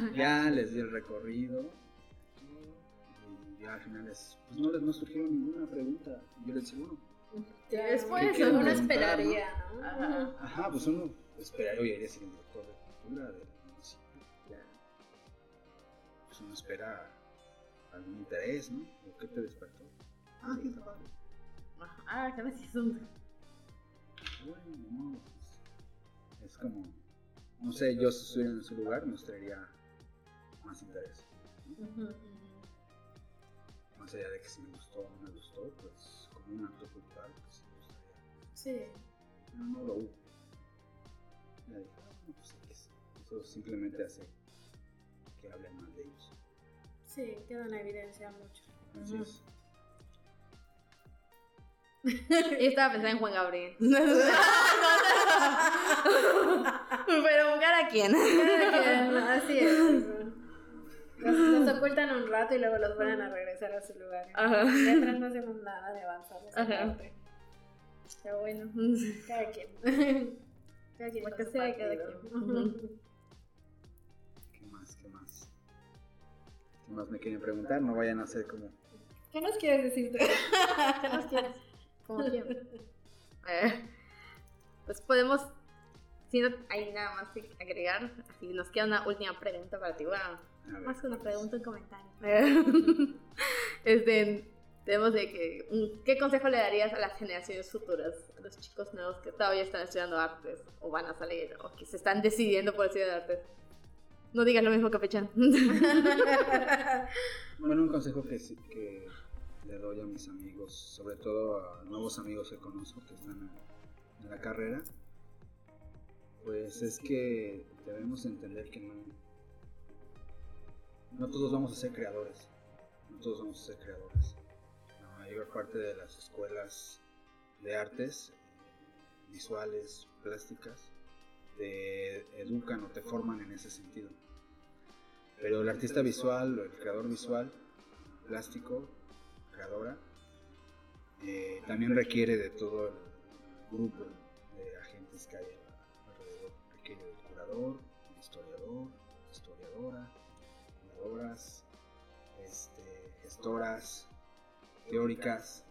luego. Ya les di el recorrido. Y ya al final les, pues no les no surgieron ninguna pregunta. Yo les decía, bueno, Ya, Después, ¿no? uno esperaría, ¿no? Ajá. ajá, pues uno esperaría, oye, eres el director de cultura del municipio. Pues uno espera algún interés, ¿no? ¿O qué te despertó? Ah, sí, está padre. Ah, ¿qué me hiciste un... Bueno, modo, pues, es como, no sé, yo si estuviera en su lugar mostraría más interés. ¿no? Más allá de que si me gustó o no me gustó, pues como un acto cultural, pues sí me gustaría. Sí. Pero no lo hubo. Ya dije, ah, no, pues X. Eso simplemente hace que hablen mal de ellos. Sí, queda en evidencia mucho. Así Ujú. es. Y estaba pensando en Juan Gabriel. Pero buscar a quién. Así es. Los, los ocultan un rato y luego los vuelven a regresar a su lugar. Ajá. Mientras no hacemos nada de avanzar Ajá. parte. Pero bueno, cada quien. Cada quien Lo que sea, cada quien. ¿Qué más? ¿Qué más? ¿Qué más me quieren preguntar? No vayan a hacer como... ¿Qué nos quieres decir tú? ¿Qué nos quieres? Como quién. Eh, pues podemos, si no hay nada más que agregar, así nos queda una última pregunta para ti. Ver, más que una pues, pregunta, un comentario. este, tenemos de que, un- ¿qué consejo le darías a las generaciones futuras, a los chicos nuevos que todavía están estudiando artes o van a salir o que se están decidiendo por estudiar artes? No digas lo mismo que Pechan. Bueno, un consejo que, sí- que le doy a mis amigos, sobre todo a nuevos amigos que conozco que están en, en la carrera, pues es que debemos entender que no, no todos vamos a ser creadores, no todos vamos a ser creadores. La mayor parte de las escuelas de artes, visuales, plásticas, te educan o te forman en ese sentido. Pero el artista visual, el creador visual, plástico, creadora, eh, también requiere de todo el grupo de agentes que hay alrededor. Requiere del curador, del historiador, historiadora, curadoras, este, gestoras, teóricas.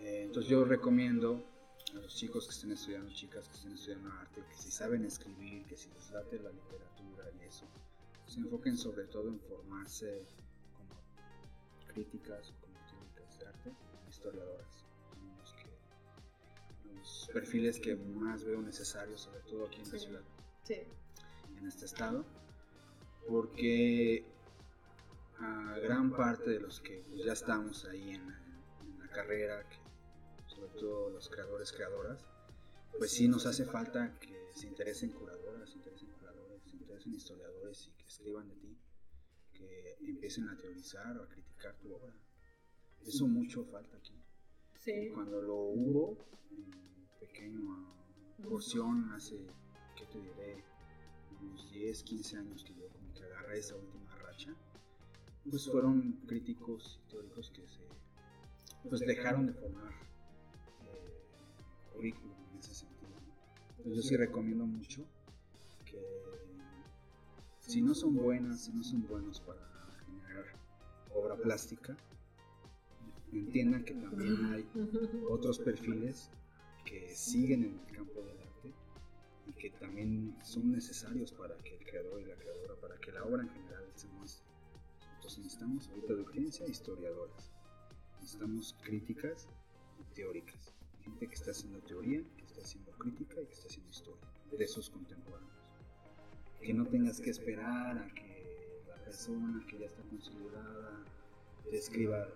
Eh, entonces yo recomiendo a los chicos que estén estudiando, chicas que estén estudiando arte, que si saben escribir, que si les late la literatura y eso, se enfoquen sobre todo en formarse como críticas como teóricas de arte, historiadoras. Los, que- los perfiles que más veo necesarios, sobre todo aquí en la Sí. ciudad, Sí. en este estado, porque a gran parte de los que pues, ya estamos ahí en, en la carrera, que, sobre todo los creadores, creadoras, pues sí nos hace falta que se interesen curadoras, se interesen curadores, se interesen historiadores y que escriban de ti, que empiecen a teorizar o a criticar tu obra. Eso mucho falta aquí. Sí. Cuando lo hubo, en pequeña porción, hace, ¿qué te diré? Unos 10, 15 años que yo agarré esa última racha, pues fueron críticos y teóricos que se pues dejaron de formar eh, currículum en ese sentido. yo sí recomiendo mucho que si no son buenas, si no son buenos para generar obra plástica, entiendan que también hay otros perfiles que siguen en el campo del arte y que también son necesarios para que creador y la creadora, para que la obra en general se muestre. Entonces necesitamos ahorita de urgencia historiadoras, necesitamos críticas teóricas, gente que está haciendo teoría, que está haciendo crítica y que está haciendo historia de esos contemporáneos. Que no tengas que esperar a que la persona que ya está consolidada te escriba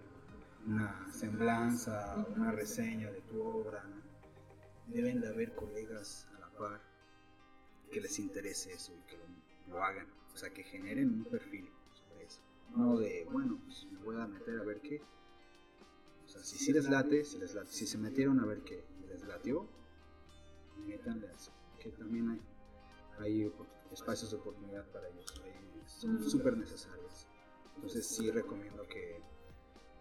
una semblanza, una reseña de tu obra. Deben de haber colegas a la par que les interese eso y que lo, lo hagan. O sea, que generen un perfil sobre eso. No de, bueno, pues me voy a meter a ver qué. O sea, si sí les late, si, les late, si se metieron a ver qué les latió, métanle a eso. Que también hay, hay espacios de oportunidad para ellos. hay- son súper necesarios. Entonces sí recomiendo que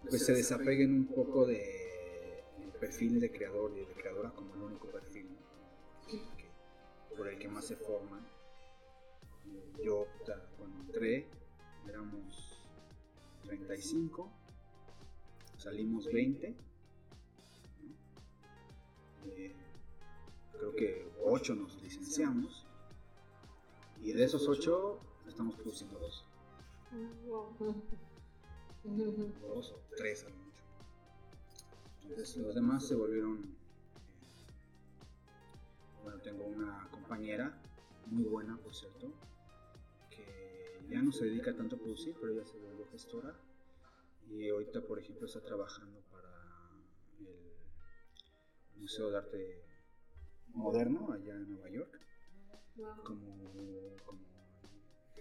pues se desapeguen un poco de el perfil de creador y de creadora como el único perfil por el que más se forman. Yo cuando entré éramos 35, salimos 20. ¿no? Eh, creo que 8 nos licenciamos y de esos 8 estamos produciendo dos dos o tres a mucho. Entonces los demás se volvieron... eh, bueno, tengo una compañera muy buena, por cierto, ya no se dedica tanto a producir, pero ella se volvió gestora. Y ahorita, por ejemplo, está trabajando para el Museo de Arte Moderno allá en Nueva York como, como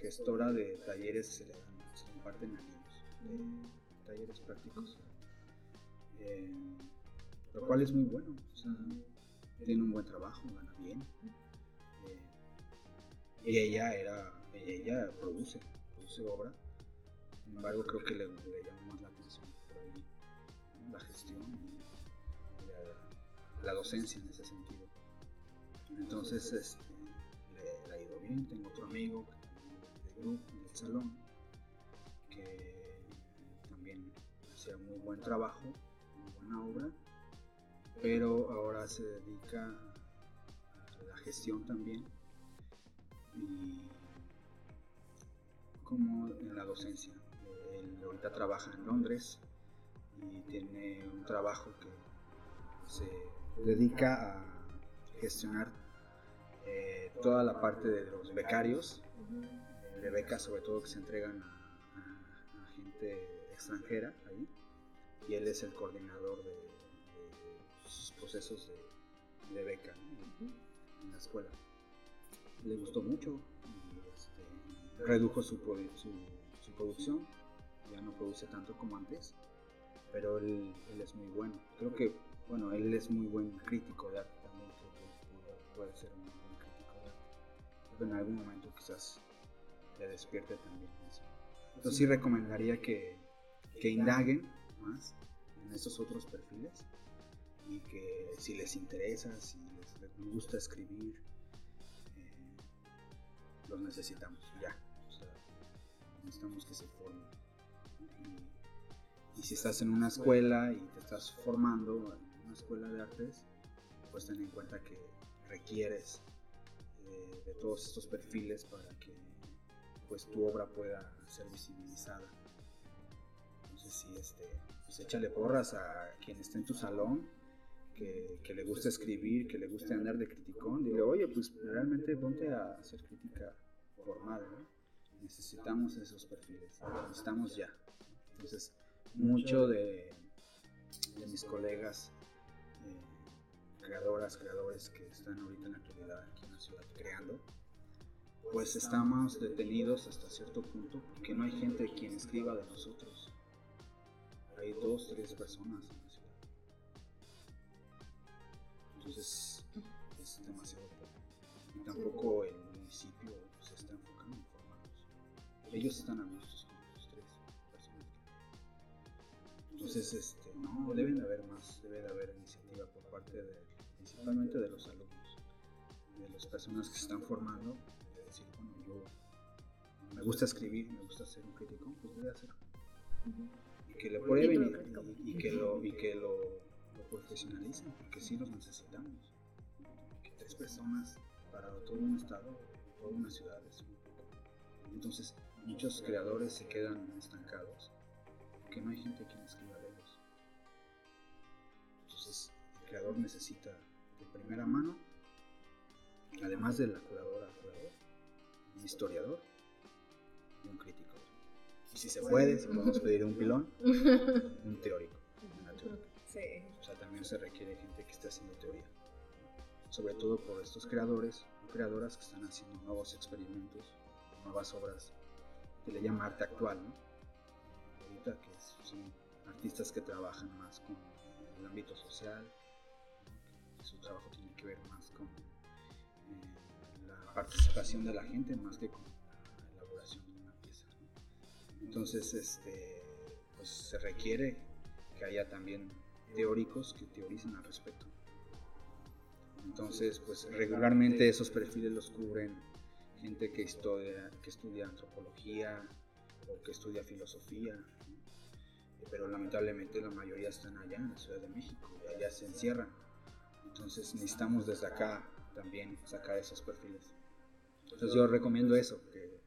gestora de talleres que se le dan, se imparten a niños, de talleres prácticos. Eh, lo cual es muy bueno, o sea, tiene un buen trabajo, gana bien. Eh, y ella era, ella produce, produce obra. Sin embargo, creo que le, le llamó más la atención por ahí la gestión y la, docencia en ese sentido. Entonces, este, le, ha ido bien. Tengo otro amigo de grupo, del salón, que también hacía muy buen trabajo, muy buena obra, pero ahora se dedica a la gestión también como en la docencia. Él ahorita trabaja en Londres y tiene un trabajo que se dedica a gestionar eh, toda la parte de los becarios, de becas sobre todo que se entregan a, gente extranjera ahí, y él es el coordinador de, de sus procesos de, de beca ¿no? en la escuela. Le gustó mucho redujo su, produ- su, su producción, ya no produce tanto como antes, pero él, él es muy bueno. Creo que, bueno, él es muy buen crítico de arte también, creo que puede, ser un buen crítico de arte. Creo que en algún momento quizás le despierte también eso. Entonces sí recomendaría que, que indaguen más en estos otros perfiles y que si les interesa, si les, les gusta escribir, eh, los necesitamos ya. Necesitamos que se formen. Y, si estás en una escuela y te estás formando en una escuela de artes, pues ten en cuenta que requieres eh, de todos estos perfiles para que pues tu obra pueda ser visibilizada. Entonces sí, este, pues échale porras a quien esté en tu salón, que, que le guste escribir, que le guste andar de criticón, dile, oye, pues realmente ponte a hacer crítica formal, ¿no? Necesitamos esos perfiles, necesitamos ya. Entonces, mucho de, de mis colegas, eh, creadoras, creadores que están ahorita en la actualidad aquí en la ciudad creando, pues estamos detenidos hasta cierto punto porque no hay gente quien escriba de nosotros. Hay dos, tres personas en la ciudad. Entonces es demasiado poco. Y tampoco el municipio Ellos están a gustos con los tres personas. Entonces, este, no, deben de haber más, debe de haber iniciativa por parte de, principalmente de los alumnos, de las personas que se están formando, de decir, bueno, yo me gusta escribir, me gusta ser un crítico, pues voy a hacerlo. Y que lo prueben y, y que lo, y que lo, lo profesionalicen, porque sí los necesitamos. Que tres personas para todo un estado, toda una ciudad es muy poco. Entonces, muchos creadores se quedan estancados, porque no hay gente quien escriba de ellos. Entonces, el creador necesita de primera mano, además de la curadora, curador, un historiador y un crítico. Y si se puede, si podemos pedir un pilón, un teórico. una teórica. Sí. O sea, también se requiere gente que esté haciendo teoría. Sobre todo por estos creadores o creadoras que están haciendo nuevos experimentos, nuevas obras, le llama arte actual, ¿no? Ahorita que son artistas que trabajan más con el ámbito social, su trabajo tiene que ver más con eh, la participación de la gente más que con la elaboración de una pieza. Entonces, este, pues se requiere que haya también teóricos que teoricen al respecto. Entonces, pues regularmente esos perfiles los cubren gente que estudia, que estudia antropología o que estudia filosofía, ¿no? pero lamentablemente la mayoría están allá en la Ciudad de México y allá se encierran. Entonces necesitamos desde acá también sacar esos perfiles. Entonces yo recomiendo eso, que,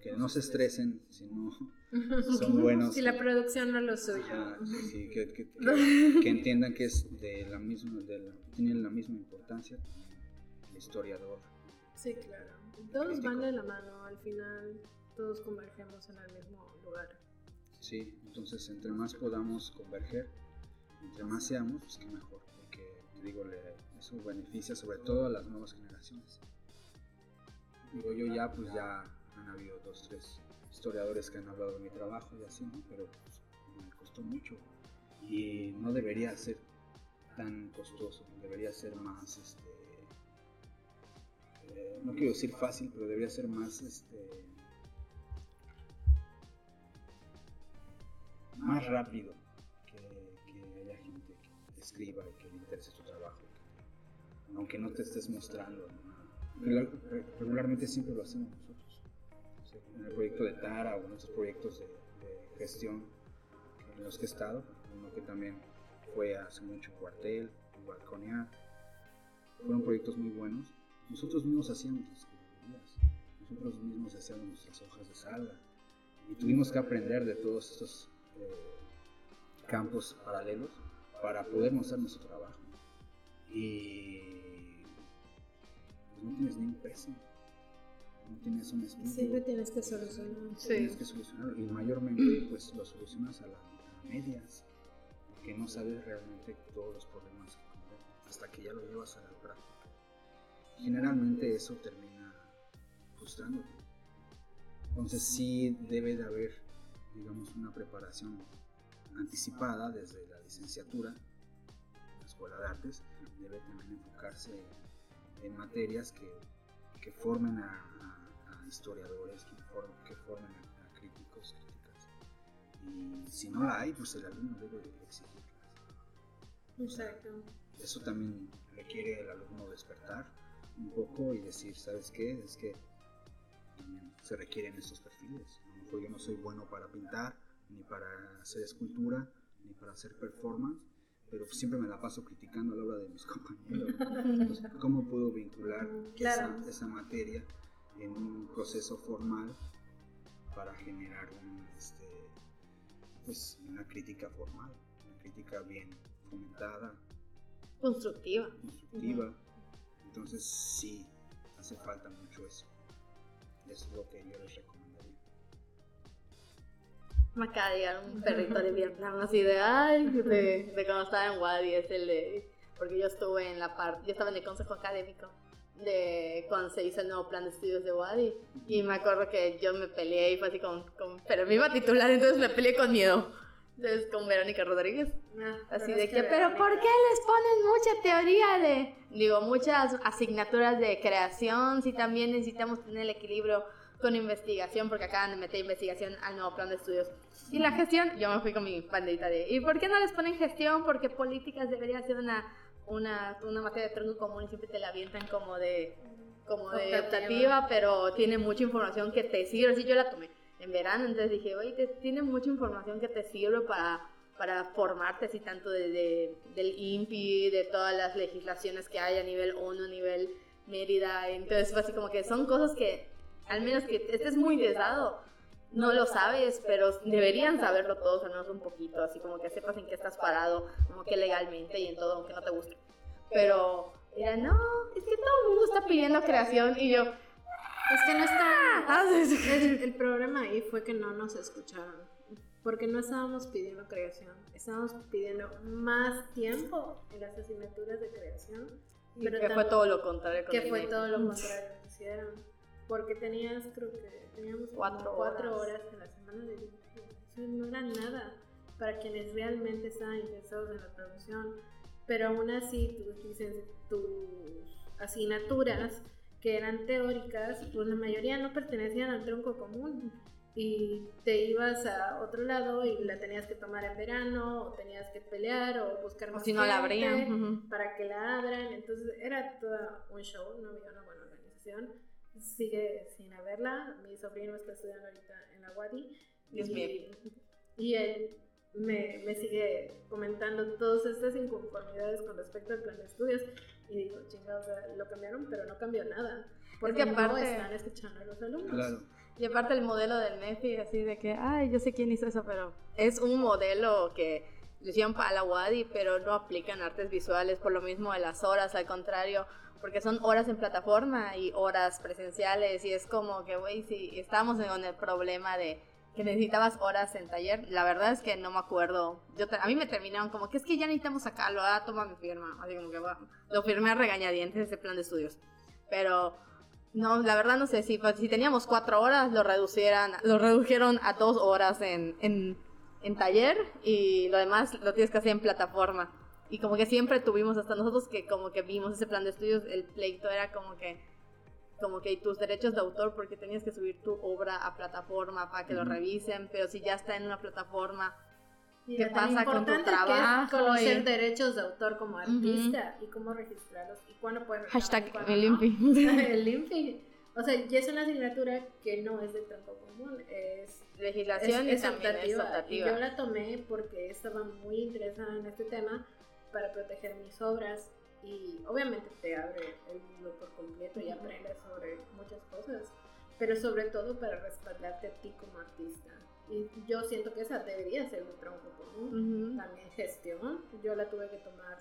que no se estresen si no son buenos. Si la producción no lo suyo. Sí, sí, que, que- que- entiendan que es de la misma, de la- tienen la misma importancia el historiador. Sí, claro. Todos van de la mano, al final todos convergemos en el mismo lugar. Sí, entonces entre más podamos converger, entre más seamos, pues qué mejor, porque te digo, le- eso beneficia sobre todo a las nuevas generaciones. Digo, yo ya, pues ya han habido dos, tres historiadores que han hablado de mi trabajo y así, ¿no? Pero pues, me costó mucho y no debería ser tan costoso, debería ser más, este, no quiero decir fácil, pero debería ser más, este, más rápido que, haya gente que escriba y que le interese tu trabajo. aunque no te estés mostrando. Regularmente siempre lo hacemos nosotros. En el proyecto de Tara o en otros proyectos de, gestión en los que he estado, uno que también fue hace mucho Cuartel, Balconear, fueron proyectos muy buenos. Nosotros mismos hacíamos las nosotros mismos hacíamos nuestras hojas de salga y tuvimos que aprender de todos estos eh, campos paralelos para poder mostrar nuestro trabajo. Y pues, no tienes ni un peso, no tienes un estudio. Siempre tienes que solucionar. Tienes que solucionar y mayormente pues lo solucionas a, las medias, porque no sabes realmente todos los problemas que hasta que ya lo llevas a la práctica. Generalmente eso termina frustrándote. Entonces sí debe de haber, digamos, una preparación anticipada desde la licenciatura, la Escuela de Artes, debe también enfocarse en materias que, que formen a, historiadores, que, formen a, críticos, críticas. Y si no la hay, pues el alumno debe exigirlas. Exacto. Eso también requiere el alumno despertar un poco y decir, ¿sabes qué? Es que también se requieren estos perfiles. A lo mejor yo no soy bueno para pintar, ni para hacer escultura, ni para hacer performance, pero siempre me la paso criticando a la hora de mis compañeros. ¿Cómo puedo vincular esa, materia en un proceso formal para generar este, pues, una crítica formal, una crítica bien fomentada? Constructiva. Constructiva. Entonces sí, hace falta mucho eso. Es lo que yo les recomendaría. Me acaba de llegar un perrito de Vietnam así de, ay, de, de cuando estaba en Wadi, es el de, porque yo estuve en la parte, yo estaba en el consejo académico de cuando se hizo el nuevo plan de estudios de Wadi y me acuerdo que yo me peleé y fue así con, con pero me iba a titular entonces me peleé con miedo entonces con Verónica Rodríguez ah, así de que, pero ¿por qué les ponen mucha teoría de digo muchas asignaturas de creación si también necesitamos tener el equilibrio con investigación, porque acaban de meter investigación al nuevo plan de estudios. Y la gestión, yo me fui con mi bandita de, ¿y por qué no les ponen gestión? Porque políticas debería ser una, una, una materia de tronco común y siempre te la avientan como de, como de optativa, pero tiene mucha información que te sirve. Así yo la tomé en verano, entonces dije, oye, tiene mucha información que te sirve para para formarte así tanto de, del INPI, de todas las legislaciones que hay a nivel ONU, a nivel Mérida. Entonces fue así como que son cosas que al menos que estés muy desado, no lo sabes, pero deberían saberlo todos, al menos un poquito, así como que sepas en qué estás parado, como que legalmente y en todo, aunque no te guste. Pero era, no, es que todo el mundo está pidiendo creación y yo... Es que no está... Ah, el, el problema ahí fue que no nos escucharon porque no estábamos pidiendo creación, estábamos pidiendo más tiempo en las asignaturas de creación. pero que fue todo lo contrario. Que fue todo lo contrario que hicieron porque tenías, creo que teníamos cuatro, cuatro horas. en la semana de Eso no era nada para quienes realmente estaban interesados en la producción. Pero aún así, tus, tus asignaturas que eran teóricas, pues la mayoría no pertenecían al tronco común y te ibas a otro lado y la tenías que tomar en verano o tenías que pelear o buscar más o si no la abrían para que la abran entonces era todo un show no había una buena organización sigue sin haberla. Mi sobrino está estudiando ahorita en la Wadi. y, y él me, me, sigue comentando todas estas inconformidades con respecto al plan de estudios. Y digo, chingados, lo cambiaron, pero no cambió nada. Porque aparte no están escuchando a los alumnos. Y aparte el modelo del MEFI, así de que, ay, yo sé quién hizo eso, pero es un modelo que le hicieron para la WADI, pero no aplican artes visuales por lo mismo de las horas, al contrario, porque son horas en plataforma y horas presenciales y es como que, güey, si estábamos con el problema de que necesitabas horas en taller, la verdad es que no me acuerdo. Yo a mí me terminaron como que es que ya necesitamos sacarlo, ah, toma mi firma. Así como que bueno, lo firmé a regañadientes ese plan de estudios. Pero no, la verdad no sé si, pues, si teníamos cuatro horas lo reducieran, lo redujeron a dos horas en, en, en taller y lo demás lo tienes que hacer en plataforma. Y como que siempre tuvimos, hasta nosotros que como que vimos ese plan de estudios, el pleito era como que, como que tus derechos de autor, porque tenías que subir tu obra a plataforma para que lo revisen, pero si ya está en una plataforma, Mira, qué pasa con tu importante que es trabajo. conocer y- derechos de autor como artista y cómo registrarlos y cuándo puedes Hashtag cuándo el no. El INPI. O sea, y es una asignatura que no es de tronco común, es Legislación es, y también es optativa. Y yo la tomé porque estaba muy interesada en este tema para proteger mis obras y obviamente te abre el mundo por completo y aprendes sobre muchas cosas, pero sobre todo para respaldarte a ti como artista. Y yo siento que esa debería ser de tronco común. Ujú. También gestión, yo la tuve que tomar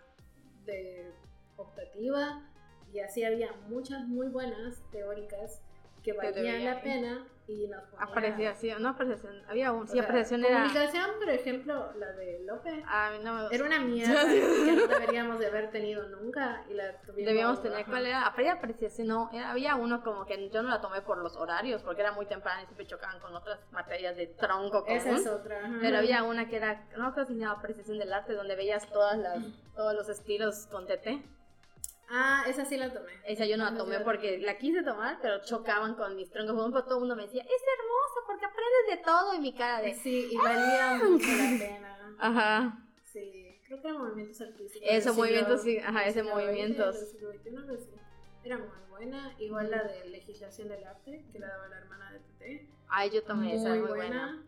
de optativa y así había muchas muy buenas teóricas que valían la pena y nos ponían Apreciación, no apreciación, había un, o sí, sea, apreciación era... Comunicación, por ejemplo, la de López. A mí no me gusta. Era una mierda que no deberíamos de haber tenido nunca y la tuvimos. Debíamos tener, ajá. ¿cuál era? Apreciación, no, era- había uno como que yo no la tomé por los horarios, porque era muy temprano y siempre chocaban con otras materias de tronco común. Esa es otra. ajá. Pero había una que era, no creo que se llamaba apreciación del arte, donde veías todas las, todos los estilos con TT. Ah, esa sí la tomé. Esa yo no la tomé porque la quise tomar, pero chocaban con mis troncos. Todo el mundo me decía, es hermosa porque aprendes de todo. Y mi cara de, Sí, y valía mucho la pena. ajá. Sí, creo que eran movimientos artísticos. Siglo- movimientos, sí, ajá, ese movimientos. Era muy buena. Igual la de legislación del arte, que la daba la hermana de TT. Ay, yo tomé esa, muy buena.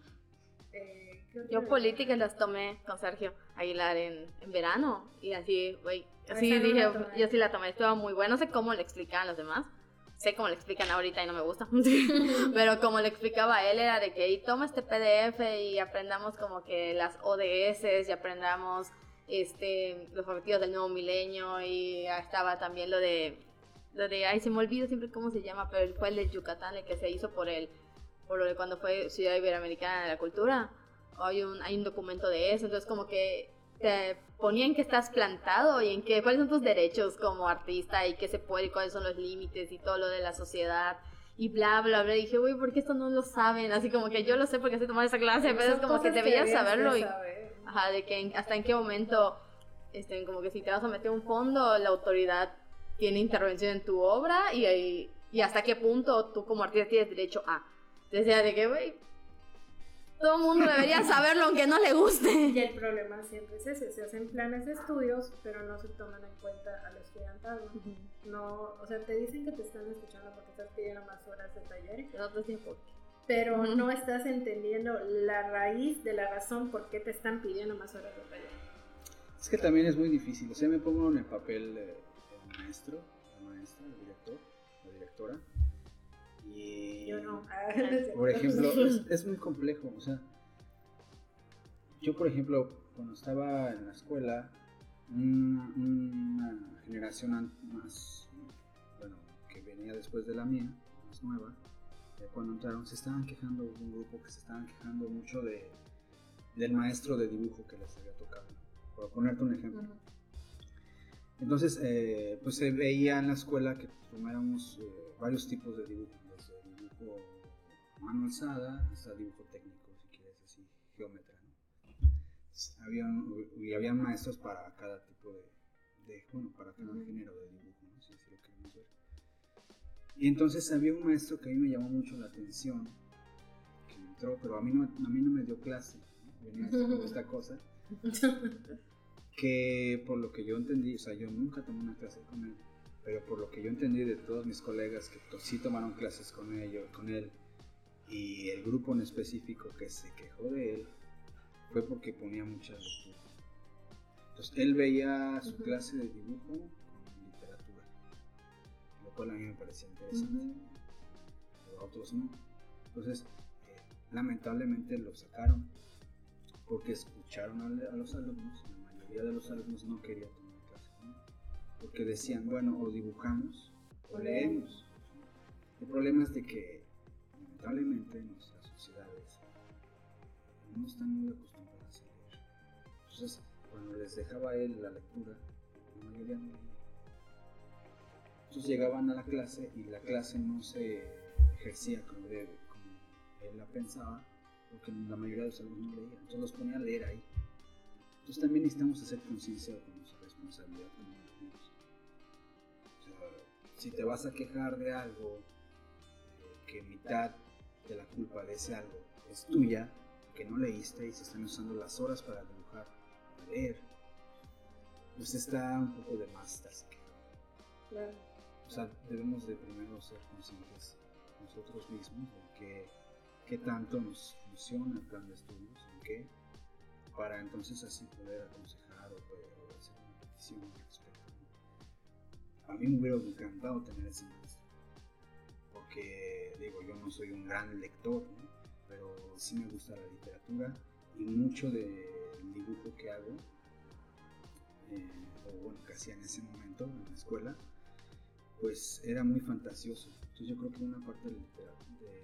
Eh, ¿qué otra Yo políticas las tomé con Sergio Aguilar en, en verano. Y así, güey, así Esa dije, yo sí la tomé, estuvo muy buena. No sé cómo le explicaban los demás. Sé cómo le explican ahorita y no me gusta. Pero como le explicaba él, era de que y toma este PDF y aprendamos como que las ODS y aprendamos este, los objetivos del nuevo milenio. Y estaba también lo de, lo de, ay, se me olvida siempre cómo se llama, pero fue el de Yucatán, el que se hizo por el, por lo de cuando fue Ciudad Iberoamericana de la Cultura. Hay un, hay un documento de eso, entonces como que te ponía en qué estás plantado y en qué, cuáles son tus derechos como artista y qué se puede y cuáles son los límites y todo lo de la sociedad y bla, bla, bla. Y dije, uy, ¿por qué esto no lo saben? Así como que yo lo sé porque estoy tomando esa clase, pero es como que deberías deberías de saberlo. Y, saber. ajá, de que en- hasta en qué momento, este, como que si te vas a meter un fondo, la autoridad tiene intervención en tu obra y, y, y hasta qué punto tú como artista tienes derecho a. Entonces, ya de que, güey, todo el mundo debería saberlo aunque no le guste. Y el problema siempre es ese, se hacen planes de estudios, pero no se toman en cuenta al estudiantado. No, o sea, te dicen que te están escuchando porque estás pidiendo más horas de taller, No te tiempo. pero no estás entendiendo la raíz de la razón por qué te están pidiendo más horas de taller. Es que también es muy difícil. O sea, me pongo en el papel de- del maestro, la maestra, el director, la directora. Y. Yo no. Por ejemplo, es, es muy complejo. O sea, yo, por ejemplo, cuando estaba en la escuela, una, una generación más, bueno, que venía después de la mía, más nueva, eh, cuando entraron, se estaban quejando, un grupo que se estaban quejando mucho de, del maestro de dibujo que les había tocado. Por ponerte un ejemplo. Entonces, eh, pues se veía en la escuela que tomáramos eh, varios tipos de dibujo, dibujo mano alzada hasta dibujo técnico, si quieres, así, geómetra. ¿no? Había, y había maestros para cada tipo de, de bueno, para cada género de dibujo, ¿no? si así lo queremos ver. Y entonces había un maestro que a mí me llamó mucho la atención, que entró, pero a mí no, a mí no me dio clase, ¿no? venía como esta cosa que por lo que yo entendí, o sea, yo nunca tomé una clase con él, pero por lo que yo entendí de todos mis colegas que sí tomaron clases con, ello, con él, y el grupo en específico que se quejó de él, fue porque ponía mucha lectura. Entonces, él veía su clase de dibujo con literatura, lo cual a mí me parecía interesante, pero a otros no. Entonces, eh, lamentablemente lo sacaron porque escucharon a, a los alumnos, la mayoría de los alumnos no quería tomar porque decían, bueno, o dibujamos o leemos. El problema es de que lamentablemente nuestras sociedades no están muy acostumbradas a leer. Entonces, cuando les dejaba él la lectura, la mayoría no leía. Entonces llegaban a la clase y la clase no se ejercía como, debe, como él la pensaba, porque la mayoría de los alumnos no leían. Entonces los ponía a leer ahí. Entonces también necesitamos hacer conciencia con nuestra responsabilidad como si te vas a quejar de algo, eh, que mitad de la culpa de ese algo es tuya, que no leíste y se están usando las horas para dibujar, para leer, pues está un poco de más estarse Claro. O sea, debemos de primero ser conscientes nosotros mismos de que, qué tanto nos funciona el plan de estudios, en qué, para entonces así poder aconsejar o poder hacer una petición. A mí me hubiera encantado tener ese maestro, porque digo, yo no soy un gran lector, pero sí me gusta la literatura y mucho del dibujo que hago, eh, o bueno, que hacía en ese momento en la escuela, pues era muy fantasioso. Entonces yo creo que una parte de,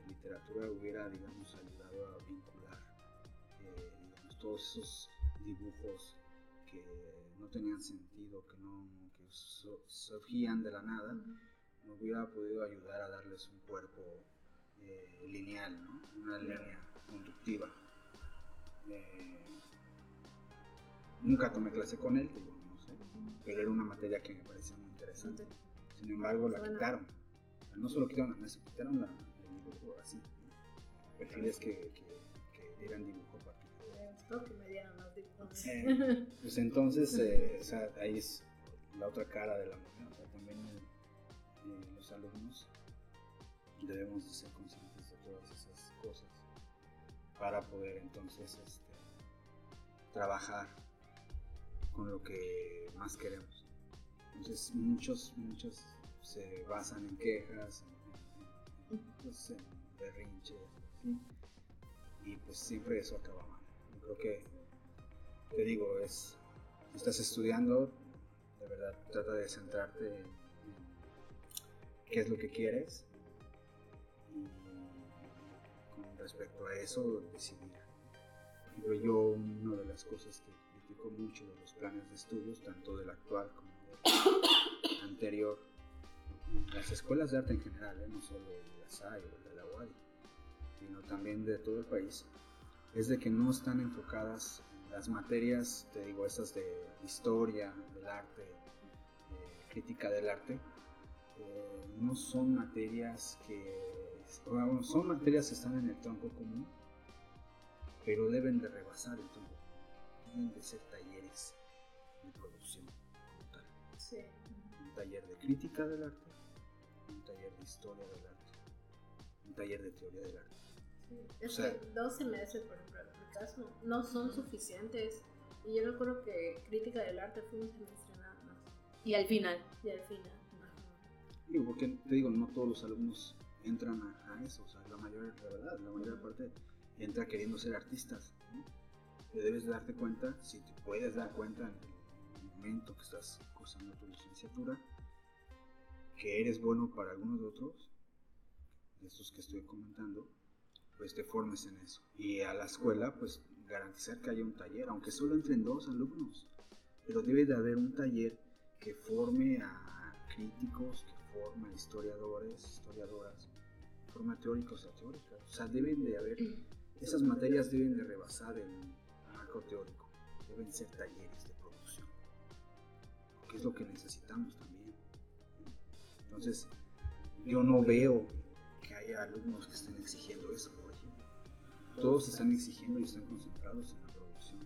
literatura, hubiera, digamos, ayudado a vincular eh, todos esos dibujos que no tenían sentido, que no surgían de la nada, me hubiera podido ayudar a darles un cuerpo eh, lineal, ¿no? Una línea conductiva. Eh, nunca tomé clase con él, digo, no sé, pero era una materia que me parecía muy interesante. Sin embargo, la quitaron. No solo quitaron la mesa, quitaron la, el dibujo así. Perfiles que, que, que eran dibujo particular. Me gustó que me dieran dibujos. Eh, Pues entonces, eh, o sea, ahí es la otra cara de la moneda. O sea, también eh, los alumnos debemos de ser conscientes de todas esas cosas para poder entonces este, trabajar con lo que más queremos. Entonces muchos, muchos se basan en quejas, en, en- pues, en berrinches, ¿sí? y pues siempre eso acaba mal. Yo creo que, te digo, es, estás estudiando, de verdad trata de centrarte en, qué es lo que quieres y con respecto a eso decidir. Ejemplo, yo una de las cosas que critico mucho de los planes de estudios, tanto del actual como del anterior, las escuelas de arte en general, ¿eh? no solo de la SAI o de la UADI, sino también de todo el país, es de que no están enfocadas en las materias, te digo, esas de historia del arte, eh, crítica del arte, eh, no son materias que, bueno, son materias que están en el tronco común, pero deben de rebasar el tronco común, deben de ser talleres de producción como tal Sí. un taller de crítica del arte, un taller de historia del arte, un taller de teoría del arte. Sí, Es O sea- que dos semestres, por ejemplo, no son suficientes. Y yo recuerdo que crítica del arte fue un semestre nada más. Y al final. Y al final. Digo, porque te digo, no todos los alumnos entran a, a eso, o sea, la mayor, la verdad, la mayor parte entra queriendo ser artistas. ¿no? Debes de darte cuenta, si te puedes dar cuenta en el momento que estás cursando tu licenciatura, que eres bueno para algunos de otros, de estos que estoy comentando, pues te formes en eso. Y a la escuela, pues garantizar que haya un taller, aunque solo entren dos alumnos, pero debe de haber un taller que forme a críticos, que forme a historiadores, historiadoras, forme a teóricos, a teóricas. O sea, deben de haber, esas materias deben de rebasar el marco teórico, deben ser talleres de producción, que es lo que necesitamos también. Entonces, yo no veo que haya alumnos que estén exigiendo eso. Todos están exigiendo y están concentrados en la producción.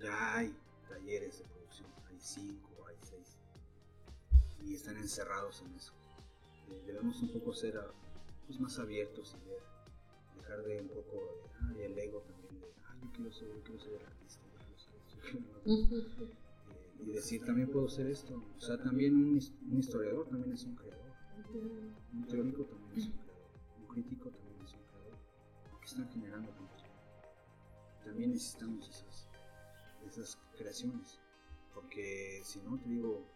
Ya hay talleres de producción, hay cinco, hay seis, y están encerrados en eso. Eh, debemos un poco ser ah, pues, más abiertos y ver, dejar de un poco de, ay, el ego también de, ay, yo quiero ser, yo quiero ser artista, yo quiero ser esto, yo quiero lo otro". Eh, y decir también puedo ser esto. O sea, también un, un historiador también es un creador, un teórico también es un creador, crítico también es un creador, porque están generando contenido. También necesitamos esas, esas creaciones, porque si no, te digo,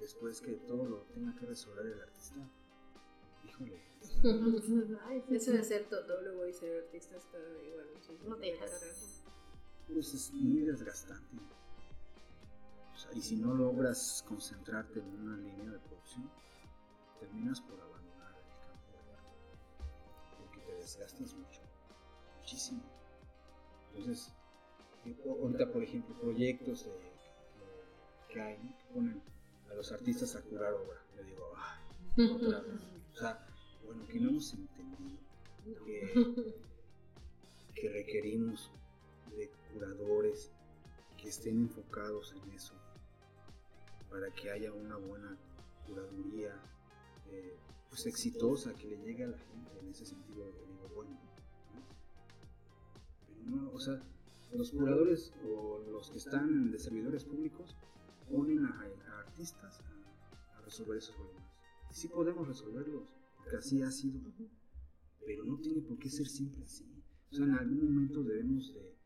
después que todo lo tenga que resolver el artista, híjole, Eso de ser todólogo y ser artista está igual. No te deja. pues es muy desgastante. O sea, y si no logras concentrarte en una línea de producción, terminas por desgastas mucho, muchísimo. Entonces, yo- ahorita, por ejemplo, proyectos que- hay, que ponen a los artistas a curar obra. Yo digo, "Ay, otra vez". O sea, bueno, que no hemos entendido que, que requerimos de curadores que estén enfocados en eso, para que haya una buena curaduría, eh, pues exitosa, que le llegue a la gente en ese sentido, digo, bueno. Pero no, o sea, los curadores o los que están de servidores públicos ponen a, artistas a, resolver esos problemas. Y sí podemos resolverlos, porque así ha sido. Pero no tiene por qué ser siempre así. O sea, en algún momento debemos de,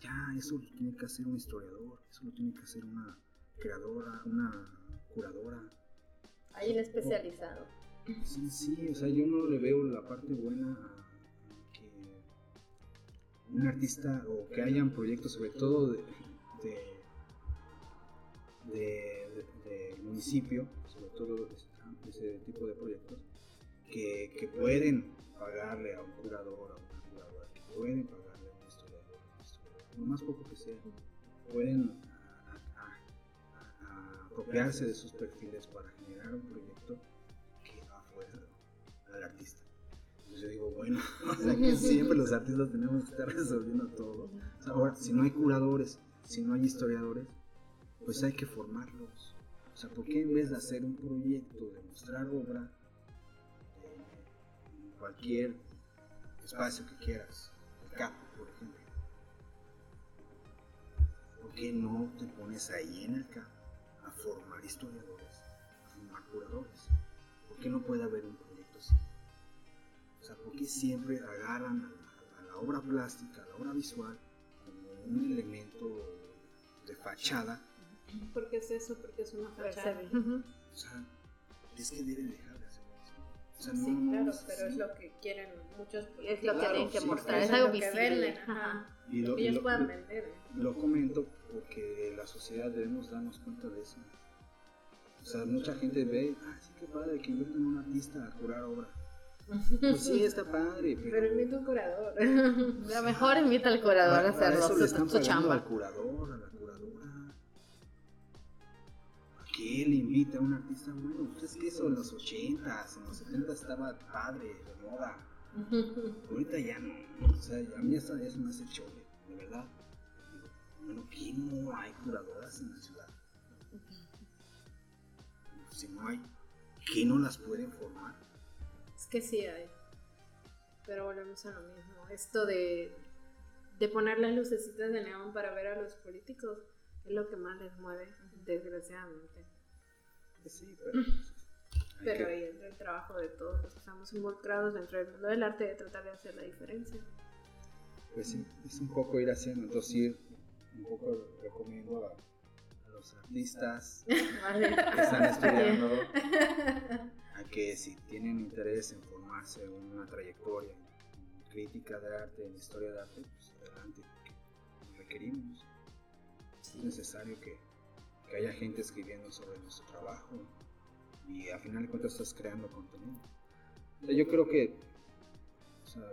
ya, eso lo tiene que hacer un historiador, eso lo tiene que hacer una creadora, una curadora. Un especializado. Sí, sí, o sea, yo no le veo la parte buena a que un artista o que hayan proyectos, sobre todo de, municipio, sobre todo ese tipo de proyectos, que, pueden pagarle a un curador, a una curadora, que pueden pagarle a un historiador, a un historiador, lo más poco que sea, pueden apropiarse de sus perfiles para generar un proyecto al artista. Entonces yo digo, bueno, o sea que siempre los artistas tenemos que estar resolviendo todo. Ahora, si no hay curadores, si no hay historiadores, pues hay que formarlos. O sea, ¿por qué en vez de hacer un proyecto, de mostrar obra, en cualquier espacio que quieras, el CAP, por ejemplo, ¿por qué no te pones ahí en el CAP a formar historiadores, a formar curadores? ¿Por qué no puede haber un proyecto sea, ¿por qué siempre agarran a la, a la obra plástica, a la obra visual, como un elemento de fachada? Porque es eso, porque es una fachada. O sea, es que deben dejar de hacer eso. O sea, Sí, no, claro, no, pero es sí. lo que quieren muchos Es lo que tienen que sí, mostrar, sí, es algo lo que visible. venden, Ajá. ajá. Y lo, Que ellos lo- puedan vender. ¿eh? lo comento porque la sociedad debemos darnos cuenta de eso. O sea, mucha gente ve, ah, sí, qué padre que invierten en un artista a curar obra. Pues sí, está padre, pero, Pero invita un curador. Lo mejor invita al curador a para- para hacerlo, eso le están su, su pagando al chamba. curador, a la curadora. ¿A qué le invita a un artista? Bueno, pues es que eso en los 80s, en los 70 estaba padre, de moda. Ahorita ya no, o sea, a mí esto ya se me hace chole, de verdad. Bueno, ¿qué no hay curadoras en la ciudad? Si no hay, ¿qué no las pueden formar? Que sí hay. Pero volvemos a lo mismo. Esto de, de poner las lucecitas de neón para ver a los políticos es lo que más les mueve, desgraciadamente. Pues sí, pero... pues, Pero ahí entra el trabajo de todos los que estamos involucrados dentro del mundo del arte de tratar de hacer la diferencia. Pues sí, es un poco ir haciendo, entonces ir, un poco recomiendo a, a los artistas que están estudiando a que si tienen interés en formarse una trayectoria en crítica de arte, en historia de arte, pues adelante, porque requerimos. Es necesario que, que haya gente escribiendo sobre nuestro trabajo y a final de cuentas estás creando contenido. O sea, yo creo que o sea,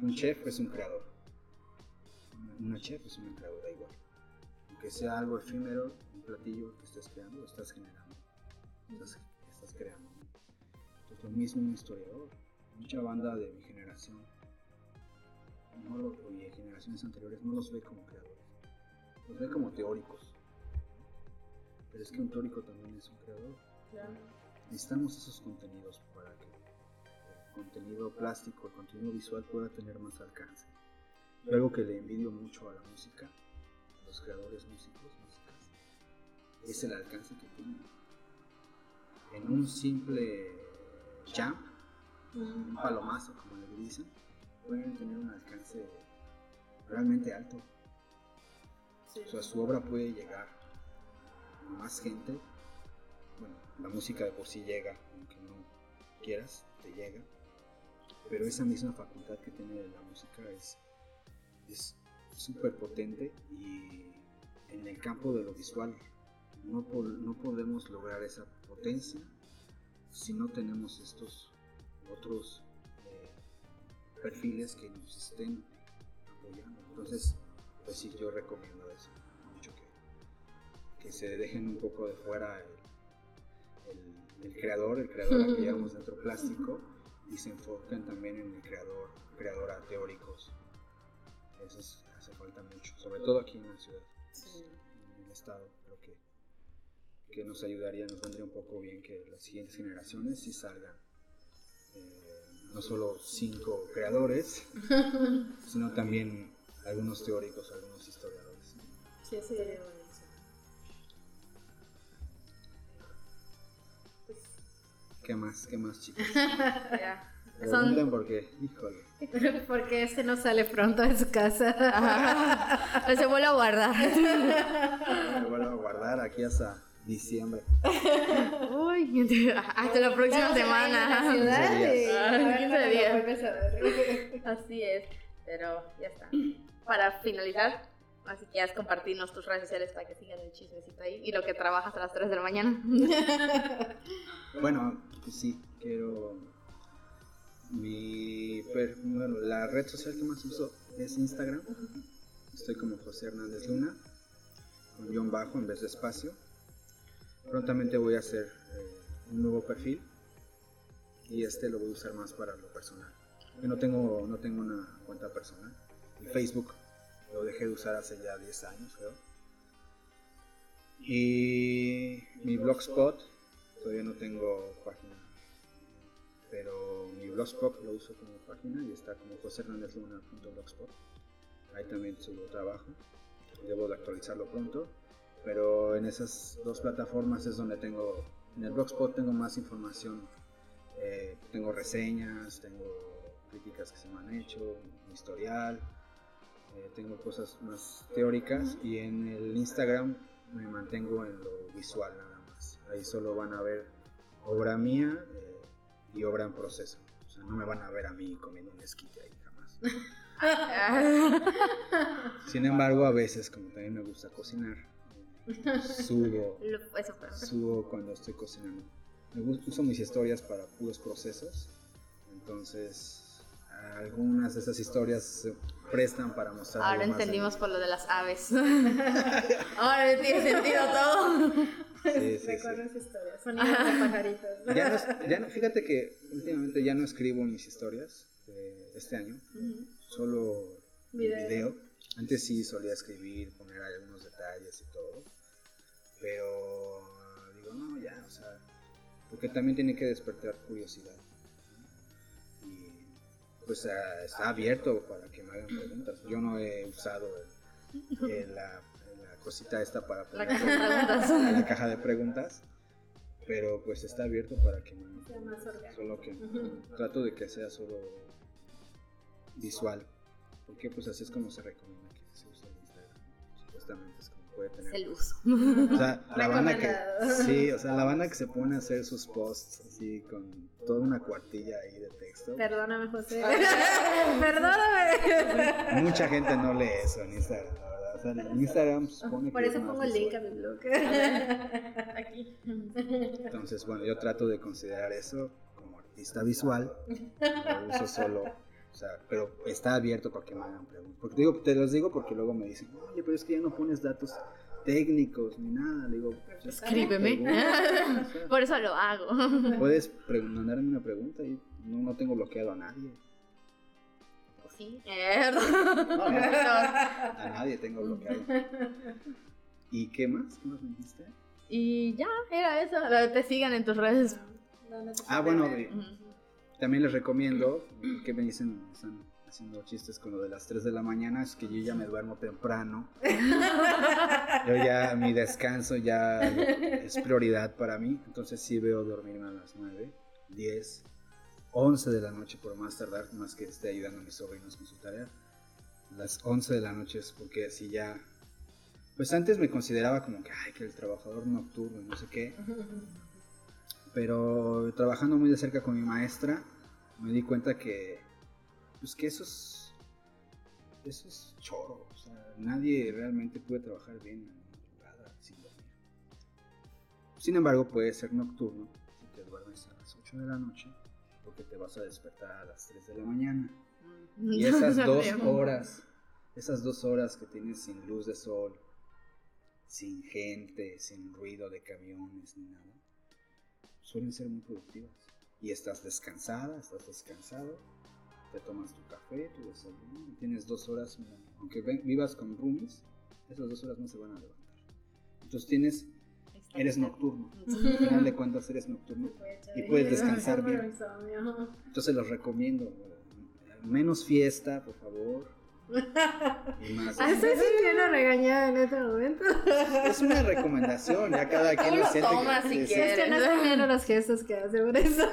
un chef es un creador. Una- Una chef es una creadora igual. Aunque sea algo efímero, un platillo que estés creando, lo estás generando. Estás, estás creando. Entonces, lo mismo un historiador. Mucha banda de mi generación no lo, y de generaciones anteriores no los ve como creadores. Los ve como teóricos. Pero es que un teórico también es un creador. Necesitamos esos contenidos para que el contenido plástico, el contenido visual pueda tener más alcance. Y algo que le envidio mucho a la música, a los creadores músicos, músicas, es el alcance que tienen. En un simple jam, un palomazo, como le dicen, pueden tener un alcance realmente alto. Sí. O sea, su obra puede llegar a más gente. Bueno, la música de por sí llega, aunque no quieras, te llega. Pero esa misma facultad que tiene la música es es súper potente y en el campo de lo visual no, po- no podemos lograr esa potencia si no tenemos estos otros eh, perfiles que nos estén apoyando. Entonces, pues sí, yo recomiendo eso mucho que, que se dejen un poco de fuera el, el- el creador, el creador que llevamos dentro plástico y se enfocan también en el creador, creadora teóricos. Eso es- hace falta mucho, sobre todo aquí en la ciudad, Sí. en el estado. Creo que, que nos ayudaría, nos vendría un poco bien que las siguientes generaciones sí salgan. eh, no solo cinco creadores, sino también algunos teóricos, algunos historiadores. Sí, sí, sería buenísimo. ¿Qué más? ¿Qué más, chicos? Ya. Pregunten porque, híjole. Porque este no sale pronto de su casa. Ajá. Se vuelve a guardar. Me vuelvo a guardar aquí hasta diciembre. Uy, hasta la próxima la semana. ciudad 15 días. y Ah, a ver 15 cuándo lo días. vuelves a ver. Así es, pero ya está. Para finalizar, así que ya compartirnos tus redes sociales para que sigan el chismecito ahí y lo que trabajas a las 3 de la mañana. Bueno, pues sí, quiero. Mi. per- Bueno, la red social que más uso es Instagram. Estoy como José Hernández Luna, con guion bajo en vez de espacio. Prontamente voy a hacer eh, un nuevo perfil y este lo voy a usar más para lo personal. Yo no tengo, no tengo una cuenta personal. El Facebook lo dejé de usar hace ya 10 años, creo. Y mi blogspot, todavía no tengo página. Pero mi blogspot lo uso como página y está como josehernandezluna.blogspot. Ahí también subo trabajo. Debo de actualizarlo pronto. Pero en esas dos plataformas es donde tengo, en el blogspot tengo más información. Eh, tengo reseñas, tengo críticas que se me han hecho, un historial, eh, tengo cosas más teóricas y en el Instagram me mantengo en lo visual nada más. Ahí solo van a ver obra mía eh, y obra en proceso. O sea, no me van a ver a mí comiendo un esquite ahí jamás. Sin embargo, a veces, como también me gusta cocinar, subo, Eso subo cuando estoy cocinando. Uso mis historias para puros procesos. Entonces, algunas de esas historias se prestan para mostrar. Ahora entendimos mí. por lo de las aves. Ahora tiene sentido todo. Sí, sí, Recuerdo sí. esa historia. Sonidos de pajaritos. Ya no, ya no- fíjate que últimamente ya no escribo mis historias de este año, solo en Video. video. Antes sí solía escribir, poner algunos detalles y todo, pero digo, no, ya, o sea, porque también tiene que despertar curiosidad. ¿no? Y pues está abierto para que me hagan preguntas. Yo no he usado el- el- la, la cosita esta para La poner caja de preguntas. la caja de preguntas, pero pues está abierto para que orgánico. Solo que trato de que sea solo visual. Porque pues así es como se recomienda que se use el Instagram. Supuestamente es puede Es tener. el uso. O sea, la banda que. Sí, o sea, la banda que se pone a hacer sus posts así con toda una cuartilla ahí de texto. Perdóname, José. Perdóname. Mucha gente no lee eso en Instagram, la verdad. O sea, en Instagram se supone Por que eso es pongo el link a mi blog. Aquí. Entonces, bueno, yo trato de considerar eso como artista visual. Lo uso solo, o sea, pero está abierto para que me hagan preguntas. Porque te, digo, te los digo porque luego me dicen, oye, pero es que ya no pones datos técnicos ni nada. Le digo, pues, Escríbeme. pregunta, o sea, Por eso lo hago. puedes mandarme una pregunta y no, no tengo bloqueado a nadie. Sí. No, no, a nadie tengo bloqueado. ¿Y qué más? ¿Qué más me dijiste? Y ya, era eso. Te sigan en tus redes. Ah, bueno. También les recomiendo que me dicen, están haciendo chistes con lo de las 3 de la mañana, es que yo ya me duermo temprano. Yo ya, mi descanso ya es prioridad para mí, entonces sí veo dormirme a las 9, 10, 11 de la noche por más tardar, más que esté ayudando a mis sobrinos con su tarea. Las 11 de la noche es porque así ya... Pues antes me consideraba como que, ay, que el trabajador nocturno, no sé qué. Pero trabajando muy de cerca con mi maestra, me di cuenta que, pues que eso es, eso es choro. O sea, nadie realmente puede trabajar bien en la madrugada sin dormir. Sin embargo, puede ser nocturno si te duermes a las 8 de la noche, porque te vas a despertar a las 3 de la mañana. Y esas dos horas, esas dos horas que tienes sin luz de sol, sin gente, sin ruido de camiones ni nada, suelen ser muy productivas. Y estás descansada, estás descansado, te tomas tu café, tu desayuno, y tienes dos horas, aunque vivas con roomies, esas dos horas no se van a levantar. Entonces tienes, eres nocturno, al final de cuentas eres nocturno, Y puedes descansar bien. entonces los recomiendo, menos fiesta, por favor, más. Ah, ¿Estás sintiendo regañada en este momento? Es una recomendación, ya cada quien lo siente. tomas que- si es- que no están viendo los gestos que hace por eso.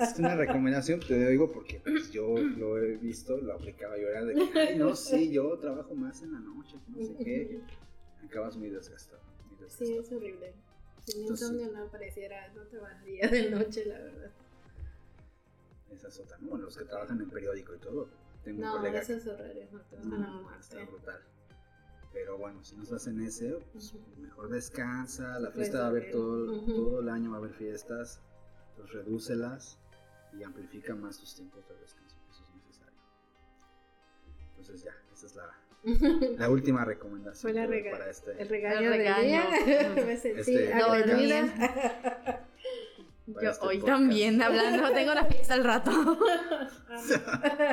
Es una recomendación, te digo porque pues, yo lo he visto, lo aplicaba yo, era de que, ay, no, sí, yo trabajo más en la noche, que no sé qué. Acabas muy desgastado. muy desgastado. Sí, es horrible. Si mi insomnio no apareciera, no trabajaría de noche, la verdad. Esa es otra, ¿no? Los que trabajan en periódico y todo. Tengo un No, colega que esos horarios no te van a no, muerte. está brutal. Pero bueno, si no estás en ese, pues mejor descansa. La Puedes fiesta va a haber todo, Ujú. todo el año, va a haber fiestas. Pues redúcelas y amplifica más tus tiempos de descanso. Eso es necesario. Entonces ya, esa es la, la última recomendación Fue la para este. El regaño, El regaño. día. Me sentí Este- Yo este hoy podcast. también hablando, tengo una fiesta al rato.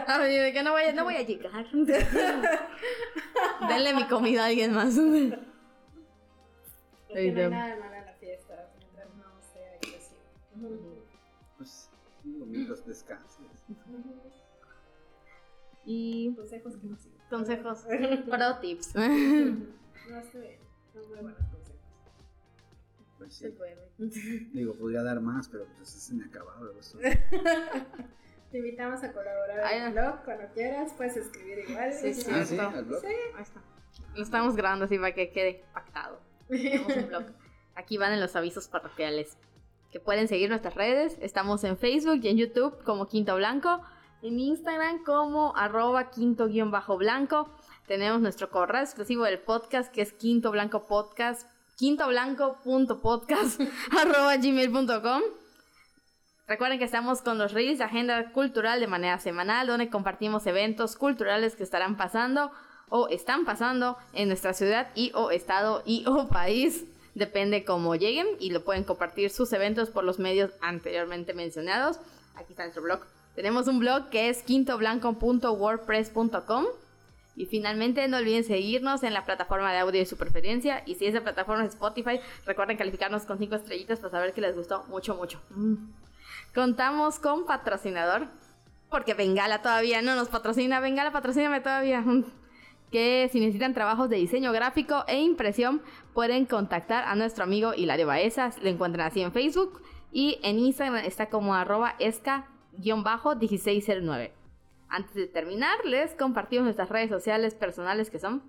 Ay, de que no voy a, no voy a llegar. Denle mi comida a alguien más. Porque no hay nada de malo en la fiesta, mientras no sea agresivo. Pues, digo, mientras descanses. Y Consejos que no sigo. consejos, pro tips. No, está bien. Son muy consejos. Pues sí. Se puede. Digo, podría dar más, pero pues es inacabado. Esto. Te invitamos a colaborar Ay, en el blog cuando quieras, puedes escribir igual. Sí, sí. Ah, sí, Cierto. al blog. Ahí está. Lo estamos grabando así para que quede pactado. Tenemos un blog. Aquí van en los avisos parroquiales. Que pueden seguir nuestras redes. Estamos en Facebook y en YouTube como Quinto Blanco. En Instagram como arroba quinto guion bajo blanco. Tenemos nuestro correo exclusivo del podcast que es quinto blanco podcast. quintoblanco.podcast arroba gmail.com. Recuerden que estamos con los reels de Agenda Cultural de manera semanal, donde compartimos eventos culturales que estarán pasando o están pasando en nuestra ciudad y o estado y o país. Depende cómo lleguen y lo pueden compartir sus eventos por los medios anteriormente mencionados. Aquí está nuestro blog. Tenemos un blog que es quintoblanco.wordpress.com. Y finalmente no olviden seguirnos en la plataforma de audio de su preferencia. Y si esa plataforma es Spotify, recuerden calificarnos con 5 estrellitas para saber que les gustó mucho, mucho. Mm. Contamos con patrocinador. Porque Bengala todavía no nos patrocina. Bengala, patrocíname todavía. Que si necesitan trabajos de diseño gráfico e impresión, pueden contactar a nuestro amigo Hilario Baeza. Lo encuentran así en Facebook. Y en Instagram está como arroba esca-1609. Antes de terminar, les compartimos nuestras redes sociales personales que son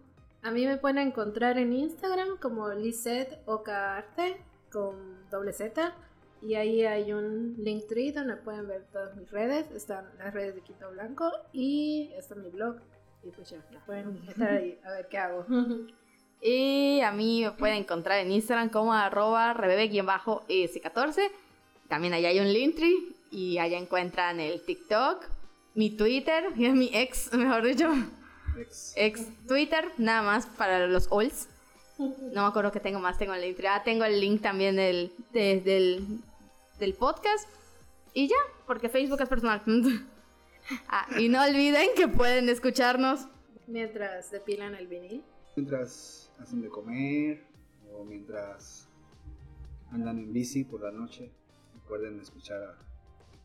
A mí me pueden encontrar en Instagram como Ocaarte con doble Z. Y ahí hay un Linktree donde pueden ver todas mis redes. Están las redes de Quito Blanco y está mi blog. Y pues ya, pueden estar ahí a ver qué hago. Y a mí me pueden encontrar en Instagram como arroba rebebe-s14. También allá hay un Linktree y allá encuentran el TikTok, mi Twitter, y mi ex, mejor dicho, Ex. ex Twitter, nada más para los olds. No me acuerdo que tengo más, tengo el Linktree. Ah, tengo el link también del, de- del, del podcast. Y ya, porque Facebook es personal. Ah, y no olviden que pueden escucharnos Mientras depilan el vinil. Mientras hacen de comer o mientras andan en bici por la noche, recuerden escuchar a-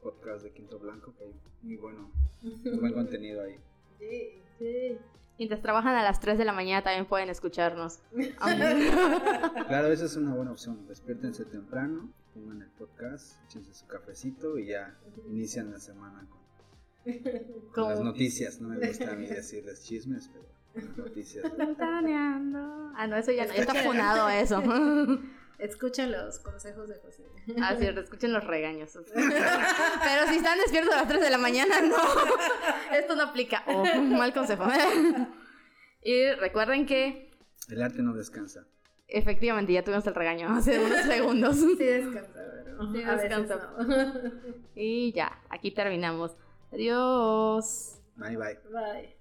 el podcast de Quinto Blanco, que hay muy bueno, muy buen contenido ahí. Sí, sí. Mientras trabajan a las 3 de la mañana también pueden escucharnos. Claro, esa es una buena opción. Despiértense temprano, pongan el podcast, échense su cafecito y ya inician la semana con, con las noticias. No me gusta a mí decirles chismes, pero las noticias. Ventaneando. Ah, no, eso ya no. Ya está funado eso. Escucha los consejos de José. Ah, cierto, escuchen los regaños. Pero si están despiertos a las 3 de la mañana, no. Esto no aplica. Oh, mal consejo. Y recuerden que El arte no descansa. efectivamente ya tuvimos el regaño hace unos segundos. Sí descansa, pero Sí a veces descansa. no. Y ya, aquí terminamos. Adiós. Bye bye. Bye.